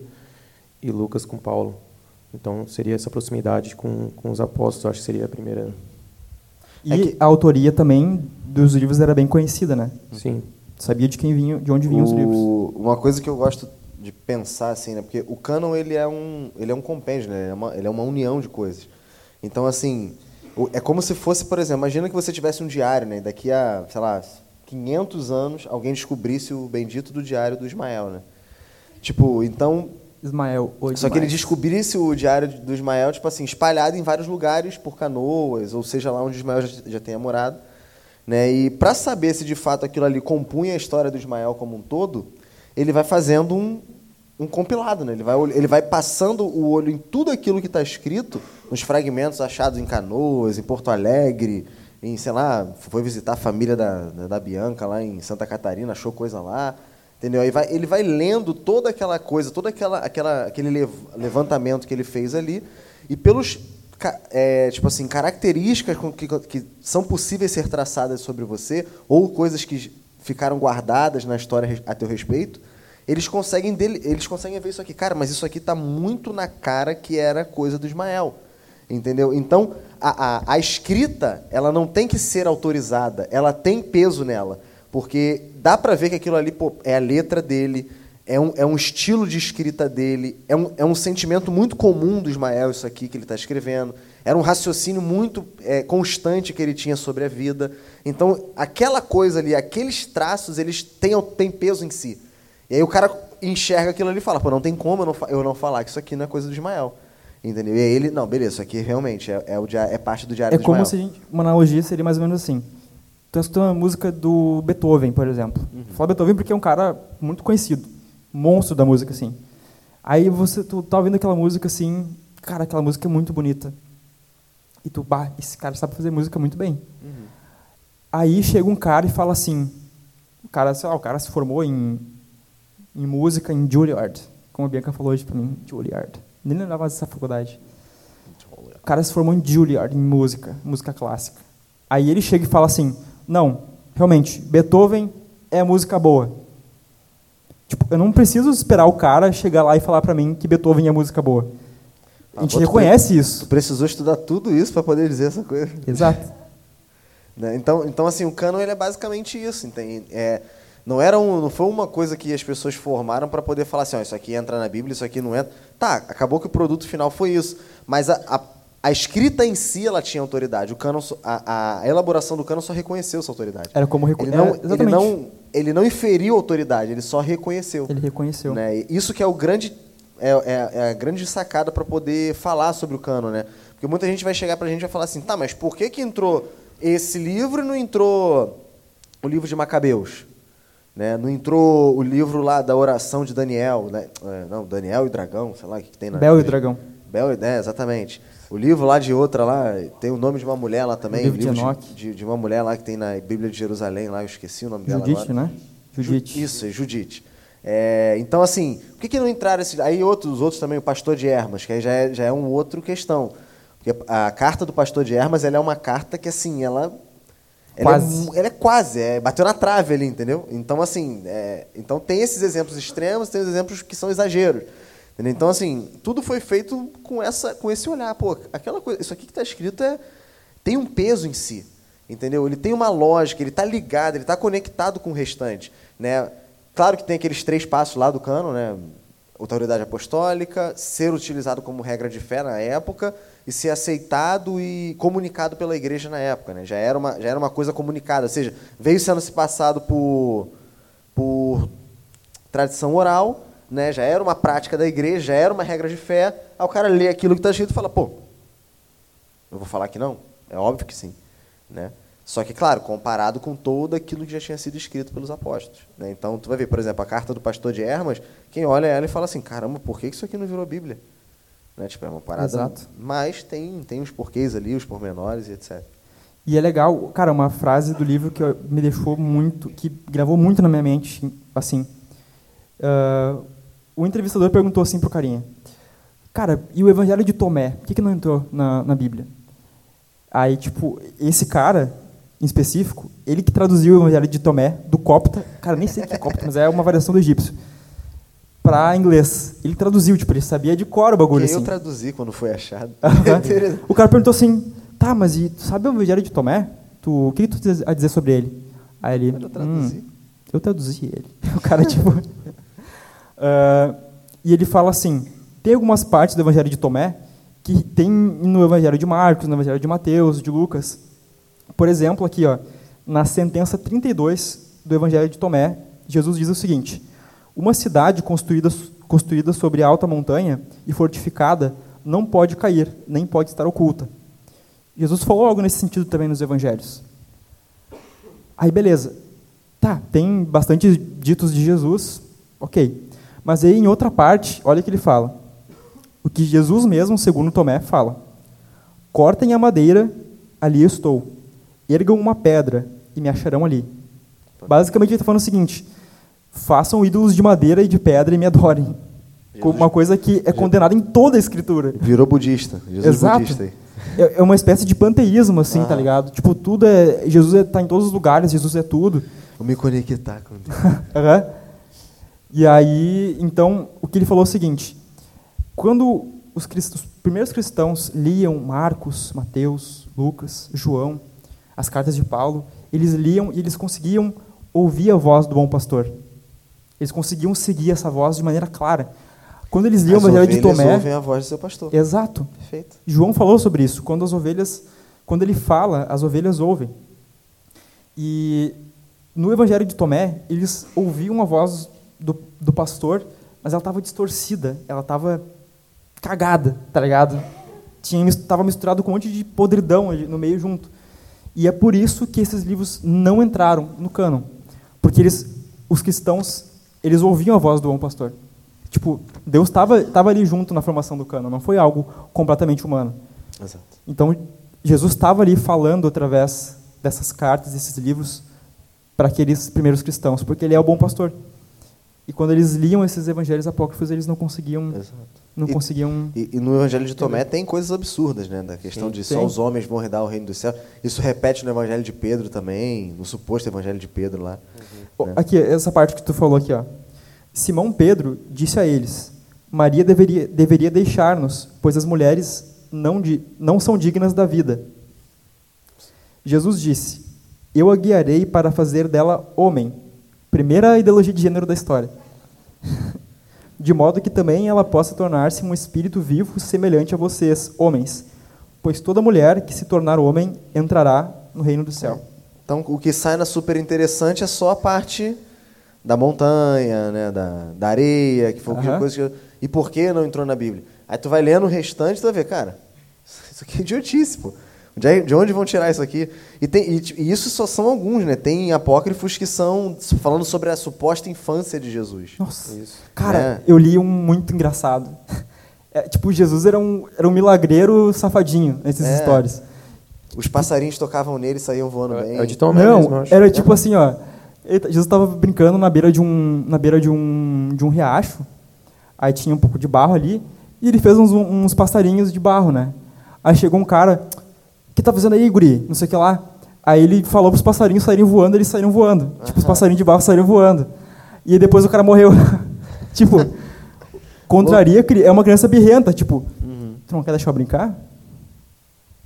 e Lucas com Paulo. Então, seria essa proximidade com, com os apóstolos, acho que seria a primeira. E é que... a autoria também dos livros era bem conhecida, né? Sim. Sabia de quem vinha, de onde vinham o... os livros. Uma coisa que eu gosto de pensar assim, né? Porque o cânon ele é um, ele é um compêndio, né? Ele é uma, ele é uma união de coisas. Então, assim, é como se fosse, por exemplo, imagina que você tivesse um diário, né? Daqui a, sei lá, 500 anos, alguém descobrisse o bendito do diário do Ismael, né? Tipo, então Ismael. Só que ele descobrisse o diário do Ismael, tipo assim, espalhado em vários lugares por canoas, ou seja lá onde Ismael já, já tenha morado. Né? E para saber se de fato aquilo ali compunha a história do Ismael como um todo, ele vai fazendo um, um compilado. Né? Ele, vai, ele vai passando o olho em tudo aquilo que está escrito, nos fragmentos achados em Canoas, em Porto Alegre, em, sei lá, foi visitar a família da, da Bianca lá em Santa Catarina, achou coisa lá. Entendeu? Aí vai, ele vai lendo toda aquela coisa, todo aquela, aquela, aquele levantamento que ele fez ali, e pelos é, tipo assim, características que, que são possíveis ser traçadas sobre você, ou coisas que ficaram guardadas na história a teu respeito, eles conseguem, dele, eles conseguem ver isso aqui. Cara, mas isso aqui está muito na cara que era coisa do Ismael. Entendeu? Então, a, a, a escrita, ela não tem que ser autorizada, ela tem peso nela. Porque dá para ver que aquilo ali pô, é a letra dele, é um, é um estilo de escrita dele, é um, é um sentimento muito comum do Ismael, isso aqui que ele está escrevendo. Era um raciocínio muito é, constante que ele tinha sobre a vida. Então, aquela coisa ali, aqueles traços, eles têm, têm peso em si. E aí o cara enxerga aquilo ali e fala, pô, não tem como eu não, eu não falar que isso aqui não é coisa do Ismael. Entendeu? E aí ele, não, beleza, isso aqui realmente é, é, o é parte do Diário É como Ismael. se a gente, uma analogia seria mais ou menos assim. Tu escuta uma música do Beethoven, por exemplo. Fala Beethoven porque é um cara muito conhecido, monstro da música assim. Aí você tu tá ouvindo aquela música assim, cara, aquela música é muito bonita. E tu, bah, esse cara sabe fazer música muito bem. Aí chega um cara e fala assim, o cara, sei lá, o cara se formou em, em música em Juilliard, como a Bianca falou hoje pra mim, Juilliard. Nem lembrava dessa faculdade. O cara se formou em Juilliard, em música, música clássica. Aí ele chega e fala assim, não, realmente, Beethoven é música boa. Tipo, eu não preciso esperar o cara chegar lá e falar pra mim que Beethoven é música boa. A gente Ah, reconhece pre- isso. Tu precisou estudar tudo isso para poder dizer essa coisa. Exato. Né? Então, então, assim, o cânon ele é basicamente isso. Entende? É, não, era um, não foi uma coisa que as pessoas formaram para poder falar assim, ó, isso aqui entra na Bíblia, isso aqui não entra. Tá, acabou que o produto final foi isso. Mas a, a, a escrita em si, ela tinha autoridade. O só- a, a elaboração do cânon só reconheceu essa autoridade. Era como reco- ele não, é, ele não, ele não inferiu autoridade, ele só reconheceu. Ele reconheceu. Né? Isso que é o grande é, é- é a grande sacada para poder falar sobre o cano, né? Porque muita gente vai chegar para a gente e vai falar assim, tá, mas por que que entrou esse livro e não entrou o livro de Macabeus? Né? Não entrou o livro lá da oração de Daniel, né? É, não, Daniel e o Dragão, sei lá o que, que tem na Bel e o Dragão. Bel e é, exatamente. O livro lá de outra lá, tem o nome de uma mulher lá também. O livro de de, Enoque. de, de uma mulher lá que tem na Bíblia de Jerusalém, lá, eu esqueci o nome dela Judite, agora. né? Judite. Isso, é Judite. É, então, assim, por que, que não entraram esses. Aí outros, os outros também, o pastor de Hermas, que aí já é, já é um outro questão. Porque a carta do pastor de Hermas ela é uma carta que, assim, ela. Ela Quase. É, mu- ela é quase, é, bateu na trave ali, entendeu? Então, assim, é, então tem esses exemplos extremos, tem os exemplos que são exageros. Entendeu? Então, assim, tudo foi feito com, essa, com esse olhar. Pô, aquela coisa, isso aqui que está escrito é, tem um peso em si, entendeu? Ele tem uma lógica, ele está ligado, ele está conectado com o restante, né? Claro que tem aqueles três passos lá do cano, né? Autoridade apostólica, ser utilizado como regra de fé na época e ser aceitado e comunicado pela igreja na época, né? Já era uma, já era uma coisa comunicada, ou seja, veio sendo se passado por, por tradição oral, né? Já era uma prática da igreja, já era uma regra de fé. Aí o cara lê aquilo que está escrito e fala, pô, eu vou falar que não? É óbvio que sim. Né? Só que, claro, comparado com todo aquilo que já tinha sido escrito pelos apóstolos. Né? Então, tu vai ver, por exemplo, a carta do pastor de Hermas, quem olha ela e fala assim, caramba, por que isso aqui não virou Bíblia? Né? Tipo, é uma parada... Exato. Mas tem, tem os porquês ali, os pormenores e etc. E é legal, cara, uma frase do livro que me deixou muito, que gravou muito na minha mente, assim. ah, o entrevistador perguntou assim pro carinha, cara, e o Evangelho de Tomé, por que, que não entrou na, na Bíblia? Aí, tipo, esse cara, em específico, ele que traduziu o Evangelho de Tomé, do copta, cara, nem sei o que é copta, mas é uma variação do egípcio, para inglês. Ele traduziu, tipo, ele sabia de cor o bagulho, Que eu assim. traduzi quando foi achado. O cara perguntou assim, tá, mas e tu sabe o Evangelho de Tomé? Tu, o que, que tu tem a dizer sobre ele? Aí ele, Eu traduzi. "Hum, eu traduzi ele. O cara, tipo... ah, e ele fala assim, tem algumas partes do Evangelho de Tomé que tem no Evangelho de Marcos, no Evangelho de Mateus, de Lucas. Por exemplo, aqui, ó, na sentença 32 do Evangelho de Tomé, Jesus diz o seguinte: Uma cidade construída, construída sobre alta montanha e fortificada não pode cair, nem pode estar oculta. Jesus falou algo nesse sentido também nos evangelhos. Aí, beleza. Tá, tem bastante ditos de Jesus, ok. Mas aí, em outra parte, olha o que ele fala. O que Jesus mesmo, segundo Tomé, fala. Cortem a madeira, ali estou. Ergam uma pedra, e me acharão ali. Basicamente, ele está falando o seguinte. Façam ídolos de madeira e de pedra e me adorem. Como Uma coisa que é condenada em toda a Escritura. Virou budista. Jesus Exato. budista aí. É é uma espécie de panteísmo, assim, tá Ah. ligado? Tipo, tudo é. Jesus está em todos os lugares, Jesus é tudo. Vou me conectar com Deus. Aham. E aí, então, o que ele falou é o seguinte: quando os, os primeiros cristãos liam Marcos, Mateus, Lucas, João, as cartas de Paulo, eles liam e eles conseguiam ouvir a voz do bom pastor. Eles conseguiam seguir essa voz de maneira clara. Quando eles liam As o Evangelho de Tomé, ouvem a voz do seu pastor. exato. Perfeito. João falou sobre isso. Quando as ovelhas, quando ele fala, as ovelhas ouvem. E no Evangelho de Tomé, eles ouviam a voz do, do pastor, mas ela estava distorcida. Ela estava cagada, tá ligado? Tinha, mis- tava misturado com um monte de podridão no meio junto. E é por isso que esses livros não entraram no cânon. Porque eles, os cristãos, eles ouviam a voz do bom pastor. Tipo, Deus estava tava ali junto na formação do cânon, não foi algo completamente humano. Exato. Então, Jesus estava ali falando através dessas cartas, desses livros, para aqueles primeiros cristãos, porque ele é o bom pastor. E quando eles liam esses evangelhos apócrifos, eles não conseguiam, Exato. não E- conseguiam E, e no Evangelho de Tomé tem coisas absurdas, né? Da questão de só Tem. os homens vão herdar o reino do céu. Isso repete no Evangelho de Pedro também, no suposto Evangelho de Pedro lá. Ó, né? Aqui, essa parte que tu falou aqui, ó. Simão Pedro disse a eles: Maria deveria, deveria deixar-nos, pois as mulheres não, di, não são dignas da vida. Jesus disse: Eu a guiarei para fazer dela homem. Primeira ideologia de gênero da história. De modo que também ela possa tornar-se um espírito vivo semelhante a vocês, homens. Pois toda mulher que se tornar homem entrará no reino do céu. Então, o que sai na super interessante é só a parte da montanha, né? da, da areia, que foi Aham. coisa que eu- E por que não entrou na Bíblia? Aí tu vai lendo o restante e tu vai ver, cara, isso aqui é idiotice, pô. De onde vão tirar isso aqui? E, tem, e, e isso só são alguns, né? Tem apócrifos que são falando sobre a suposta infância de Jesus. Nossa. Isso. Cara, É. eu li um muito engraçado. É, tipo, Jesus era um, era um milagreiro safadinho nessas É. histórias. Os passarinhos tocavam nele e saíam voando bem. É o de Tomé Não, mesmo, acho. era tipo assim, ó. Jesus estava brincando na beira de um, na beira de um, de um riacho. Aí tinha um pouco de barro ali e ele fez uns, uns passarinhos de barro, né? Aí chegou um cara, que tá fazendo aí, guri? Não sei o que lá. Aí ele falou para os passarinhos saírem voando, eles saíram voando. Tipo, os passarinhos de barro saíram voando. E aí depois o cara morreu. tipo, contraria, é uma criança birrenta, tipo, tu não quer deixar eu brincar?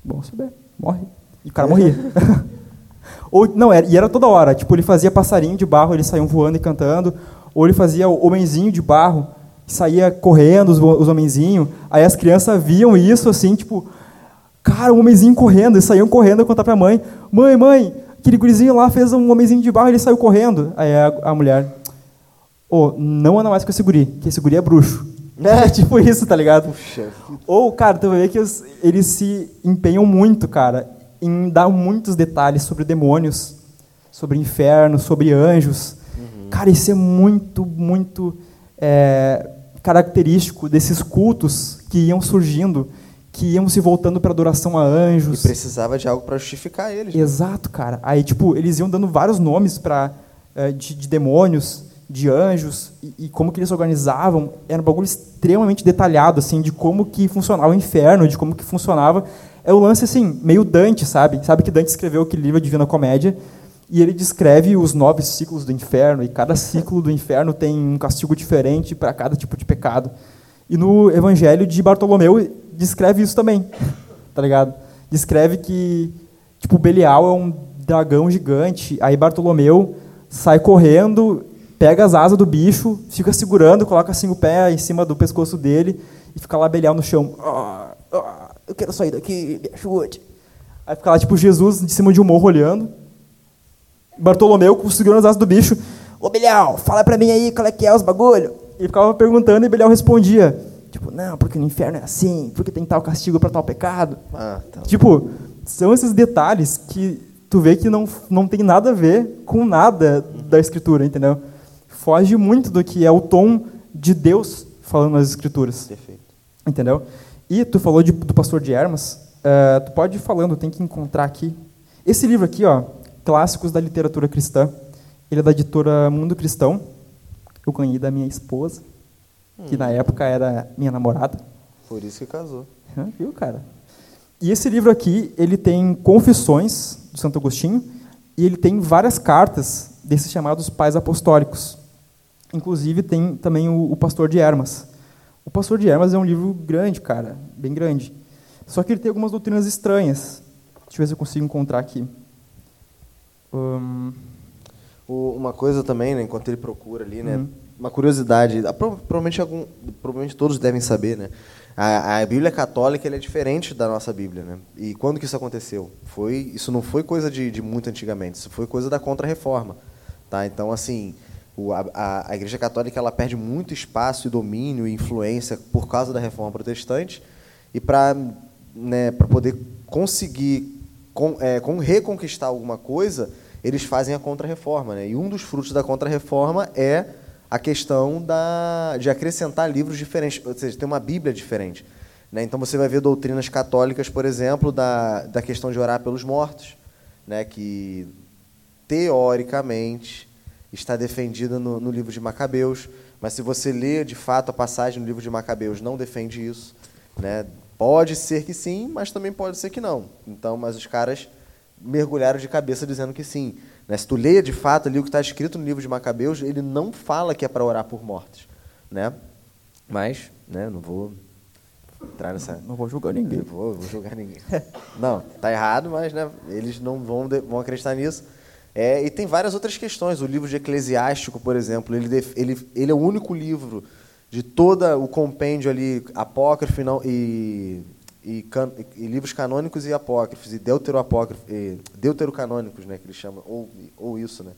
Bom saber, morre. E o cara morria. Ou, não, era, e era toda hora. Tipo, ele fazia passarinho de barro, eles saíam voando e cantando. Ou ele fazia o homenzinho de barro, saía correndo, os, os homenzinhos. Aí as crianças viam isso, assim, tipo... Cara, um homenzinho correndo. Eles saíam correndo a contar pra mãe. Mãe, mãe, aquele gurizinho lá fez um homenzinho de barro e ele saiu correndo. Aí a, a mulher... Ô, não anda mais com esse guri, que esse guri é bruxo. É, tipo isso, tá ligado? Puxa, Ou, cara, tu vê que os- eles se empenham muito, cara, em dar muitos detalhes sobre demônios, sobre inferno, sobre anjos. Cara, isso é muito, muito é, característico desses cultos que iam surgindo, que iam se voltando para adoração a E anjos. precisava de algo para justificar eles. né? Exato, cara. Aí, tipo, eles iam dando vários nomes para de, de demônios, de anjos, e, e como que eles organizavam. Era um bagulho extremamente detalhado, assim, de como que funcionava o inferno, de como que funcionava. É o lance, assim, meio Dante, sabe? Sabe que Dante escreveu aquele livro, a Divina Comédia, e ele descreve os nove ciclos do inferno, e cada ciclo do inferno tem um castigo diferente para cada tipo de pecado. E no Evangelho de Bartolomeu descreve isso também, tá ligado? Descreve que, tipo, Belial é um dragão gigante, aí Bartolomeu sai correndo, pega as asas do bicho, fica segurando, coloca assim o pé em cima do pescoço dele e fica lá Belial no chão. Ah, ah, eu quero sair daqui, me ajude. Aí fica lá, tipo, Jesus de cima de um morro olhando, Bartolomeu segurando as asas do bicho. Ô, Belial, fala pra mim aí qual é que é os bagulho. E ficava perguntando e Belial respondia. Tipo, não, porque no inferno é assim, porque tem tal castigo para tal pecado. Ah, tá. Tipo, são esses detalhes que tu vê que não, não tem nada a ver com nada da escritura, entendeu? Foge muito do que é o tom de Deus falando nas escrituras. Perfeito. Entendeu? E tu falou de- do pastor de Hermas. eh, tu pode ir falando, tem que encontrar aqui. Esse livro aqui, ó, Clássicos da Literatura Cristã, ele é da editora Mundo Cristão. Eu ganhei da minha esposa, que na época era minha namorada. Por isso que casou. Viu, cara? E esse livro aqui, ele tem confissões do Santo Agostinho e ele tem várias cartas desses chamados pais apostólicos. Inclusive tem também o, o Pastor de Hermas. O Pastor de Hermas é um livro grande, cara, bem grande. Só que ele tem algumas doutrinas estranhas. Deixa eu ver se eu consigo encontrar aqui. Hum, uma coisa também, né, enquanto ele procura ali, né, Uhum. Uma curiosidade, ah, pro- provavelmente, algum, provavelmente todos devem saber, né, a, a Bíblia católica é diferente da nossa Bíblia, né, e quando que isso aconteceu? Foi, isso não foi coisa de, de muito antigamente, isso foi coisa da Contra-Reforma, tá, então, assim, O- a, a- a Igreja Católica ela perde muito espaço e domínio e influência por causa da Reforma Protestante e para né, para poder conseguir com, é, com reconquistar alguma coisa, eles fazem a Contra-Reforma. Né? E um dos frutos da Contra-Reforma é a questão da, de acrescentar livros diferentes, ou seja, ter uma Bíblia diferente. Né? Então você vai ver doutrinas católicas, por exemplo, da, da questão de orar pelos mortos, né? que teoricamente está defendida no, no livro de Macabeus, mas se você lê de fato a passagem no livro de Macabeus, não defende isso. Né? Pode ser que sim, mas também pode ser que não. Então, mas os caras mergulharam de cabeça dizendo que sim. Né? Se tu lê de fato ali o que está escrito no livro de Macabeus, ele não fala que é para orar por mortos. Né? Mas, né, não vou entrar nessa. Não vou julgar ninguém. Vou, vou julgar ninguém. Não, tá errado, mas né, eles não vão, de- vão acreditar nisso. É, e tem várias outras questões. O livro de Eclesiástico, por exemplo, ele, def- ele, ele é o único livro de todo o compêndio ali apócrifo e, não- e, e, can- e livros canônicos e apócrifos, e deuteroapócrifos, e deuterocanônicos, né, que eles chamam, ou, ou isso, né?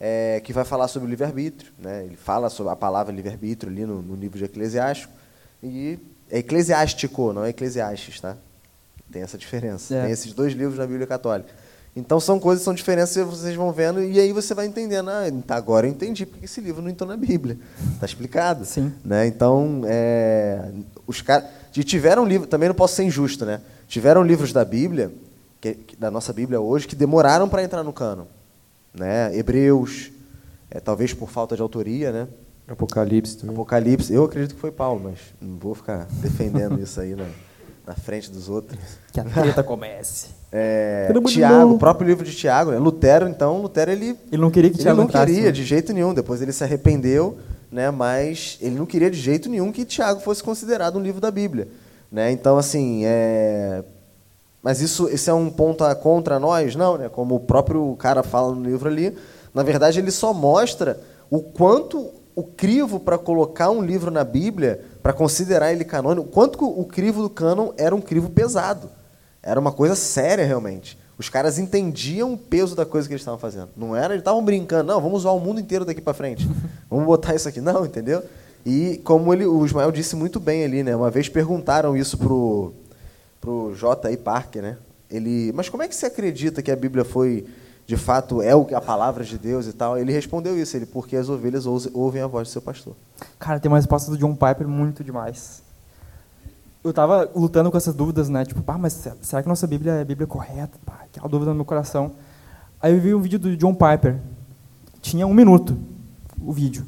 é, que vai falar sobre o livre-arbítrio. Né? Ele fala sobre a palavra livre-arbítrio ali no, no livro de Eclesiástico. E é eclesiástico, não é eclesiastes, tá? Tem essa diferença. É. Tem esses dois livros na Bíblia Católica. Então são coisas, são diferenças que vocês vão vendo e aí você vai entendendo. Ah, tá, agora eu entendi porque esse livro não entrou na Bíblia. Tá explicado. Sim. Né? Então, é, os caras. E tiveram livros, também não posso ser injusto, né? Tiveram livros da Bíblia, que- que- da nossa Bíblia hoje, que demoraram para entrar no cano. Né? Hebreus, é, talvez por falta de autoria, né? Apocalipse também. Apocalipse, eu acredito que foi Paulo, mas não vou ficar defendendo isso aí na, na frente dos outros. Que a treta comece. É, Tiago, o próprio livro de Tiago, né? Lutero, então, Lutero ele Ele não queria que ele Tiago não entrasse, queria né? de jeito nenhum. Depois ele se arrependeu, né? Mas ele não queria de jeito nenhum que Tiago fosse considerado um livro da Bíblia, né? Então assim, é... mas isso, esse é um ponto contra nós, não, né? Como o próprio cara fala no livro ali, na verdade ele só mostra o quanto o crivo para colocar um livro na Bíblia, para considerar ele canônico, quanto o crivo do cânon era um crivo pesado. Era uma coisa séria realmente. Os caras entendiam o peso da coisa que eles estavam fazendo. Não era, eles estavam brincando, não, vamos usar o mundo inteiro daqui para frente. Vamos botar isso aqui. Não, entendeu? E como ele, o Ismael disse muito bem ali, né? Uma vez perguntaram isso pro pro J.I. Parker, né? Ele, mas como é que você acredita que a Bíblia foi de fato é a palavra de Deus e tal? Ele respondeu isso, ele porque as ovelhas ouvem a voz do seu pastor. Cara, tem uma resposta do John Piper muito demais. Eu tava lutando com essas dúvidas, né? Tipo, pá, mas se- será que nossa Bíblia é a Bíblia correta? Pá, aquela dúvida no meu coração. Aí eu vi um vídeo do John Piper. Tinha um minuto o vídeo.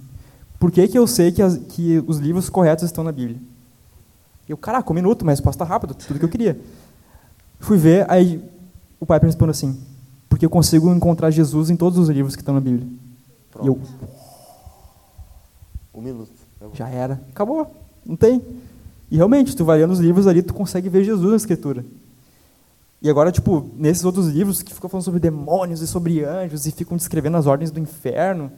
Por que, que eu sei que, as- que os livros corretos estão na Bíblia? Eu, caraca, um minuto, uma resposta rápida, tudo que eu queria. Fui ver, aí o Piper respondeu assim, porque eu consigo encontrar Jesus em todos os livros que estão na Bíblia. E eu, Um minuto. Já era. Acabou. Não tem. E realmente, tu vai lendo os livros ali, tu consegue ver Jesus na escritura. E agora, tipo, nesses outros livros que ficam falando sobre demônios e sobre anjos e ficam descrevendo as ordens do inferno,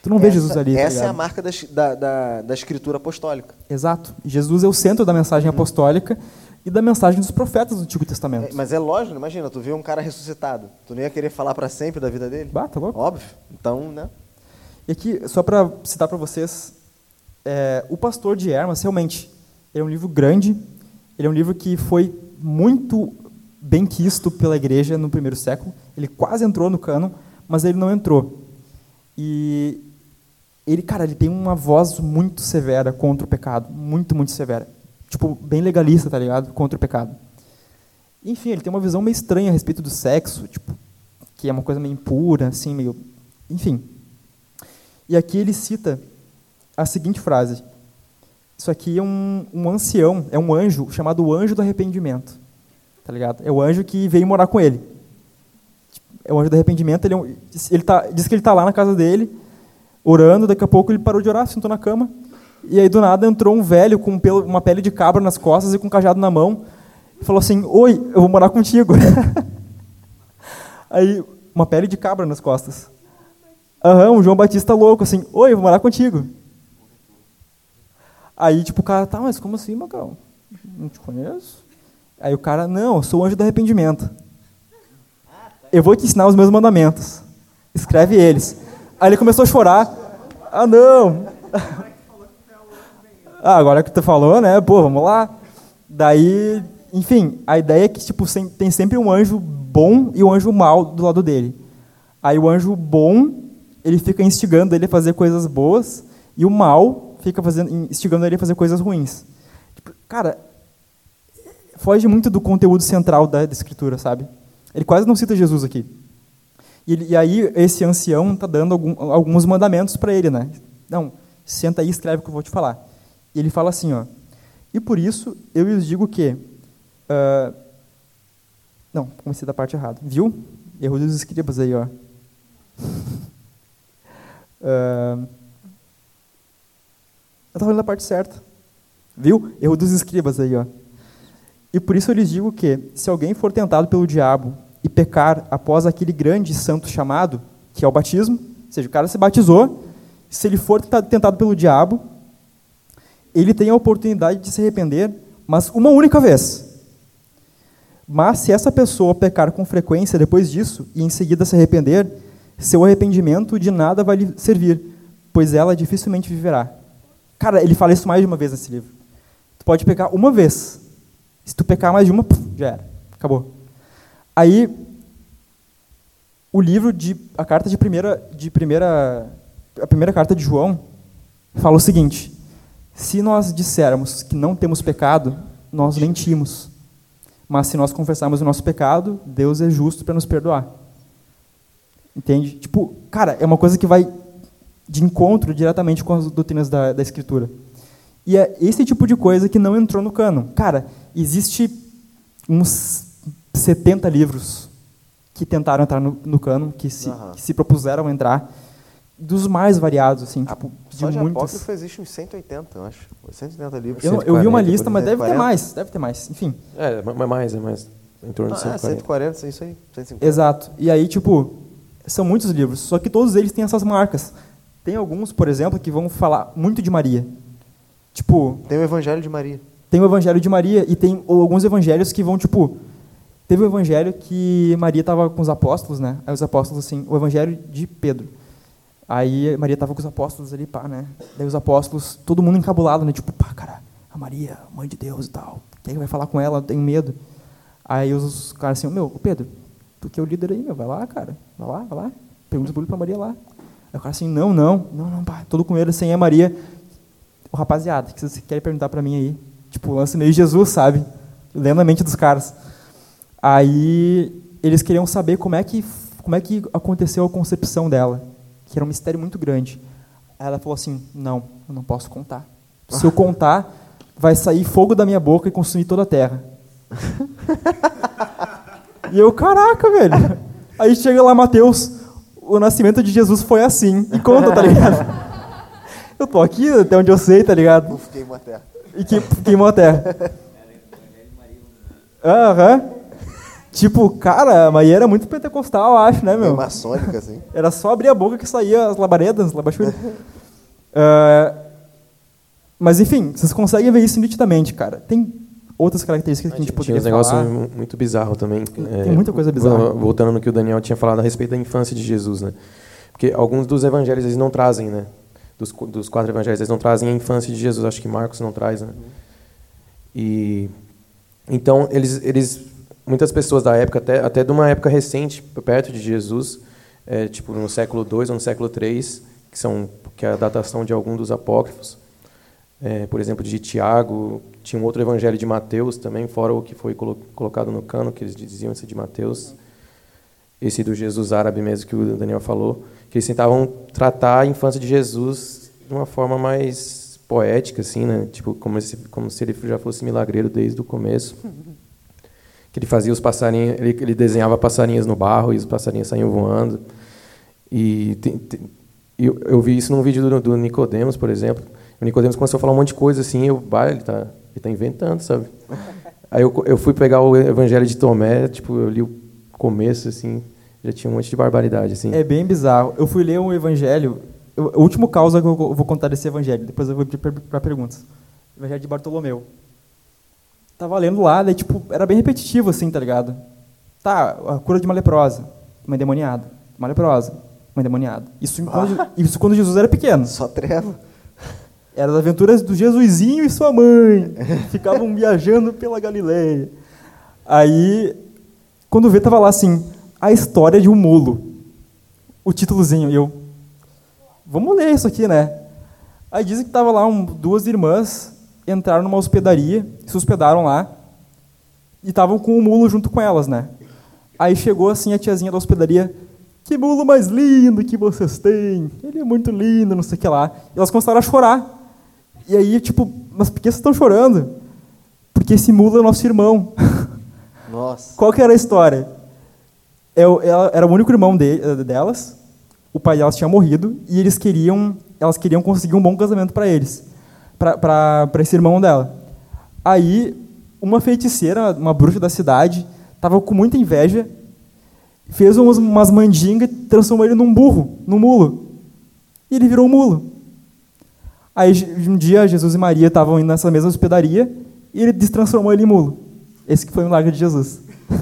tu não vê Jesus ali. tá Essa é a marca da, da, da, da escritura apostólica. Exato. Jesus é o centro da mensagem apostólica e da mensagem dos profetas do Antigo Testamento. É, mas é lógico, imagina, tu vê um cara ressuscitado. Tu não ia querer falar para sempre da vida dele? Bah, tá louco. Óbvio. Então, né? E aqui, só para citar para vocês, é, O Pastor de Hermas, realmente, ele é um livro grande, ele é um livro que foi muito bem quisto pela igreja no primeiro século, ele quase entrou no cânon, mas ele não entrou. E ele, cara, ele tem uma voz muito severa contra o pecado, muito, muito severa. Tipo, bem legalista, tá ligado? Contra o pecado. Enfim, ele tem uma visão meio estranha a respeito do sexo, tipo, que é uma coisa meio impura, assim, meio... Enfim, e aqui ele cita a seguinte frase: Isso aqui é um, um ancião, é um anjo chamado anjo do arrependimento. Tá ligado? É o anjo que veio morar com ele. É o anjo do arrependimento. Ele, é ele tá, diz que ele está lá na casa dele, orando. Daqui a pouco ele parou de orar, sentou na cama. E aí do nada entrou um velho com um uma pele de cabra nas costas e com um cajado na mão. E falou assim: Oi, eu vou morar contigo. aí, uma pele de cabra nas costas. Aham, o João Batista louco, assim, oi, eu vou morar contigo. Aí, tipo, o cara, tá, mas como assim, Macau? Não te conheço. Aí o cara, não, eu sou o anjo do arrependimento. Eu vou te ensinar os meus mandamentos. Escreve eles. Aí ele começou a chorar. Ah, não! Ah, agora que tu falou, né? Pô, vamos lá. Daí, enfim, a ideia é que tipo, tem sempre um anjo bom e um anjo mau do lado dele. Aí o anjo bom, ele fica instigando ele a fazer coisas boas, e o mal fica fazendo, instigando ele a fazer coisas ruins. Tipo, cara, foge muito do conteúdo central da, da escritura, sabe? Ele quase não cita Jesus aqui. E, ele- e aí esse ancião está dando algum- alguns mandamentos para ele, né? Não, senta aí e escreve o que eu vou te falar. E ele fala assim, ó. E por isso eu lhes digo que ah, não, comecei da parte errada. Viu? Erro dos escribas aí, ó. Ah, eu estava falando da parte certa. Viu? Erro dos escribas aí, ó. E por isso eu lhes digo que, se alguém for tentado pelo diabo e pecar após aquele grande santo chamado, que é o batismo, ou seja, o cara se batizou, se ele for tenta- tentado pelo diabo, ele tem a oportunidade de se arrepender, mas uma única vez. Mas se essa pessoa pecar com frequência depois disso e em seguida se arrepender, seu arrependimento de nada vai lhe servir, pois ela dificilmente viverá. Cara, ele fala isso mais de uma vez nesse livro. Tu pode pecar uma vez. Se tu pecar mais de uma, puf, já era. Acabou. Aí, o livro de a carta de primeira de primeira a primeira carta de João fala o seguinte: se nós dissermos que não temos pecado, nós mentimos. Mas se nós confessarmos o nosso pecado, Deus é justo para nos perdoar. Entende? Tipo, cara, é uma coisa que vai de encontro diretamente com as doutrinas da, da Escritura. E é esse tipo de coisa que não entrou no cânon. Cara, existe uns 70 livros que tentaram entrar no, no cânon, que se, Aham. que se propuseram a entrar, dos mais variados, assim, tipo, Só de de muitos. apócrifo existe uns 180, eu acho. 180 livros. Eu, eu vi uma 140, lista, mas deve ter 140. mais, deve ter mais, enfim. É, mas mais, é mais. Em torno de Ah, é, 140. 140, isso aí. 150. Exato. E aí, tipo, são muitos livros, só que todos eles têm essas marcas. Tem alguns, por exemplo, que vão falar muito de Maria. Tipo, Tem o Evangelho de Maria. tem o Evangelho de Maria e tem alguns evangelhos que vão, tipo. Teve um evangelho que Maria estava com os apóstolos, né? Aí os apóstolos, assim, o evangelho de Pedro. Aí Maria estava com os apóstolos ali, pá, né? Daí os apóstolos, todo mundo encabulado, né? Tipo, pá, cara, a Maria, mãe de Deus e tal. Quem vai falar com ela? Eu tenho medo. Aí os caras assim, meu, Pedro, tu que é o líder aí, meu, vai lá, cara. Vai lá, vai lá. Pergunta para Maria lá. Aí o cara assim, não, não, não, não, pá. Todo com medo, assim, é Maria. Ô, rapaziada, o que vocês querem perguntar para mim aí? Tipo, lance meio Jesus, sabe? Lendo a mente dos caras. Aí eles queriam saber como é que como é que aconteceu a concepção dela, que era um mistério muito grande. Aí ela falou assim: "Não, eu não posso contar. Se eu contar, vai sair fogo da minha boca e consumir toda a terra." e eu, caraca, velho. Aí chega lá Mateus, o nascimento de Jesus foi assim. E conta, tá ligado? Eu tô aqui até onde eu sei, tá ligado? Uf, queimou a terra. E que queimou a terra. Aham. Tipo, cara, a Maria era muito pentecostal, eu acho, né, meu? maçônica, assim. Era só abrir a boca que saía as labaredas, as labachuras. Ah, mas, enfim, vocês conseguem ver isso nitidamente, cara. Tem outras características que a gente Tinha poderia uns negócios falar. mu- muito bizarros também. É, tem muita coisa bizarra. vol- Voltando no que o Daniel tinha falado a respeito da infância de Jesus, né? Porque alguns dos evangelhos eles não trazem, né? Dos, dos quatro evangelhos eles não trazem a infância de Jesus. Acho que Marcos não traz, né? E então eles, eles, muitas pessoas da época, até até de uma época recente, perto de Jesus, é, tipo no século II ou no século III, que são que é a datação de algum dos apócrifos, é, por exemplo, de Tiago, tinha um outro evangelho de Mateus também, fora o que foi colo colocado no cano, que eles diziam esse de Mateus, esse do Jesus árabe mesmo que o Daniel falou, que eles tentavam tratar a infância de Jesus de uma forma mais poética, assim, né? Tipo, como se, como se ele já fosse milagreiro desde o começo. Que ele fazia os passarinhos, ele, ele desenhava passarinhos no barro e os passarinhos saíam voando. E tem- tem- eu, eu vi isso num vídeo do, do Nicodemos, por exemplo. O Nicodemos começou a falar um monte de coisa assim, eu, bah, ele tá, ele tá inventando, sabe? Aí eu, eu fui pegar o Evangelho de Tomé, tipo, eu li o começo assim, já tinha um monte de barbaridade assim. É bem bizarro. Eu fui ler um evangelho, eu- o último causa que eu vou contar desse evangelho, depois eu vou pedir para perguntas. Evangelho de Bartolomeu. Tava lendo lá, daí, tipo, era bem repetitivo, assim, tá ligado? Tá, a cura de uma leprosa, uma endemoniada, uma leprosa. um endemoniado. Isso quando, isso quando Jesus era pequeno. Só treva. Era as aventuras do Jesusinho e sua mãe. Ficavam viajando pela Galileia. Aí, quando vê, tava lá assim, a história de um mulo. O títulozinho. E eu, vamos ler isso aqui, né? Aí dizem que tava lá um, duas irmãs, entraram numa hospedaria, se hospedaram lá, e estavam com o mulo junto com elas, né? Aí chegou assim a tiazinha da hospedaria, que mulo mais lindo que vocês têm, ele é muito lindo, não sei o que lá. E elas começaram a chorar. E aí, tipo, mas por que vocês estão chorando? Porque esse mulo é nosso irmão. Nossa. Qual que era a história? Eu, ela, era o único irmão de, eh, delas, o pai delas tinha morrido, e eles queriam, elas queriam conseguir um bom casamento para eles, para esse irmão dela. Aí, uma feiticeira, uma bruxa da cidade, estava com muita inveja, fez umas, umas mandingas e transformou ele num burro, num mulo. E ele virou um mulo. Aí, um dia, Jesus e Maria estavam indo nessa mesma hospedaria, e ele destransformou ele em mulo. Esse que foi o milagre de Jesus.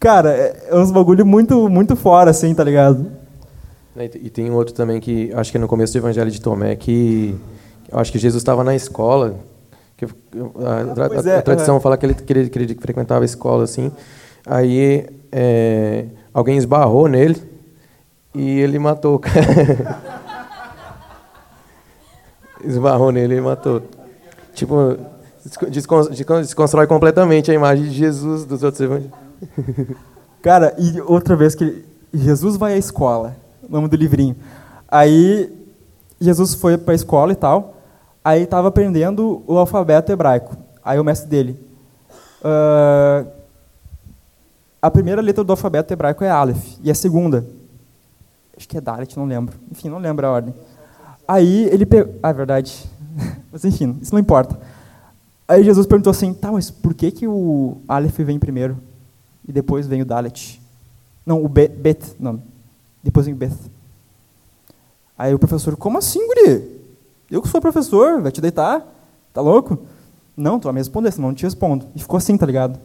Cara, é uns bagulho muito, muito fora, assim, tá ligado? E tem um outro também que, acho que é no começo do Evangelho de Tomé, que acho que Jesus estava na escola, que a, a, a, a tradição é. fala que ele, que ele, que, ele, frequentava a escola, assim, aí é, alguém esbarrou nele e ele matou o cara. esbarrou nele e matou. Tipo, desconstrói completamente a imagem de Jesus dos outros evangelhos. Cara, e outra vez que Jesus vai à escola, nome do livrinho. Aí Jesus foi para a escola e tal, aí estava aprendendo o alfabeto hebraico. Aí o mestre dele, uh, a primeira letra do alfabeto hebraico é Aleph, e a segunda, acho que é Dalet, não lembro. Enfim, não lembro a ordem. Aí ele pegou, ah, é verdade. Mas enfim, isso não importa. Aí Jesus perguntou assim, tá, mas por que que o Aleph vem primeiro? e depois vem o Dalet. Não, o Bet, bet não. Depois vem o Beth. Aí o professor, como assim, guri? Eu que sou professor, vai te deitar? Tá louco? Não, tu vai me responder, senão não te respondo. E ficou assim, tá ligado?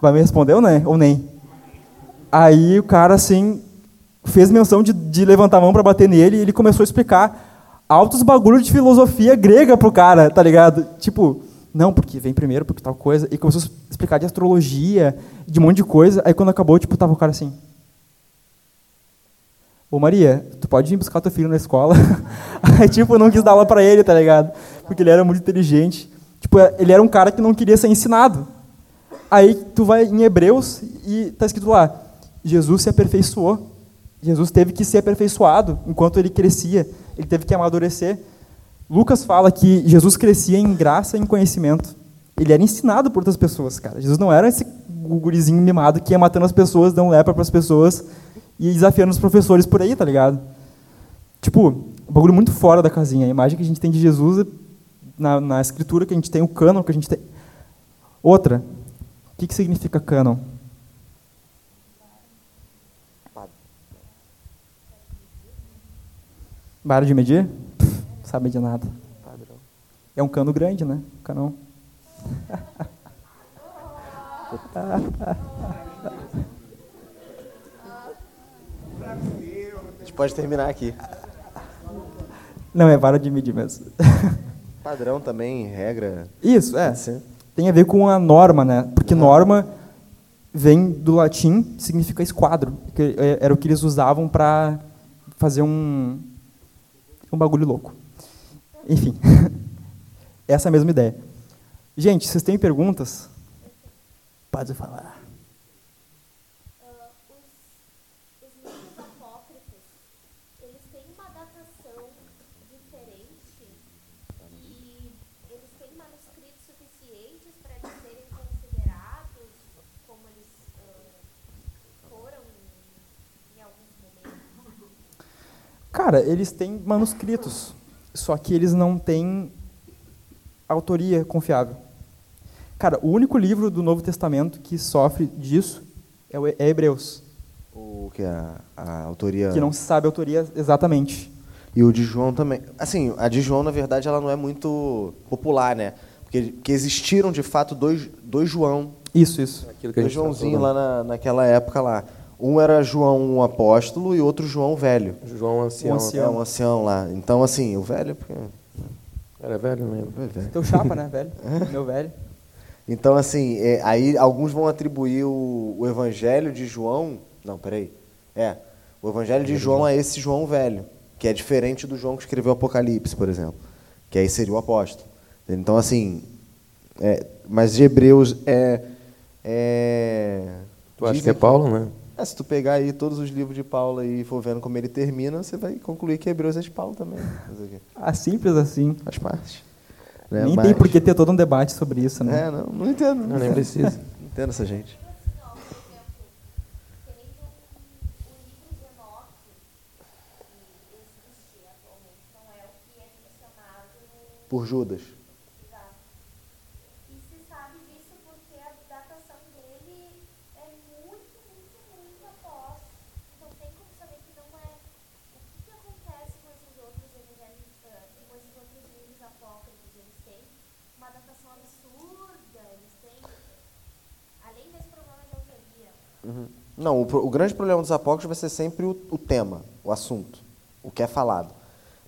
Vai me responder ou, né? ou nem? Aí o cara, assim, fez menção de, de levantar a mão para bater nele e ele começou a explicar altos bagulhos de filosofia grega pro cara, tá ligado? Tipo, não, porque vem primeiro, porque tal coisa. E começou a explicar de astrologia, de um monte de coisa. Aí quando acabou, tipo, tava o cara assim. Ô Maria, tu pode vir buscar teu filho na escola? Aí, tipo, não quis dar aula pra ele, tá ligado? Porque ele era muito inteligente. Tipo, ele era um cara que não queria ser ensinado. Aí tu vai em Hebreus e tá escrito lá, Jesus se aperfeiçoou. Jesus teve que ser aperfeiçoado enquanto ele crescia. Ele teve que amadurecer. Lucas fala que Jesus crescia em graça e em conhecimento. Ele era ensinado por outras pessoas, cara. Jesus não era esse gurizinho mimado que ia matando as pessoas, dando lepra para as pessoas e desafiando os professores por aí, tá ligado? Tipo, um bagulho muito fora da casinha. A imagem que a gente tem de Jesus na, na escritura, que a gente tem o cânon, que a gente tem. Outra, o que, que significa cânon? Vara de medir? sabe de nada. É um cano grande, né? Canão. A gente pode terminar aqui. Não, é vara de medir mesmo. Padrão também, regra. Isso, é. Tem a ver com a norma, né? Porque norma vem do latim, significa esquadro, que é, era o que eles usavam para fazer um, um bagulho louco. Enfim, essa é a mesma ideia. Gente, vocês têm perguntas? Pode falar. Cara, eles têm manuscritos só que eles não têm autoria confiável. Cara, o único livro do Novo Testamento que sofre disso é, o, é Hebreus. O que é a, a autoria? Que não se sabe a autoria exatamente. E o de João também. Assim, a de João, na verdade, ela não é muito popular, né? Porque, porque existiram, de fato, dois, dois João Isso, isso. Aquilo que a Dois tava Joãozinho lá na, naquela época lá. Um era João o apóstolo e outro João velho. João ancião. Um ancião. É um ancião lá. Então, assim, o velho. porque- Era velho mesmo. é velho. Teu chapa, né, velho? Meu velho. Então, assim, é, aí alguns vão atribuir o, o evangelho de João. Não, peraí. É. O evangelho de João é esse João velho, que é diferente do João que escreveu o Apocalipse, por exemplo. Que aí seria o apóstolo. Então, assim. é, mas de Hebreus é. é Tu acha que é Paulo, né? É, se tu pegar aí todos os livros de Paulo e for vendo como ele termina, você vai concluir que Hebreus é de Paulo também. Quê? Ah, simples assim. Faz parte. Né? Nem Mas- tem por que ter todo um debate sobre isso, né? É, não, não entendo. Não, nem precisa. Não entendo essa gente. Por Judas. E se sabe disso porque a datação dele é muito, muito, muito após. Então tem como saber que não é. O que, que acontece com esses outros evangelhos, ah, com esses outros livros apócrifos? Eles têm uma datação absurda, eles têm. Além desse problema de autoria. Não, o, o grande problema dos apócrifos vai ser sempre o, o tema, o assunto, o que é falado.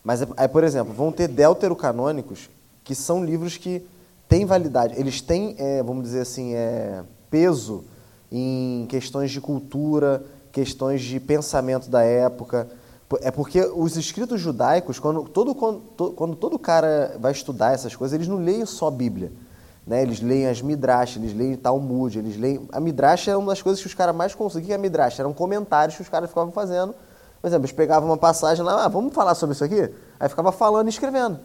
Mas, é- aí, por exemplo, vão ter deuterocanônicos, que são livros que têm validade. Eles têm, é, vamos dizer assim, é, peso em questões de cultura, questões de pensamento da época. Po- É porque os escritos judaicos, quando todo, quando, to- quando todo cara vai estudar essas coisas, eles não leem só a Bíblia. Né? Eles leem as Midrash, eles leem Talmud, eles leem... A Midrash é uma das coisas que os caras mais conseguiam. É Midrash? Eram comentários que os caras ficavam fazendo. Por exemplo, eles pegavam uma passagem lá, ah, vamos falar sobre isso aqui? Aí ficava falando e escrevendo.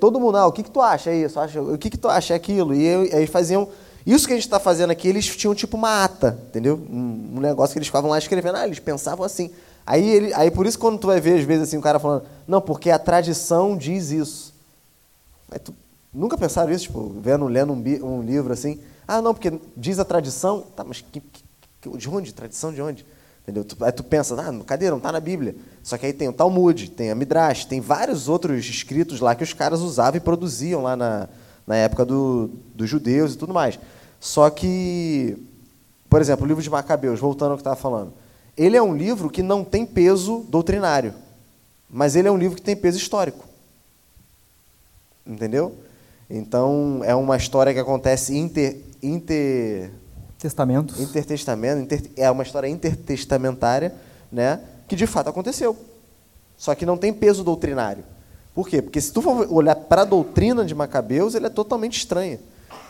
Todo mundo, ah, o que, que tu acha isso? Acha- O que, que tu acha aquilo? E aí faziam... Isso que a gente está fazendo aqui, eles tinham tipo uma ata, entendeu? Um, um negócio que eles ficavam lá escrevendo. Ah, eles pensavam assim. Aí, ele, aí por isso quando tu vai ver, às vezes, assim, o cara falando, não, porque a tradição diz isso. Aí tu, nunca pensaram isso, tipo, vendo, lendo um, um livro assim? Ah, não, porque diz a tradição. Tá, mas que- que- de onde? Tradição de onde? Entendeu? Tu- aí tu pensa, ah, cadê? Não está na Bíblia. Só que aí tem o Talmud, tem a Midrash, tem vários outros escritos lá que os caras usavam e produziam lá na, na época do, dos judeus e tudo mais. Só que, por exemplo, o livro de Macabeus, voltando ao que eu estava falando, ele é um livro que não tem peso doutrinário, mas ele é um livro que tem peso histórico. Entendeu? Então, é uma história que acontece inter, inter, Testamentos. intertestamento, inter, é uma história intertestamentária, né, que de fato aconteceu. Só que não tem peso doutrinário. Por quê? Porque se tu for olhar para a doutrina de Macabeus, ele é totalmente estranha.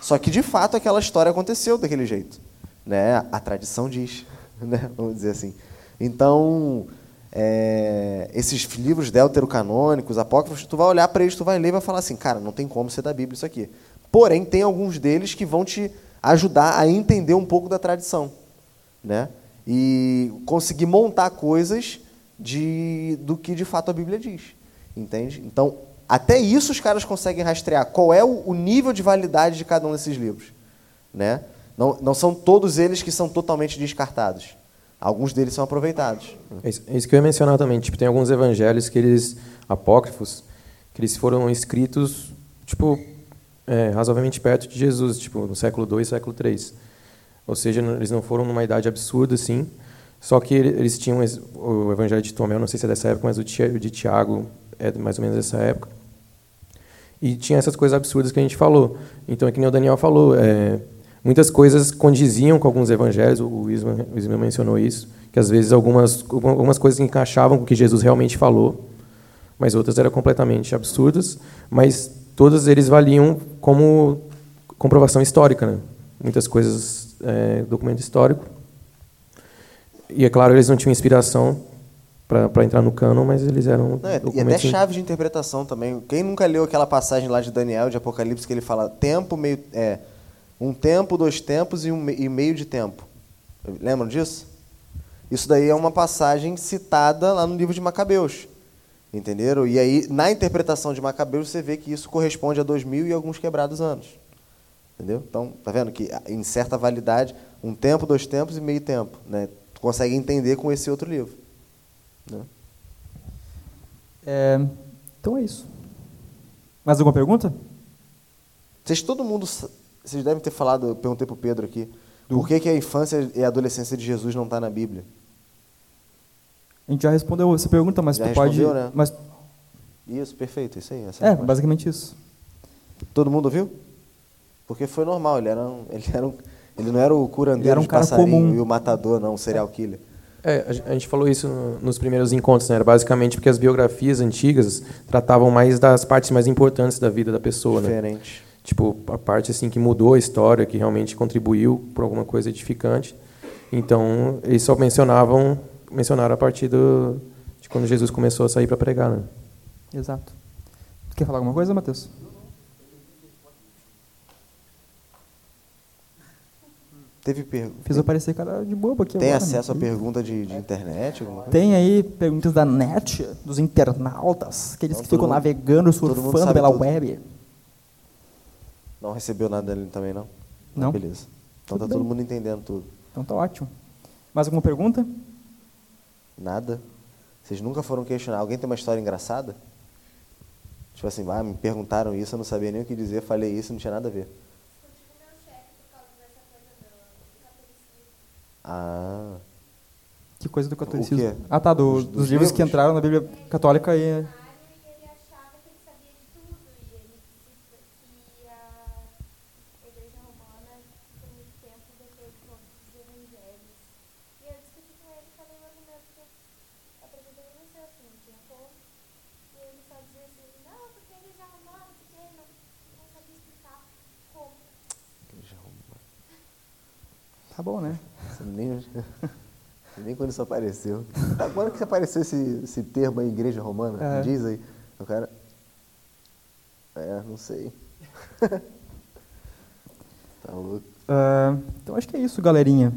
Só que de fato aquela história aconteceu daquele jeito, né? A tradição diz, né? Vamos dizer assim. Então, é, esses livros deuterocanônicos, apócrifos, tu vai olhar para eles, tu vai ler e vai falar assim, cara, não tem como ser da Bíblia isso aqui. Porém, tem alguns deles que vão te ajudar a entender um pouco da tradição, né? E conseguir montar coisas de, do que de fato a Bíblia diz, entende? Então, até isso os caras conseguem rastrear qual é o, o nível de validade de cada um desses livros, né? Não, não são todos eles que são totalmente descartados. Alguns deles são aproveitados. É isso, é isso que eu ia mencionar também. Tipo, tem alguns evangelhos que eles apócrifos que eles foram escritos tipo é, razoavelmente perto de Jesus, tipo no século II, século III. Ou seja, eles não foram numa idade absurda assim. Só que ele- eles tinham o evangelho de Tomé, não sei se é dessa época, mas o de Tiago é mais ou menos dessa época. E tinha essas coisas absurdas que a gente falou. Então, é que nem o Daniel falou, é, muitas coisas condiziam com alguns evangelhos, o Isma, o Isma mencionou isso, que às vezes algumas, algumas coisas encaixavam com o que Jesus realmente falou, mas outras eram completamente absurdas, mas todos eles valiam como comprovação histórica. Né? Muitas coisas, é, documento histórico. E, é claro, eles não tinham inspiração para entrar no cânon, mas eles eram Não, e até chave de interpretação também. Quem nunca leu aquela passagem lá de Daniel, de Apocalipse, que ele fala tempo, meio. É, um tempo, dois tempos e um e meio de tempo. Lembram disso? Isso daí é uma passagem citada lá no livro de Macabeus. Entenderam? E aí, na interpretação de Macabeus, você vê que isso corresponde a dois mil e alguns quebrados anos. Entendeu? Então, tá vendo que em certa validade, um tempo, dois tempos e meio tempo. Né? Tu consegue entender com esse outro livro. Né? É, então é isso. Mais alguma pergunta? Vocês todo mundo vocês devem ter falado, eu perguntei pro Pedro aqui, por que, que a infância e a adolescência de Jesus não está na Bíblia? A gente já respondeu essa pergunta, mas Já tu pode. né? Mas, Isso, perfeito, isso aí. essa é, basicamente isso. Todo mundo ouviu? Porque foi normal, ele, era um, ele, era um, ele não era o curandeiro Ele era um de cara passarinho comum. e o matador, não, o serial killer. É, a gen- a gente falou isso no- nos primeiros encontros, né? Era basicamente porque as biografias antigas tratavam mais das partes mais importantes da vida da pessoa, né? Diferente. Tipo, a parte assim que mudou a história, que realmente contribuiu por alguma coisa edificante. Então, eles só mencionavam, mencionaram a partir do, de quando Jesus começou a sair para pregar, né? Exato. Tu quer falar alguma coisa, Matheus? Teve per... Fiz aparecer cara de bobo aqui Tem agora, acesso a né? pergunta de, de internet? Tem aí perguntas da net, dos internautas, aqueles Então, que ficam mundo- navegando, surfando pela tudo. web. Não recebeu nada dele também, não? Não. Beleza. Então Tudo tá todo bem. mundo entendendo tudo. Então tá ótimo. Mais alguma pergunta? Nada? Vocês nunca foram questionar? Alguém tem uma história engraçada? Tipo assim, ah, me perguntaram isso, eu não sabia nem o que dizer, falei isso, não tinha nada a ver. Ah, Que coisa do catolicismo. Ah, tá, do- Dos- dos livros que livros? entraram na Bíblia Católica e ele achava que ele sabia de tudo e ele disse que a igreja romana por muito tempo depois de todos os evangelhos. E eu discuti com ele e falei o argumento que eu apresentei para você, assim, não tinha como. E ele só dizia assim, não, porque a igreja romana, porque ele não, não sabia explicar como. Tá bom, né? você nem, nem quando isso apareceu. Quando que apareceu esse, esse termo aí, igreja romana? É. Diz aí. O cara. É, não sei. tá louco. Ah, então acho que é isso, galerinha.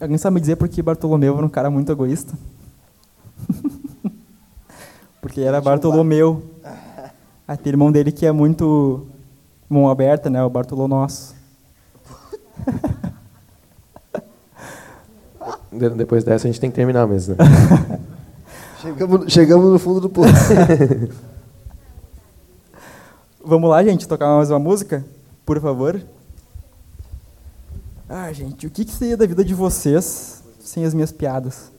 Alguém sabe me dizer por que Bartolomeu era um cara muito egoísta? Porque era Bartolomeu. Tem irmão dele que é muito mão aberta, né? O Bartolô Nosso. De- depois dessa a gente tem que terminar mesmo. Né? Chegamos, chegamos no fundo do poço. Vamos lá, gente, tocar mais uma música? Por favor. Ah, gente, o que, que seria da vida de vocês sem as minhas piadas?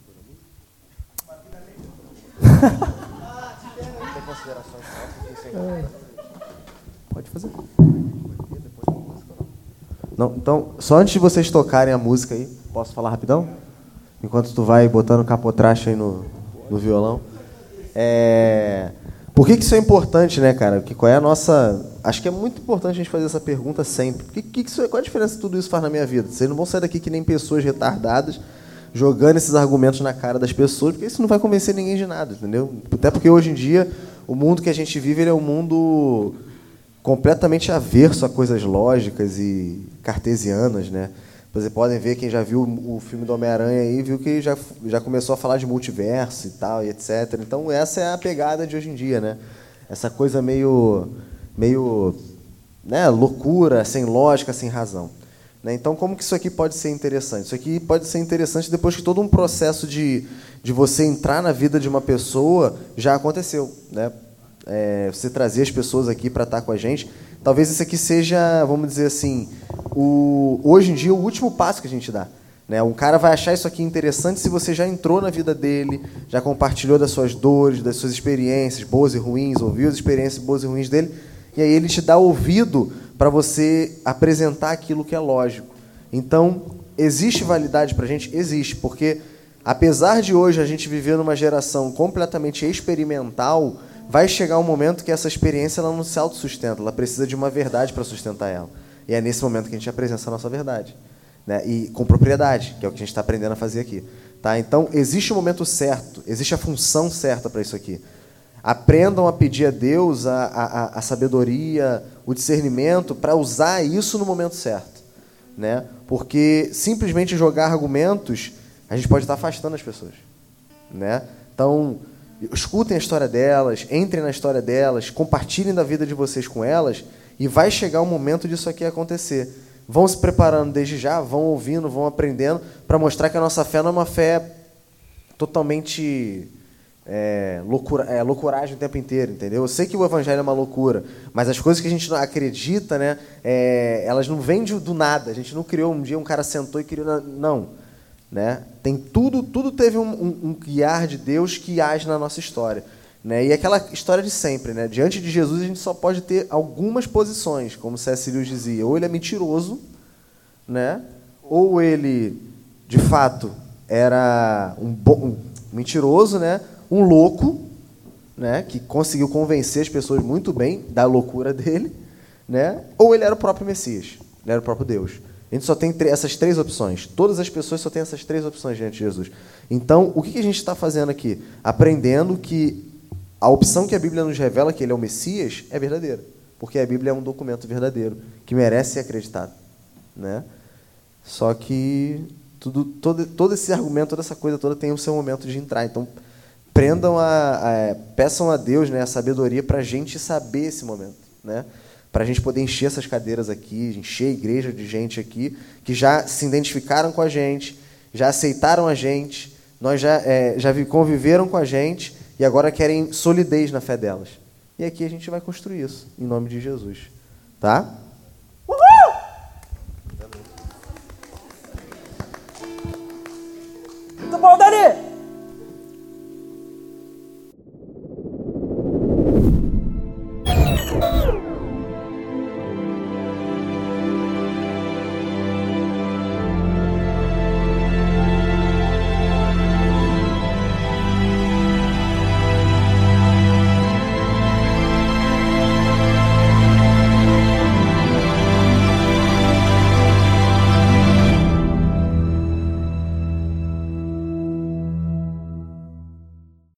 Pode fazer. Não, então, só antes de vocês tocarem a música aí, posso falar rapidão? Enquanto tu vai botando capotraste aí no, no violão. É, Por que, que isso é importante, né, cara? Que, qual é a nossa. Acho que é muito importante a gente fazer essa pergunta sempre. Que, que que isso, é- qual a diferença que tudo isso faz na minha vida? Vocês não vão sair daqui que nem pessoas retardadas jogando esses argumentos na cara das pessoas, porque isso não vai convencer ninguém de nada, entendeu? Até porque hoje em dia o mundo que a gente vive é um mundo completamente averso a coisas lógicas e cartesianas, né? Vocês podem ver, quem já viu o filme do Homem-Aranha aí, viu que já, já começou a falar de multiverso e tal, e etc. Então, essa é a pegada de hoje em dia, né? Essa coisa meio, meio né, loucura, sem lógica, sem razão. Né? Então, como que isso aqui pode ser interessante? Isso aqui pode ser interessante depois que todo um processo de, de você entrar na vida de uma pessoa já aconteceu. Né? É, você trazer as pessoas aqui para estar com a gente. Talvez isso aqui seja, vamos dizer assim, o, hoje em dia o último passo que a gente dá. Né? Um cara vai achar isso aqui interessante se você já entrou na vida dele, já compartilhou das suas dores, das suas experiências, boas e ruins, ouviu as experiências boas e ruins dele, e aí ele te dá ouvido para você apresentar aquilo que é lógico. Então, existe validade para a gente? Existe, porque apesar de hoje a gente viver numa geração completamente experimental, vai chegar um momento que essa experiência ela não se autossustenta, ela precisa de uma verdade para sustentar ela. E é nesse momento que a gente apresenta a nossa verdade. Né? E com propriedade, que é o que a gente está aprendendo a fazer aqui. Tá? Então, existe o momento certo, existe a função certa para isso aqui. Aprendam a pedir a Deus a, a, a sabedoria, o discernimento para usar isso no momento certo. Né? Porque simplesmente jogar argumentos, a gente pode estar afastando as pessoas. Né? Então, escutem a história delas, entrem na história delas, compartilhem da vida de vocês com elas, e vai chegar o momento disso aqui acontecer. Vão se preparando desde já, vão ouvindo, vão aprendendo, para mostrar que a nossa fé não é uma fé totalmente é, loucura, é, loucuragem o tempo inteiro, entendeu? Eu sei que o evangelho é uma loucura, mas as coisas que a gente não acredita, né, é, elas não vêm do nada. A gente não criou um dia, um cara sentou e criou. Não. Né? Tem tudo, tudo teve um, um- um guiar de Deus que age na nossa história. Né? E aquela história de sempre, né? Diante de Jesus a gente só pode ter algumas posições, como C.S. Dizia. Ou ele é mentiroso, né? Ou ele, de fato, era um, bo- um mentiroso, né? Um louco, né? Que conseguiu convencer as pessoas muito bem da loucura dele, né? Ou ele era o próprio Messias, ele era o próprio Deus. A gente só tem essas três opções. Todas as pessoas só têm essas três opções diante de Jesus. Então, o que que a gente está fazendo aqui? Aprendendo que a opção que a Bíblia nos revela, que ele é o Messias, é verdadeira. Porque a Bíblia é um documento verdadeiro, que merece ser acreditado. Né? Só que tudo, todo, todo esse argumento, toda essa coisa toda tem o seu momento de entrar. Então, prendam a, a- peçam a Deus né, a sabedoria para a gente saber esse momento. Né? Para a gente poder encher essas cadeiras aqui, encher a igreja de gente aqui, que já se identificaram com a gente, já aceitaram a gente, nós já, é, já vi- conviveram com a gente e agora querem solidez na fé delas. E aqui a gente vai construir isso, em nome de Jesus. Tá? Muito bom, Dani!